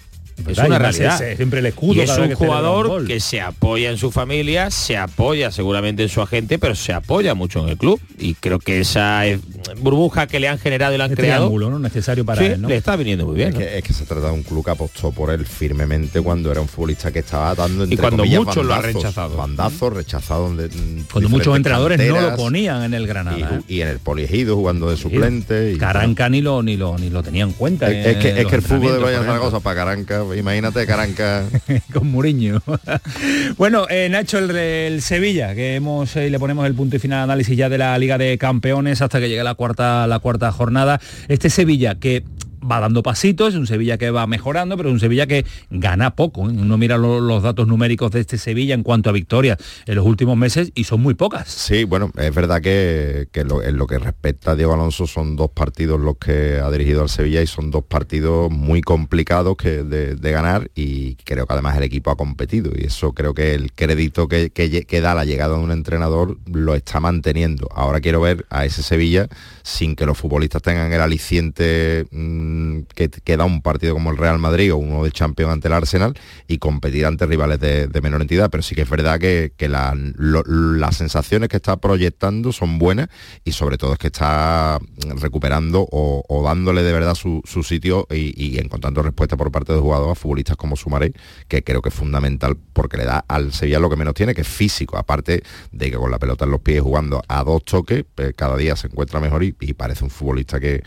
S3: Es una
S1: y
S3: realidad.
S1: ese- siempre el escudo
S3: Y es un
S1: que celebra un
S3: jugador que se apoya en su familia, se apoya seguramente en su agente, pero se apoya mucho en el club. Y creo que esa es burbuja que le han generado y le han
S1: Este
S3: creado,
S1: triángulo, ¿no? necesario para
S3: sí,
S1: él, ¿no?
S3: le está viniendo muy bien.
S4: Es
S3: ¿no?
S4: que, es que se trata de un club que apostó por él firmemente cuando era un futbolista que estaba dando entre
S3: cuando
S4: comillas,
S3: muchos lo han rechazado.
S4: Bandazos, rechazado donde
S1: Cuando muchos entrenadores no lo ponían en el Granada.
S4: Y, y en el poliegido jugando de suplente. y-
S1: Caranca ni lo ni lo ni lo tenía en cuenta.
S4: Es, es que, es que el fútbol de. Zaragoza para Caranca, imagínate Caranca. (laughs)
S1: con Muriño. (laughs) bueno, eh, Nacho, el, el Sevilla, que hemos eh, le ponemos el punto y final análisis ya de la Liga de Campeones hasta que llegue la cuarta, la cuarta jornada. Este Sevilla que va dando pasitos, es un Sevilla que va mejorando, pero es un Sevilla que gana poco. ¿eh? Uno mira lo- los datos numéricos de este Sevilla en cuanto a victorias en los últimos meses y son muy pocas.
S4: Sí, bueno, es verdad que, en lo que respecta a Diego Alonso son dos partidos los que ha dirigido al Sevilla y son dos partidos muy complicados que de, ganar y creo que además el equipo ha competido y eso creo que el crédito que da la llegada de un entrenador lo está manteniendo. Ahora quiero ver a ese Sevilla sin que los futbolistas tengan el aliciente mm, que, que da un partido como el Real Madrid o uno de Champions ante el Arsenal y competir ante rivales de, menor entidad, pero sí que es verdad que, las sensaciones que está proyectando son buenas y sobre todo es que está recuperando o, dándole de verdad su, sitio y, encontrando respuesta por parte de jugadores futbolistas como Sumaré, que creo que es fundamental porque le da al Sevilla lo que menos tiene, que es físico, aparte de que con la pelota en los pies jugando a dos toques, pues, cada día se encuentra mejor y, parece un futbolista que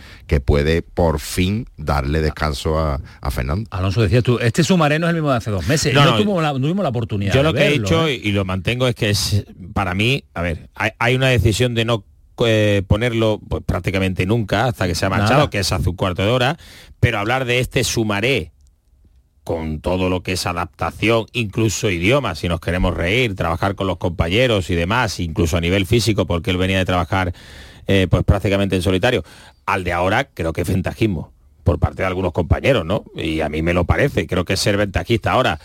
S4: puede por fin darle descanso a, a Fernando.
S1: Alonso decías tú, este Sumareno es el mismo de hace dos meses.
S3: No,
S1: No,
S3: no,
S1: tuvimos, la, no tuvimos la oportunidad.
S3: Yo
S1: de
S3: lo que he dicho
S1: ¿eh?
S3: y, y lo mantengo es que es para mí, a ver, hay, hay una decisión de no eh, ponerlo pues, prácticamente nunca hasta que se ha marchado,
S1: Nada.
S3: que es hace un cuarto de hora, pero hablar de este sumaré con todo lo que es adaptación, incluso idioma, si nos queremos reír, trabajar con los compañeros y demás, incluso a nivel físico, porque él venía de trabajar eh, pues prácticamente en solitario, al de ahora creo que es ventajismo por parte de algunos compañeros, ¿no? Y a mí me lo parece, creo que ser ventajista ahora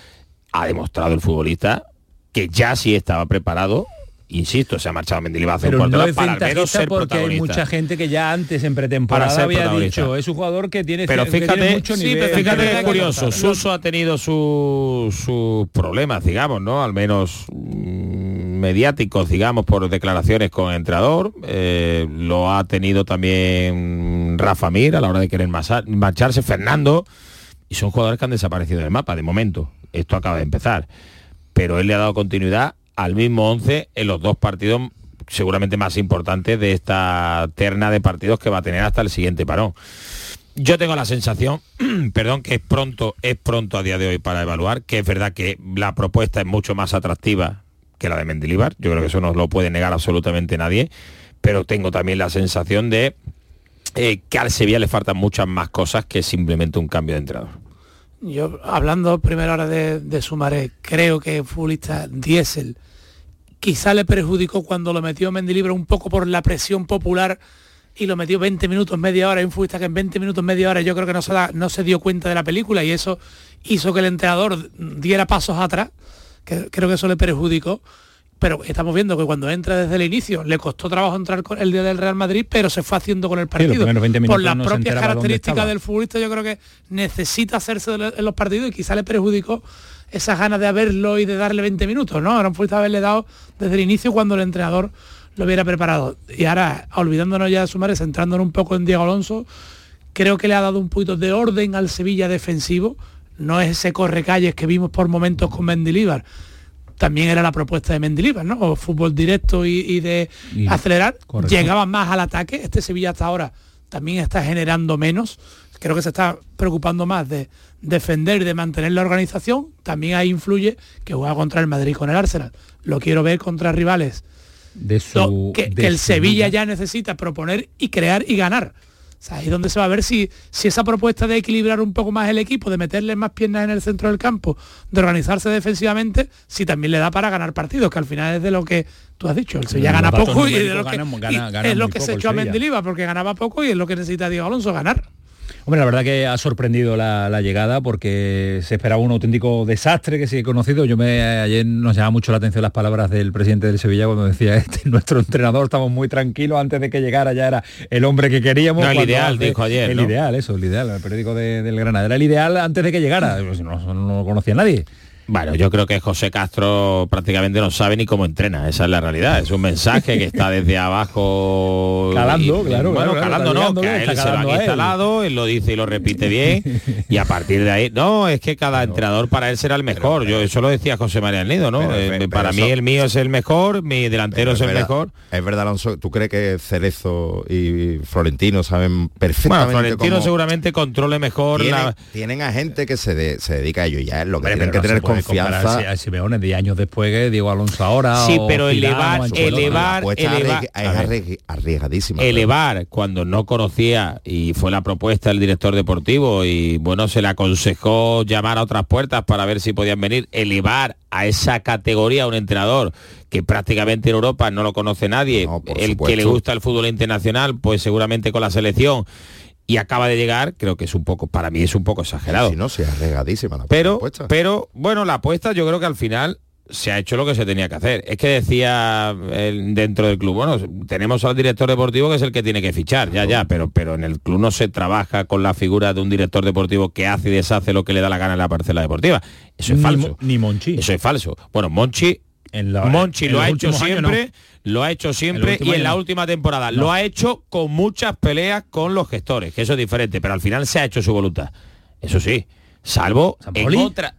S3: ha demostrado el futbolista que ya sí estaba preparado, insisto, se ha marchado Mendilibar hace un
S1: Pero
S3: cuarto
S1: no es
S3: para al menos ser
S1: porque hay mucha gente que ya antes en pretemporada había dicho, es un jugador que tiene,
S3: Pero
S1: que tiene
S3: fíjate,
S1: mucho
S3: sí,
S1: nivel.
S3: pero fíjate
S1: que
S3: es curioso. Suso ha tenido su- sus problemas, digamos, ¿no? Al menos mm, mediáticos, digamos, por declaraciones con entrenador. Eh, lo ha tenido también Rafa Mir a la hora de querer marcharse, Fernando. Y son jugadores que han desaparecido del mapa de momento. Esto acaba de empezar. Pero él le ha dado continuidad al mismo 11 en los dos partidos seguramente más importantes de esta terna de partidos que va a tener hasta el siguiente parón. Yo tengo la sensación, (clears throat) perdón, que es pronto, es pronto a día de hoy para evaluar, que es verdad que la propuesta es mucho más atractiva que la de Mendilibar. Yo creo que eso no lo puede negar absolutamente nadie, pero tengo también la sensación de eh, que al Sevilla le faltan muchas más cosas que simplemente un cambio de entrenador.
S2: Yo, hablando primero ahora de, de Sumaré, creo que el futbolista Diesel quizá le perjudicó cuando lo metió Mendilibre un poco por la presión popular y lo metió 20 minutos, media hora, hay un futbolista que en 20 minutos, media hora yo creo que no se, no se dio cuenta de la película y eso hizo que el entrenador diera pasos atrás, que creo que eso le perjudicó, pero estamos viendo que cuando entra desde el inicio le costó trabajo entrar con el día del Real Madrid, pero se fue haciendo con el partido.
S1: 20
S2: Por las
S1: no
S2: propias características del futbolista yo creo que necesita hacerse en los partidos y quizá le perjudicó esas ganas de haberlo y de darle 20 minutos, ¿no? Un futbolista haberle dado desde el inicio cuando el entrenador lo hubiera preparado. Y ahora, olvidándonos ya de Sumares, centrándonos un poco en Diego Alonso, creo que le ha dado un poquito de orden al Sevilla defensivo. No es ese correcalles que vimos por momentos con Mendilíbar. También era la propuesta de Mendilíbar, ¿no? O fútbol directo y, y de
S1: Y-
S2: acelerar.
S1: correcto.
S2: Llegaban más al ataque. Este Sevilla hasta ahora también está generando menos. Creo que se está preocupando más de defender, de mantener la organización. También ahí influye que juega contra el Madrid con el Arsenal. Lo quiero ver contra rivales
S1: de su,
S2: que,
S1: de
S2: que el Sevilla ya necesita proponer y crear y ganar. O sea, ahí es donde se va a ver si, si esa propuesta de equilibrar un poco más el equipo, de meterle más piernas en el centro del campo, de organizarse defensivamente, si también le da para ganar partidos, que al final es de lo que tú has dicho. El Sevilla gana poco y, de lo que,
S1: gana- gana
S2: es lo que se
S1: poco
S2: echó a. Mendilibar, porque ganaba poco y es lo que necesita Diego Alonso, ganar.
S1: Hombre, la verdad que ha sorprendido la, la llegada porque se esperaba un auténtico desastre que sí he conocido. Yo me ayer nos llamaba mucho la atención las palabras del presidente del Sevilla cuando decía (laughs) este nuestro entrenador estamos muy tranquilos antes de que llegara ya era el hombre que queríamos.
S3: No, el ideal, dijo ayer,
S1: El
S3: ¿no?
S1: ideal, eso, el ideal, el periódico de- del Granada. Era el ideal antes de que llegara. Pues no, no lo conocía nadie.
S3: Bueno, yo creo que José Castro prácticamente no sabe ni cómo entrena, esa es la realidad. Es un mensaje que está desde abajo. (laughs)
S1: Calando, claro,
S3: Bueno,
S1: claro,
S3: calando
S1: claro,
S3: no, que a él se lo han
S1: él.
S3: instalado, él lo dice y lo repite bien. y a partir de ahí, no, es que cada entrenador para él será el mejor. Yo eso lo decía José María Nido, ¿no?
S4: Pero,
S3: Eh, para mí
S4: eso-
S3: el mío es el mejor, mi delantero es el
S4: verdad,
S3: mejor.
S4: Es verdad, Alonso, ¿tú crees que Cerezo y Florentino saben perfectamente
S3: Bueno, Florentino
S4: cómo-
S3: seguramente controle mejor
S4: tienen,
S3: la...
S4: tienen a gente que se, de- se dedica a ello ya, es lo que
S1: Hombre,
S4: tienen que tener
S1: comparar
S4: confianza.
S1: a Simeone 10 años después que Diego Alonso ahora.
S3: Sí,
S1: o
S3: pero elevar- elevar- elevar-
S4: es arriesgadísima.
S3: elevar cuando no conocía y fue la propuesta del director deportivo y bueno se le aconsejó llamar a otras puertas para ver si podían venir elevar a esa categoría a un entrenador que prácticamente en Europa no lo conoce nadie
S4: No,
S3: el que le gusta el fútbol internacional pues seguramente con la selección y acaba de llegar creo que es un poco para mí es un poco exagerado
S4: Si no, sí, arriesgadísima la
S3: pero
S4: apuesta.
S3: pero bueno la apuesta yo creo que al final se ha hecho lo que se tenía que hacer. Es que decía el- dentro del club, bueno, tenemos al director deportivo que es el que tiene que fichar, ya, ya, pero, pero en el club no se trabaja con la figura de un director deportivo que hace y deshace lo que le da la gana en la parcela deportiva. Eso es
S1: Ni
S3: falso.
S1: Ni Monchi.
S3: Eso es falso. Bueno, Monchi,
S1: En la-
S3: Monchi
S1: en
S3: lo ha hecho
S1: años,
S3: siempre, lo ha hecho siempre y en la
S1: no.
S3: última temporada
S1: No.
S3: lo ha hecho con muchas peleas con los gestores, que eso es diferente, pero al final se ha hecho su voluntad. Eso sí, salvo en otra.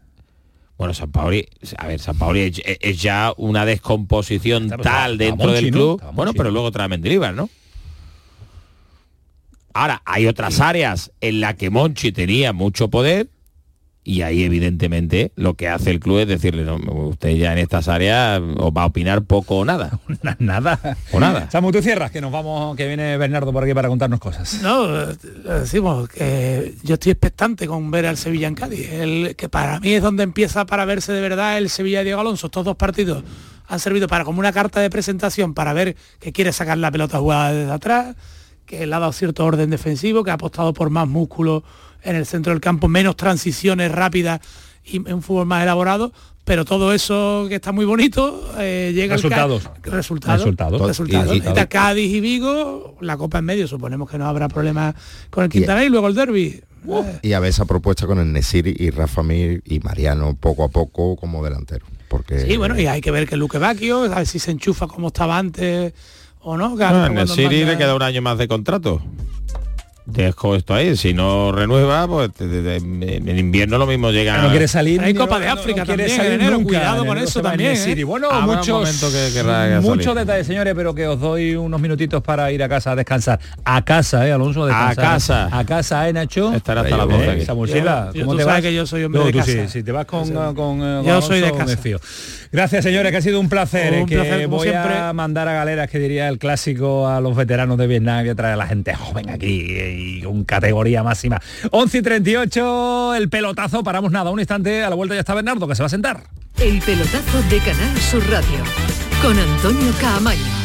S3: Bueno, San Paoli, a ver, San Paoli es, es ya una descomposición tal dentro
S1: Monchi,
S3: del club. Bueno, pero luego trae Mendilibar, ¿no? Ahora, hay otras áreas en las que Monchi tenía mucho poder y ahí evidentemente lo que hace el club es decirle, no, usted ya en estas áreas os va a opinar poco o nada. (laughs)
S1: nada.
S3: O nada.
S1: Samu, tú cierras, que nos vamos, que viene Bernardo por aquí para contarnos cosas.
S2: No, eh, decimos que yo estoy expectante con ver al Sevilla en Cádiz, el, que para mí es donde empieza para verse de verdad el Sevilla de Diego Alonso. Estos dos partidos han servido para como una carta de presentación para ver que quiere sacar la pelota jugada desde atrás, que le ha dado cierto orden defensivo, que ha apostado por más músculo en el centro del campo, menos transiciones rápidas y un fútbol más elaborado. Pero todo eso que está muy bonito eh, llega al
S1: Resultados.
S2: resultados.
S1: Resultados.
S2: Resultados.
S4: Y-
S2: Está Cádiz y Vigo, la Copa en medio, suponemos que no habrá problema con el Quintana y luego el derby.
S4: Y a ver esa propuesta con el Nesiri y Rafa Mir y Mariano poco a poco como delantero. Porque
S2: Sí, bueno, y hay que ver que Luque Bacchio, a ver si se enchufa como estaba antes o no. ahora
S3: en el le queda un año más de contrato. Dejo esto ahí, si no renueva, pues te- en invierno lo mismo llega.
S1: No quiere salir.
S2: Hay Copa de
S1: no- no
S2: África
S1: quiere
S2: también,
S1: salir
S2: en enero,
S1: nunca,
S2: cuidado con eso también, ¿eh?
S1: Bueno,
S3: Habrá
S1: muchos,
S3: que querrá
S1: muchos detalles, señores, pero que os doy unos minutitos para ir a casa a descansar. A casa, ¿eh, Alonso?
S3: A
S1: descansar.
S3: casa.
S1: A casa, ¿eh, Nacho?
S3: Estará hasta
S1: Eh,
S3: 12 aquí.
S2: Yo-
S1: ¿cómo te
S2: sabes
S1: vas?
S2: que yo soy hombre
S1: No,
S2: de casa.
S1: sí, si te vas con, con, con,
S2: Yo
S1: con
S2: soy de
S1: Alonso, me
S2: casa.
S1: fío. Gracias, señores, que ha sido un placer.
S2: Un
S1: eh, que
S2: placer,
S1: voy a
S2: siempre.
S1: mandar a galeras, que diría el clásico, a los veteranos de Vietnam, que trae a la gente joven aquí y con categoría máxima. 11 y 38, el pelotazo, paramos nada, un instante, a la vuelta ya está Bernardo, que se va a sentar.
S15: El pelotazo de Canal Sur Radio con Antonio Caamaño.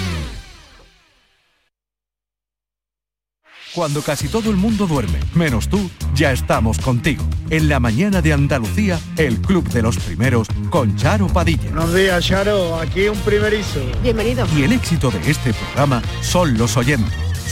S18: Cuando casi todo el mundo duerme, menos tú, ya estamos contigo. En la mañana de Andalucía, el Club de los Primeros, con Charo Padilla.
S27: Buenos días, Charo. Aquí un primerizo.
S34: Bienvenido.
S18: Y el éxito de este programa son los oyentes.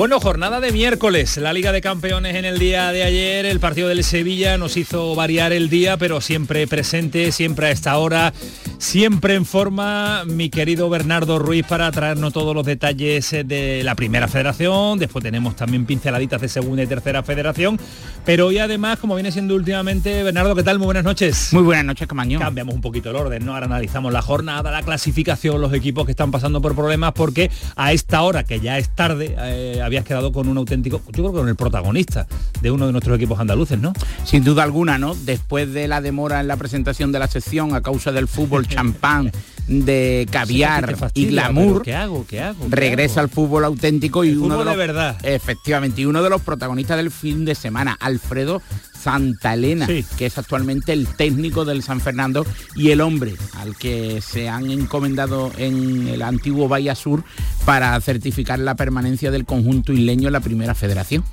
S1: Bueno, jornada de miércoles, la Liga de Campeones en el día de ayer, el partido del Sevilla nos hizo variar el día, pero siempre presente, siempre a esta hora, siempre en forma, mi querido Bernardo Ruiz para traernos todos los detalles de la primera federación, después tenemos también pinceladitas de segunda y tercera federación, pero hoy además, como viene siendo últimamente, Bernardo, ¿qué tal? Muy buenas noches.
S33: Muy buenas noches, Camaño.
S1: Cambiamos un poquito el orden, ¿no? Ahora analizamos la jornada, la clasificación, los equipos que están pasando por problemas, porque a esta hora, que ya es tarde, eh, habías quedado con un auténtico, yo creo que con el protagonista de uno de nuestros equipos andaluces, ¿no?
S33: Sin duda alguna, ¿no? Después de la demora en la presentación de la sección a causa del fútbol (laughs) champán, de caviar y glamour,
S1: ¿qué hago? ¿Qué hago?
S33: regresa al fútbol auténtico y uno de, los,
S1: verdad.
S33: Efectivamente, y uno de los protagonistas del fin de semana, Alfredo Santa Elena, que es actualmente el técnico del San Fernando y el hombre al que se han encomendado en el antiguo Bahía Sur para certificar la permanencia del conjunto isleño en la primera federación.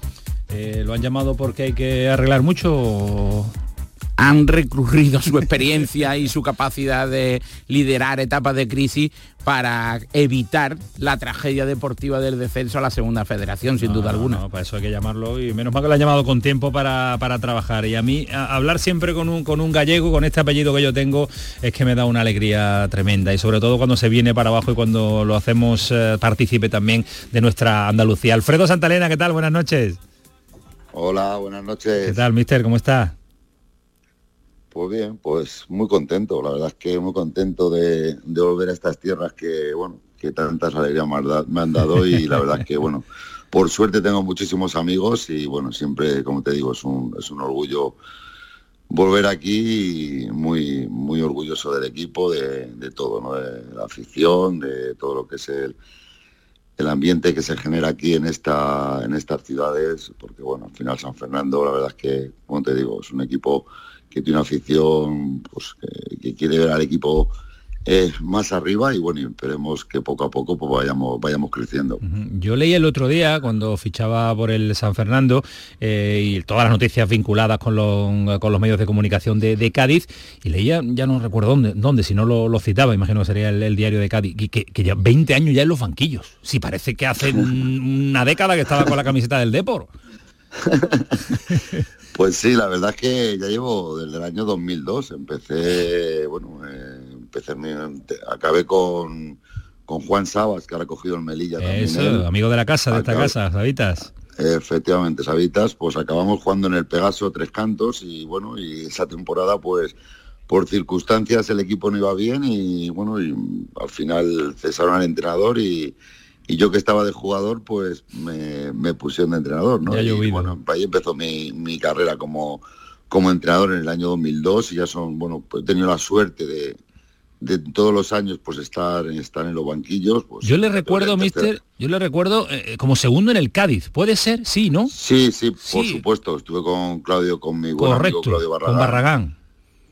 S1: Eh, ¿Lo han llamado porque hay que arreglar mucho?
S33: Han recurrido su experiencia y su capacidad de liderar etapas de crisis para evitar la tragedia deportiva del descenso a la segunda federación, sin duda alguna.
S1: No, para eso hay que llamarlo y menos mal que lo han llamado con tiempo para, para trabajar. Y a mí hablar siempre con un, con un gallego, con este apellido que yo tengo, es que me da una alegría tremenda y sobre todo cuando se viene para abajo y cuando lo hacemos eh, partícipe también de nuestra Andalucía. Alfredo Santalena, ¿qué tal? Buenas noches.
S35: Hola, buenas noches.
S1: ¿Qué tal, mister? ¿Cómo está?
S35: Pues bien, pues muy contento, la verdad es que muy contento de, volver a estas tierras que, bueno, que tantas alegrías me han dado y la verdad es que, bueno, por suerte tengo muchísimos amigos y, bueno, siempre, como te digo, es un, es un orgullo volver aquí y muy, muy orgulloso del equipo, de, todo, ¿no? de la afición, de todo lo que es el, el ambiente que se genera aquí en esta en estas ciudades porque bueno al final San Fernando la verdad es que como te digo es un equipo que tiene una afición pues, que, quiere ver al equipo eh, más arriba y bueno, esperemos que poco a poco pues, vayamos, vayamos creciendo.
S1: Yo leí el otro día cuando fichaba por el San Fernando eh, y todas las noticias vinculadas con los, con los medios de comunicación de, Cádiz y leía, ya no recuerdo dónde, dónde si no lo, citaba, imagino que sería el, diario de Cádiz, que, que, ya 20 años ya en los banquillos. Si parece que hace (laughs) una década que estaba con la camiseta del Depor. (laughs)
S35: Pues sí, la verdad es que ya llevo desde el año 2002. Empecé, bueno, eh, empecé, acabé con, con Juan Sabas, que ha recogido el Melilla
S1: también. amigo de la casa, de esta casa, Sabitas.
S35: Efectivamente, Sabitas, pues acabamos jugando en el Pegaso tres cantos y bueno, y esa temporada pues por circunstancias el equipo no iba bien y bueno, y al final cesaron al entrenador y, y yo que estaba de jugador, pues me, pusieron de entrenador, ¿no? y, bueno, ahí empezó mi, carrera como, como entrenador en el año 2002 y ya son, bueno, pues he tenido la suerte de, de todos los años pues estar, estar en los banquillos. Pues,
S1: yo le recuerdo, mister, yo le recuerdo eh, como segundo en el Cádiz, ¿puede ser? Sí, ¿no?
S35: Sí, sí, por supuesto. Estuve con Claudio, con mi buen amigo Claudio Barragán.
S1: Con Barragán.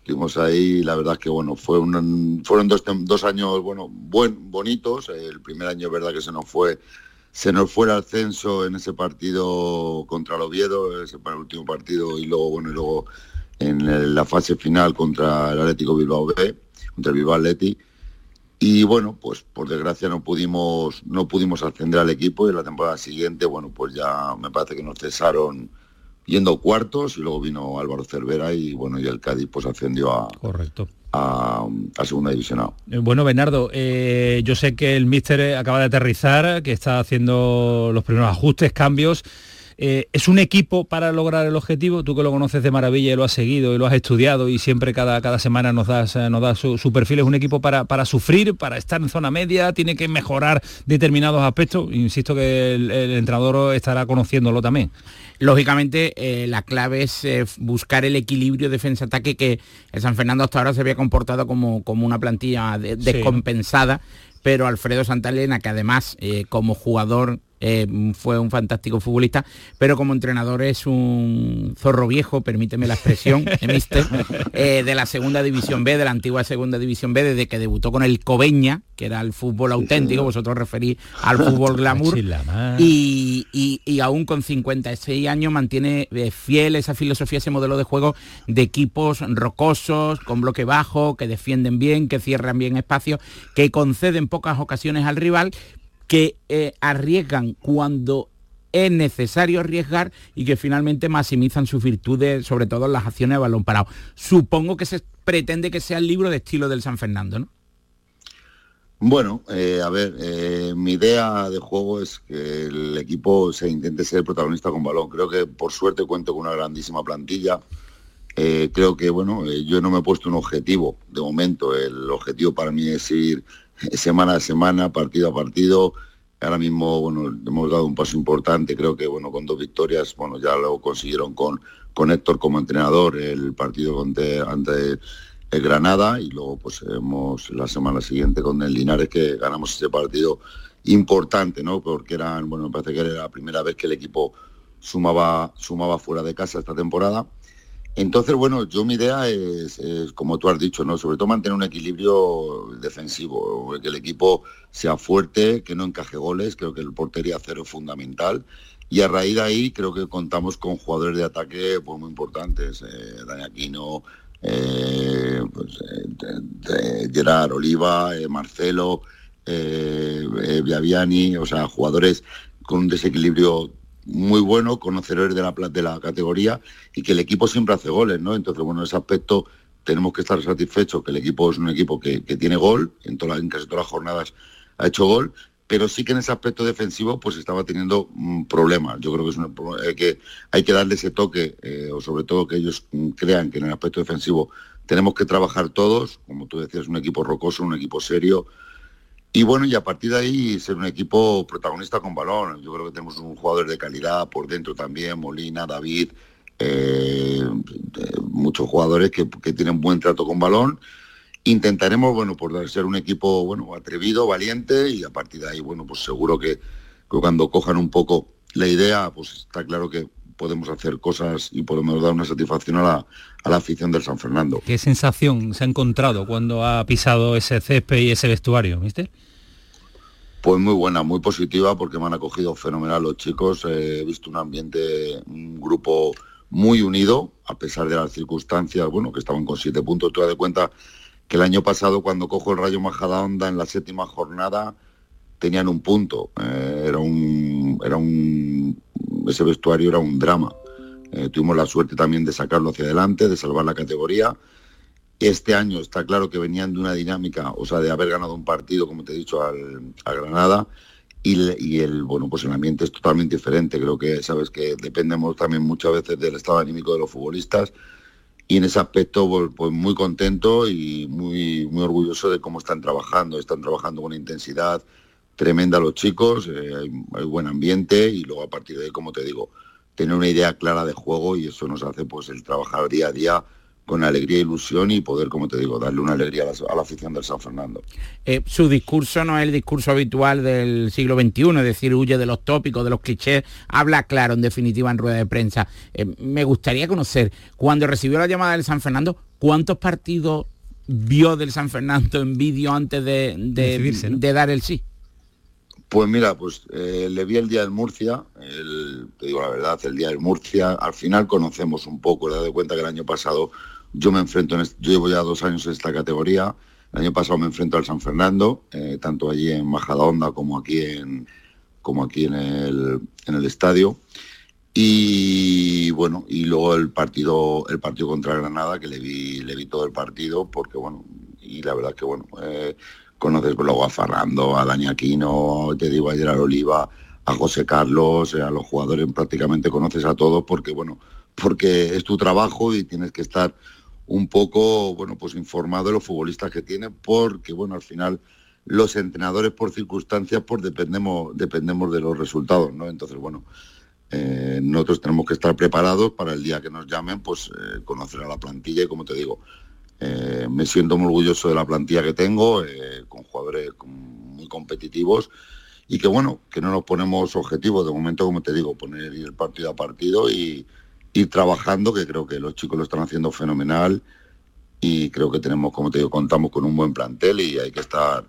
S35: Estuvimos ahí, la verdad que bueno, fue un, fueron dos, dos, años bueno, buen, bonitos. El primer año, verdad que se nos fue, se nos fue el ascenso en ese partido contra el Oviedo, ese para el último partido, y luego, bueno, y luego en la fase final contra el Atlético Bilbao B, contra el Bilbao Atleti. Y bueno, pues por desgracia no pudimos, no pudimos ascender al equipo y la temporada siguiente, bueno, pues ya me parece que nos cesaron yendo cuartos y luego vino Álvaro Cervera y bueno y el Cádiz pues ascendió a
S1: correcto.
S35: a, segunda división
S1: eh, bueno Bernardo eh, yo sé que el míster acaba de aterrizar que está haciendo los primeros ajustes cambios eh, ¿Es un equipo para lograr el objetivo? Tú que lo conoces de maravilla y lo has seguido y lo has estudiado y siempre cada, cada semana nos das, nos das su, perfil. ¿Es un equipo para, para sufrir, para estar en zona media? ¿Tiene que mejorar determinados aspectos? Insisto que el entrenador estará conociéndolo también.
S33: Lógicamente, eh, la clave es eh, buscar el equilibrio defensa-ataque que el San Fernando hasta ahora se había comportado como, como una plantilla descompensada, pero Alfredo Santalena, que además eh, como jugador eh, fue un fantástico futbolista, pero como entrenador es un zorro viejo, permíteme la expresión, (laughs) mister, eh, de la segunda división B, de la antigua segunda división B, desde que debutó con el Cobeña, que era el fútbol auténtico, vosotros referís al fútbol (laughs) glamour, y, y, aún con 56 años mantiene eh, fiel esa filosofía, ese modelo de juego de equipos rocosos, con bloque bajo, que defienden bien, que cierran bien espacios, que conceden pocas ocasiones al rival, que eh, arriesgan cuando es necesario arriesgar y que finalmente maximizan sus virtudes, sobre todo en las acciones de balón parado. Supongo que se pretende que sea el libro de estilo del San Fernando, ¿no?
S35: Bueno, eh, a ver, eh, mi idea de juego es que el equipo se intente ser protagonista con balón. Creo que por suerte cuento con una grandísima plantilla. creo que, bueno, yo no me he puesto un objetivo de momento. El objetivo para mí es ir semana a semana, partido a partido, ahora mismo bueno hemos dado un paso importante creo que bueno con dos victorias bueno ya lo consiguieron con con Héctor como entrenador el partido ante, ante el Granada y luego pues hemos la semana siguiente con el Linares que ganamos ese partido importante no porque eran bueno me parece que era la primera vez que el equipo sumaba sumaba fuera de casa esta temporada entonces, bueno, yo mi idea es, como tú has dicho, ¿no? Sobre todo mantener un equilibrio defensivo, que el equipo sea fuerte, que no encaje goles, creo que el portería cero es fundamental. Y a raíz de ahí creo que contamos con jugadores de ataque pues, muy importantes. Eh, Dani Aquino, eh, pues, eh, Gerard Oliva, Marcelo, Viaviani, o sea, jugadores con un desequilibrio muy bueno, conocedores de la, de la categoría y que el equipo siempre hace goles, ¿no? Entonces, bueno, en ese aspecto tenemos que estar satisfechos que el equipo es un equipo que, tiene gol, en, toda, en casi todas las jornadas ha hecho gol, pero sí que en ese aspecto defensivo pues estaba teniendo mm, problemas. Yo creo que, es un, eh, que hay que darle ese toque, eh, o sobre todo que ellos mm, crean que en el aspecto defensivo tenemos que trabajar todos, como tú decías, un equipo rocoso, un equipo serio, y bueno, y a partir de ahí ser un equipo protagonista con balón. Yo creo que tenemos un jugador de calidad por dentro también, Molina, David, eh, muchos jugadores que, tienen buen trato con balón. Intentaremos, bueno, por ser un equipo, bueno, atrevido, valiente y a partir de ahí, bueno, pues seguro que, cuando cojan un poco la idea, pues está claro que podemos hacer cosas y podemos dar una satisfacción a la, a la afición del San Fernando.
S21: ¿Qué sensación se ha encontrado cuando ha pisado ese césped y ese vestuario, mister?
S35: Pues muy buena, muy positiva porque me han acogido fenomenal los chicos. Eh, he visto un ambiente, un grupo muy unido, a pesar de las circunstancias, bueno, que estaban con siete puntos. Tú das de cuenta que el año pasado, cuando cojo el Rayo Majadahonda en la séptima jornada, tenían un punto. Eh, era un, era un, ese vestuario era un drama. Eh, tuvimos la suerte también de sacarlo hacia adelante, de salvar la categoría este año está claro que venían de una dinámica, o sea, de haber ganado un partido, como te he dicho, al, a Granada, y, el, bueno, pues el ambiente es totalmente diferente. Creo que, sabes, que dependemos también muchas veces del estado anímico de los futbolistas, y en ese aspecto, pues, pues, muy contento y muy, muy orgulloso de cómo están trabajando. Están trabajando con intensidad tremenda los chicos, eh, hay, hay, buen ambiente, y luego a partir de ahí, como te digo, tener una idea clara de juego, y eso nos hace pues el trabajar día a día con alegría e ilusión y poder, como te digo, darle una alegría a la, afición del San Fernando.
S33: Eh, su discurso no es el discurso habitual del siglo XXI, es decir, huye de los tópicos, de los clichés, habla claro, en definitiva, en rueda de prensa. Eh, me gustaría conocer, cuando recibió la llamada del San Fernando, ¿cuántos partidos vio del San Fernando en vídeo antes de, de, dar el sí?
S35: Pues mira, pues eh, le vi el día del Murcia, te digo la verdad, el día del Murcia, al final conocemos un poco, le he dado cuenta que el año pasado yo me enfrento, en yo llevo ya dos años en esta categoría. El año pasado me enfrento al San Fernando, eh, tanto allí en Majadahonda como aquí en, como aquí en el, en el estadio. Y bueno, y luego el partido, el partido contra Granada, que le vi, le vi todo el partido, porque bueno, y la verdad que bueno, eh, conoces luego a Fernando, a Dani Aquino, te digo a Gerard Oliva, a José Carlos, eh, a los jugadores prácticamente conoces a todos porque bueno, porque es tu trabajo y tienes que estar un poco, bueno, pues informado de los futbolistas que tiene, porque, bueno, al final los entrenadores por circunstancias, pues dependemos, dependemos de los resultados, ¿no? Entonces, bueno, eh, nosotros tenemos que estar preparados para el día que nos llamen, pues eh, conocer a la plantilla y, como te digo, eh, me siento muy orgulloso de la plantilla que tengo, con jugadores muy competitivos y que, bueno, que no nos ponemos objetivos. De momento, como te digo, poner el partido a partido y ir trabajando, que creo que los chicos lo están haciendo fenomenal y creo que tenemos, como te digo, contamos con un buen plantel y hay que estar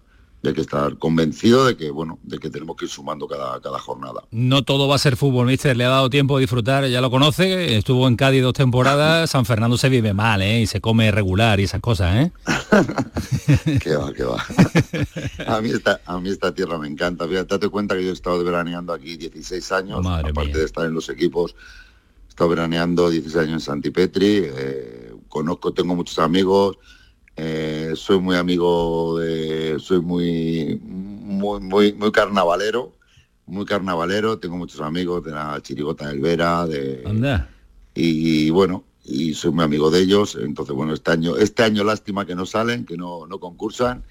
S35: hay que estar convencido de que bueno de que tenemos que ir sumando cada, cada jornada.
S21: No todo va a ser fútbol mister. Le ha dado tiempo a disfrutar ya lo conoce. Estuvo en Cádiz dos temporadas. San Fernando se vive mal ¿eh? y se come regular y esas cosas ¿eh? (laughs)
S35: qué va qué va. (laughs) A mí esta a mí esta tierra me encanta. Fíjate date cuenta que yo he estado veraneando aquí 16 años aparte de estar en los equipos estado veraneando 16 años en Santipetri, eh, conozco, tengo muchos amigos, eh, soy muy amigo de, soy muy, muy, muy, muy carnavalero, muy carnavalero, tengo muchos amigos de la Chirigota del Vera, de... Y, bueno, y soy muy amigo de ellos, entonces bueno, este año, este año lástima que no salen, que no, no concursan,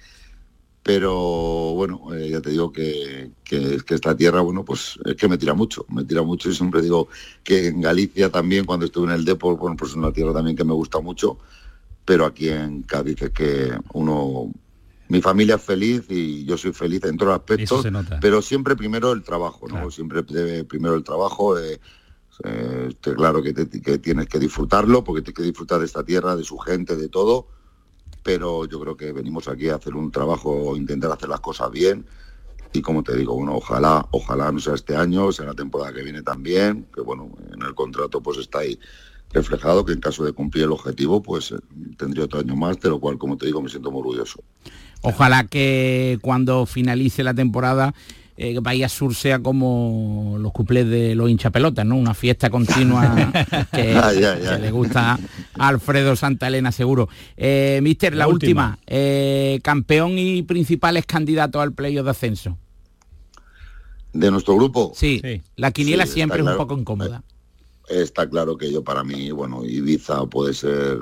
S35: pero bueno, eh, ya te digo que, que, que, esta tierra, bueno, pues es que me tira mucho, me tira mucho. Y siempre digo que en Galicia también, cuando estuve en el Depor, bueno, pues es una tierra también que me gusta mucho, pero aquí en Cádiz es que uno, mi familia es feliz y yo soy feliz en todos los aspectos, pero siempre primero el trabajo, ¿no? Siempre primero el trabajo. Eh, eh, claro que, que tienes que disfrutarlo, porque tienes que disfrutar de esta tierra, de su gente, de todo, pero yo creo que venimos aquí a hacer un trabajo, intentar hacer las cosas bien. Y como te digo, bueno, ojalá, ojalá no sea este año, sea la temporada que viene también, que bueno, en el contrato pues está ahí reflejado que en caso de cumplir el objetivo, pues eh, tendría otro año más, de lo cual, como te digo, me siento muy orgulloso.
S33: Ojalá que cuando finalice la temporada eh, Bahía Sur sea como los cuplés de los hinchapelotas, ¿no? Una fiesta continua (laughs) que, le gusta a Alfredo Santa Elena seguro. Eh, mister, la, última, eh, campeón y principales candidatos al playoff de ascenso.
S35: ¿De nuestro grupo?
S33: Sí, la quiniela siempre es un poco incómoda.
S35: Está claro que yo para mí, bueno, Ibiza puede ser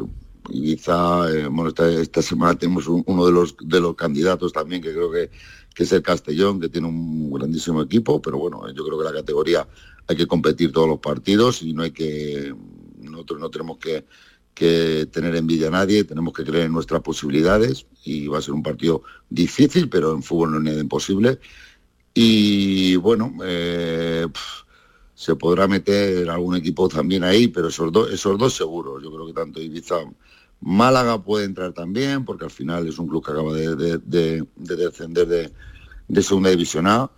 S35: Ibiza, bueno, esta, esta, semana tenemos uno de los de los candidatos también que creo que que es el Castellón, que tiene un grandísimo equipo, pero bueno, yo creo que la categoría hay que competir todos los partidos y no hay que, nosotros no tenemos que, tener envidia a nadie, tenemos que creer en nuestras posibilidades y va a ser un partido difícil, pero en fútbol no es nada imposible. Y bueno, eh, se podrá meter algún equipo también ahí, pero esos, dos esos dos seguros. Yo creo que tanto Ibiza Málaga puede entrar también, porque al final es un club que acaba de, descender de, segunda división A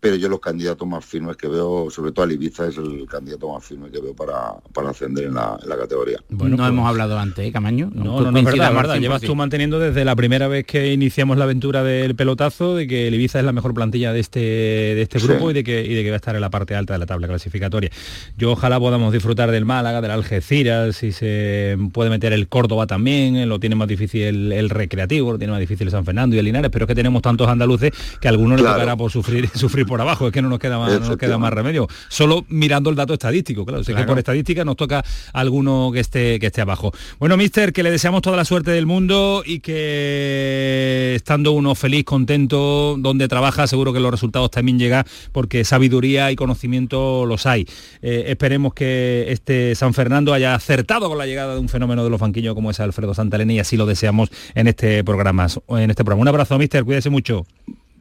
S35: pero yo los candidatos más firmes que veo, sobre todo Ibiza es el candidato más firme que veo para, para ascender en la, categoría.
S33: Bueno, no pues hemos hablado antes, ¿eh, Camaño?
S1: No, no, no, es verdad, verdad. Llevas tú manteniendo desde la primera vez que iniciamos la aventura del pelotazo de que el Ibiza es la mejor plantilla de este, de este grupo y, de que, y de que va a estar en la parte alta de la tabla clasificatoria. Yo ojalá podamos disfrutar del Málaga, del Algeciras, si se puede meter el Córdoba también, lo tiene más difícil el, Recreativo, lo tiene más difícil el San Fernando y el Linares, pero es que tenemos tantos andaluces que a algunos les tocará por sufrir, (laughs) sufrir por abajo, es que no nos queda más, no nos queda más remedio. Solo mirando el dato estadístico, claro, sé que por estadística nos toca alguno que esté, que esté abajo. Bueno, mister, que le deseamos toda la suerte del mundo y que estando uno feliz, contento, donde trabaja, seguro que los resultados también llegan porque sabiduría y conocimiento los hay. Eh, esperemos que este San Fernando haya acertado con la llegada de un fenómeno de los banquillos como es Alfredo Santalena y así lo deseamos en este programa. En este programa. Un abrazo, mister, cuídese mucho.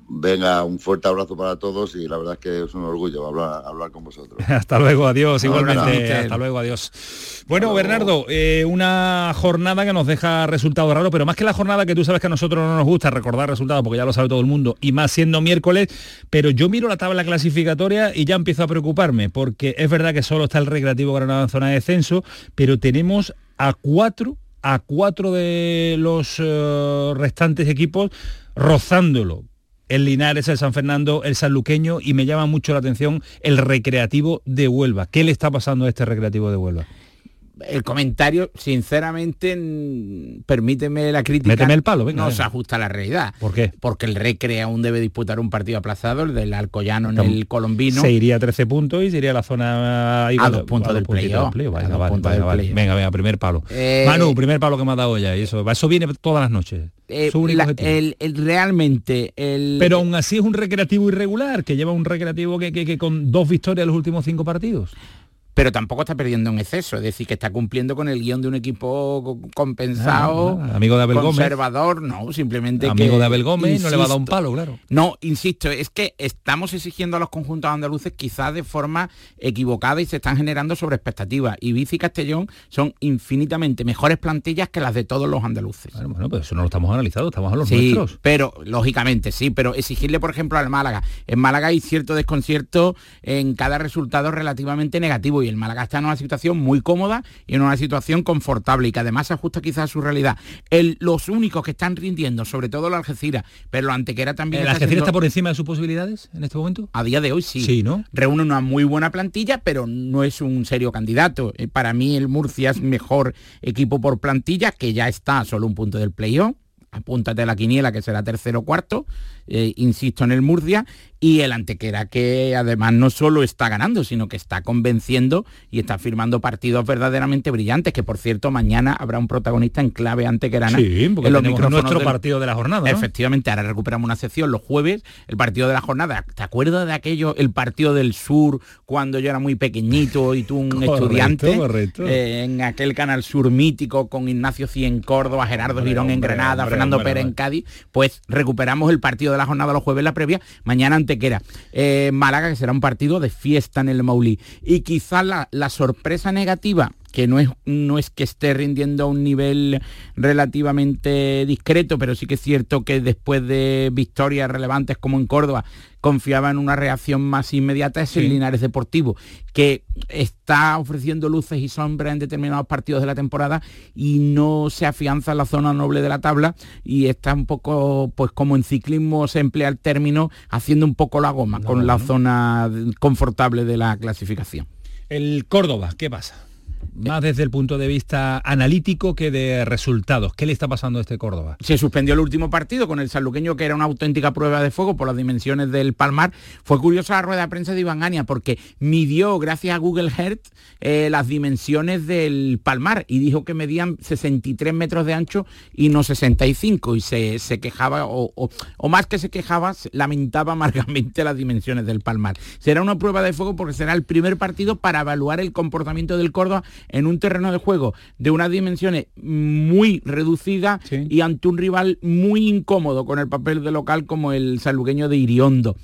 S35: Venga, un fuerte abrazo para todos y la verdad es que es un orgullo hablar, hablar con vosotros. (laughs)
S1: hasta luego, adiós, igualmente. Hasta luego, adiós. Bueno, Bernardo, eh, una jornada que nos deja resultados raros, pero más que la jornada que tú sabes que a nosotros no nos gusta recordar resultados, porque ya lo sabe todo el mundo, y más siendo miércoles, pero yo miro la tabla clasificatoria y ya empiezo a preocuparme, porque es verdad que solo está el Recreativo Granada en zona de descenso, pero tenemos a cuatro, a cuatro de los eh, restantes equipos rozándolo el Linares, el San Fernando, el Sanluqueño y me llama mucho la atención el recreativo de Huelva. ¿Qué le está pasando a este recreativo de Huelva?
S33: el comentario, sinceramente, permíteme la crítica.
S1: Méteme el palo, venga.
S33: No se ajusta a la realidad.
S1: ¿Por qué?
S33: Porque el Recre aún debe disputar un partido aplazado, el del Alcoyano en el Colombino.
S1: Se iría a 13 puntos y sería la zona...
S33: a dos puntos del playoff.
S1: Venga, venga, primer palo. Eh, Manu, primer palo que me ha dado ya. Y eso, eso viene todas las noches.
S33: Eh, el, realmente el
S1: pero aún así es un recreativo irregular que lleva un recreativo que, que con dos victorias en los últimos cinco partidos
S33: pero tampoco está perdiendo en exceso, es decir, que está cumpliendo con el guion de un equipo compensado,
S1: ah, amigo de Abel
S33: conservador, no, simplemente
S1: amigo de Abel Gómez no le va a dar un palo, claro.
S33: No, insisto, es que estamos exigiendo a los conjuntos andaluces quizás de forma equivocada y se están generando sobre expectativas. Y Bici y Castellón son infinitamente mejores plantillas que las de todos los andaluces.
S1: Bueno, bueno pero eso no lo estamos analizando, estamos a los sí,
S33: pero lógicamente sí, pero exigirle, por ejemplo, al Málaga. En Málaga hay cierto desconcierto en cada resultado relativamente negativo el Málaga está en una situación muy cómoda y en una situación confortable y que además se ajusta quizás a su realidad. los únicos que están rindiendo, sobre todo la Algeciras, pero la Antequera también...
S1: ¿La Algeciras está por encima de sus posibilidades en este momento?
S33: A día de hoy sí.
S1: Sí, ¿no?
S33: Reúne una muy buena plantilla, pero no es un serio candidato. Eh, para mí el Murcia es mejor equipo por plantilla, que ya está solo un punto del playoff apúntate a la quiniela que será tercero o cuarto, eh, insisto en el Murcia, y el Antequera que además no solo está ganando, sino que está convenciendo y está firmando partidos verdaderamente brillantes, que por cierto mañana habrá un protagonista en clave antequerana.
S1: Sí, porque tenemos nuestro partido de la jornada.
S33: Efectivamente, ahora recuperamos una sección los jueves, el partido de la jornada. ¿Te acuerdas de aquello, el partido del sur, cuando yo era muy pequeñito y tú un estudiante? Eh, en aquel canal sur mítico con Ignacio Cien Córdoba, Gerardo Girón en Granada, Fernando Pérez en Cádiz, pues recuperamos el partido de la jornada los jueves la previa, mañana Antequera. Eh, Málaga, que será un partido de fiesta en el Maulí. Y quizá la, la sorpresa negativa que no es, no es que esté rindiendo a un nivel relativamente discreto, pero sí que es cierto que después de victorias relevantes como en Córdoba, confiaba en una reacción más inmediata, es el Linares Deportivo, que está ofreciendo luces y sombras en determinados partidos de la temporada y no se afianza en la zona noble de la tabla y está un poco, pues como en ciclismo se emplea el término, haciendo un poco la goma con la zona confortable de la clasificación.
S1: El Córdoba, ¿qué pasa? Más desde el punto de vista analítico que de resultados. ¿Qué le está pasando a este Córdoba?
S33: Se suspendió el último partido con el sanluqueño, que era una auténtica prueba de fuego por las dimensiones del Palmar. Fue curiosa la rueda de prensa de Iván Ania porque midió, gracias a Google Earth, eh, las dimensiones del Palmar y dijo que medían 63 metros de ancho y no 65 y se, quejaba, o, o, más que se quejaba, lamentaba (laughs) amargamente las dimensiones del Palmar. Será una prueba de fuego porque será el primer partido para evaluar el comportamiento del Córdoba en un terreno de juego de unas dimensiones muy reducidas y ante un rival muy incómodo con el papel de local como el salugueño de Iriondo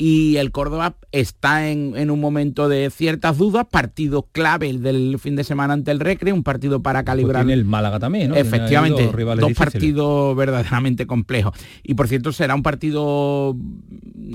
S33: y el Córdoba está en, un momento de ciertas dudas, partido clave el del fin de semana ante el Recre, un partido para pues calibrar.
S1: el Málaga también, ¿no?
S33: Efectivamente, dos, partidos verdaderamente complejos. Y por cierto, será un partido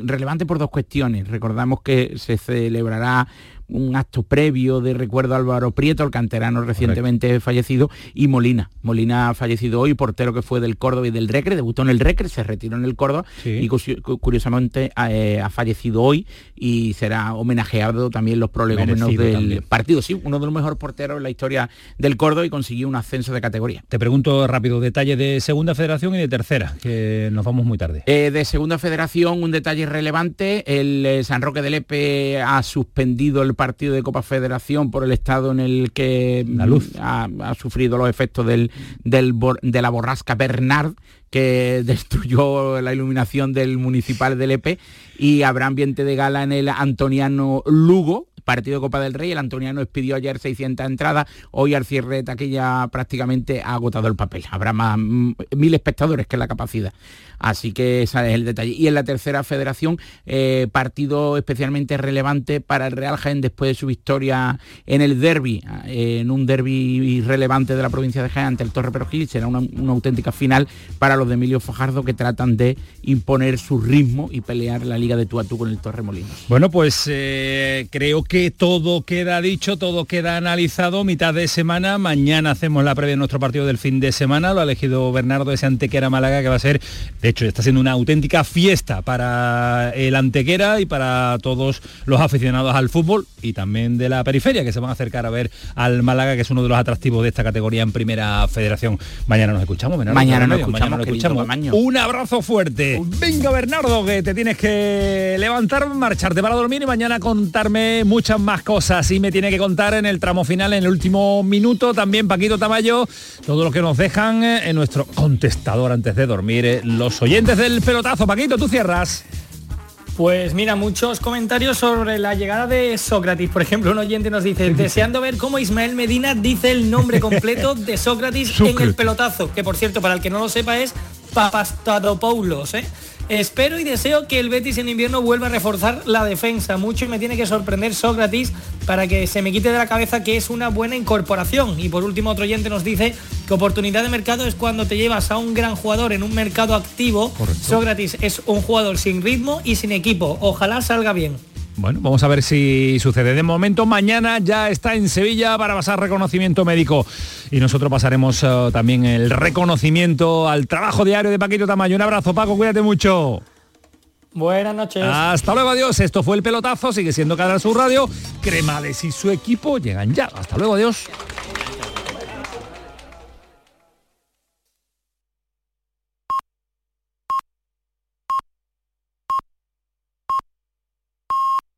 S33: relevante por dos cuestiones. Recordamos que se celebrará un acto previo de recuerdo a Álvaro Prieto, el canterano recientemente fallecido, y Molina. Molina ha fallecido hoy, portero que fue del Córdoba y del Recre, debutó en el Recre, se retiró en el Córdoba y curiosamente eh, ha fallecido hoy y será homenajeado también los prolegómenos del partido. Sí, uno de los mejores porteros en la historia del Córdoba y consiguió un ascenso de categoría.
S1: Te pregunto rápido, detalle de segunda federación y de tercera, que nos vamos muy tarde.
S33: Eh, de segunda federación, un detalle relevante, el eh, San Roque del Epe ha suspendido el partido de Copa Federación por el estado en el que
S1: la luz.
S33: Ha, sufrido los efectos del, de la borrasca Bernard que (laughs) destruyó la iluminación del municipal del Epe y habrá ambiente de gala en el Antoniano Lugo, partido de Copa del Rey, el Antoniano expidió ayer 600 entradas, hoy al cierre de taquilla prácticamente ha agotado el papel, habrá más mm, mil espectadores que la capacidad. Así que ese es el detalle. Y en la tercera federación, eh, partido especialmente relevante para el Real Jaén después de su victoria en el derby, eh, en un derby relevante de la provincia de Jaén ante el Torre Perogil, será una, auténtica final para los de Emilio Fajardo que tratan de imponer su ritmo y pelear la liga de tú a tú con el Torre Molinos.
S1: Bueno, pues eh, creo que todo queda dicho, todo queda analizado, mitad de semana, mañana hacemos la previa de nuestro partido del fin de semana, lo ha elegido Bernardo ese Antequera Málaga que va a ser de hecho, está siendo una auténtica fiesta para el Antequera y para todos los aficionados al fútbol y también de la periferia que se van a acercar a ver al Málaga, que es uno de los atractivos de esta categoría en Primera Federación. Mañana nos escuchamos,
S33: Bernardo. Mañana nos escuchamos, escuchamos.
S1: Un abrazo fuerte. Venga, Bernardo, que te tienes que levantar, marcharte para dormir y mañana contarme muchas más cosas. Y me tiene que contar en el tramo final, en el último minuto, también Paquito Tamayo, todo lo que nos dejan en nuestro contestador antes de dormir, eh, los oyentes del pelotazo. Paquito, tú cierras.
S13: Pues mira, muchos comentarios sobre la llegada de Sócrates. Por ejemplo, un oyente nos dice, (laughs) deseando ver cómo Ismael Medina dice el nombre completo de Sócrates en el pelotazo, que por cierto, para el que no lo sepa es Papastadopoulos, ¿eh? Espero y deseo que el Betis en invierno vuelva a reforzar la defensa mucho y me tiene que sorprender Sócrates para que se me quite de la cabeza que es una buena incorporación. Y por último otro oyente nos dice que oportunidad de mercado es cuando te llevas a un gran jugador en un mercado activo. Sócrates es un jugador sin ritmo y sin equipo. Ojalá salga bien.
S1: Bueno, vamos a ver si sucede. De momento, mañana ya está en Sevilla para pasar reconocimiento médico. Y nosotros pasaremos eh, también el reconocimiento al trabajo diario de Paquito Tamayo. Un abrazo, Paco, cuídate mucho.
S13: Buenas noches.
S1: Hasta luego, adiós. Esto fue el pelotazo, sigue siendo Canal Sur Radio. Cremades y su equipo llegan ya. Hasta luego, adiós.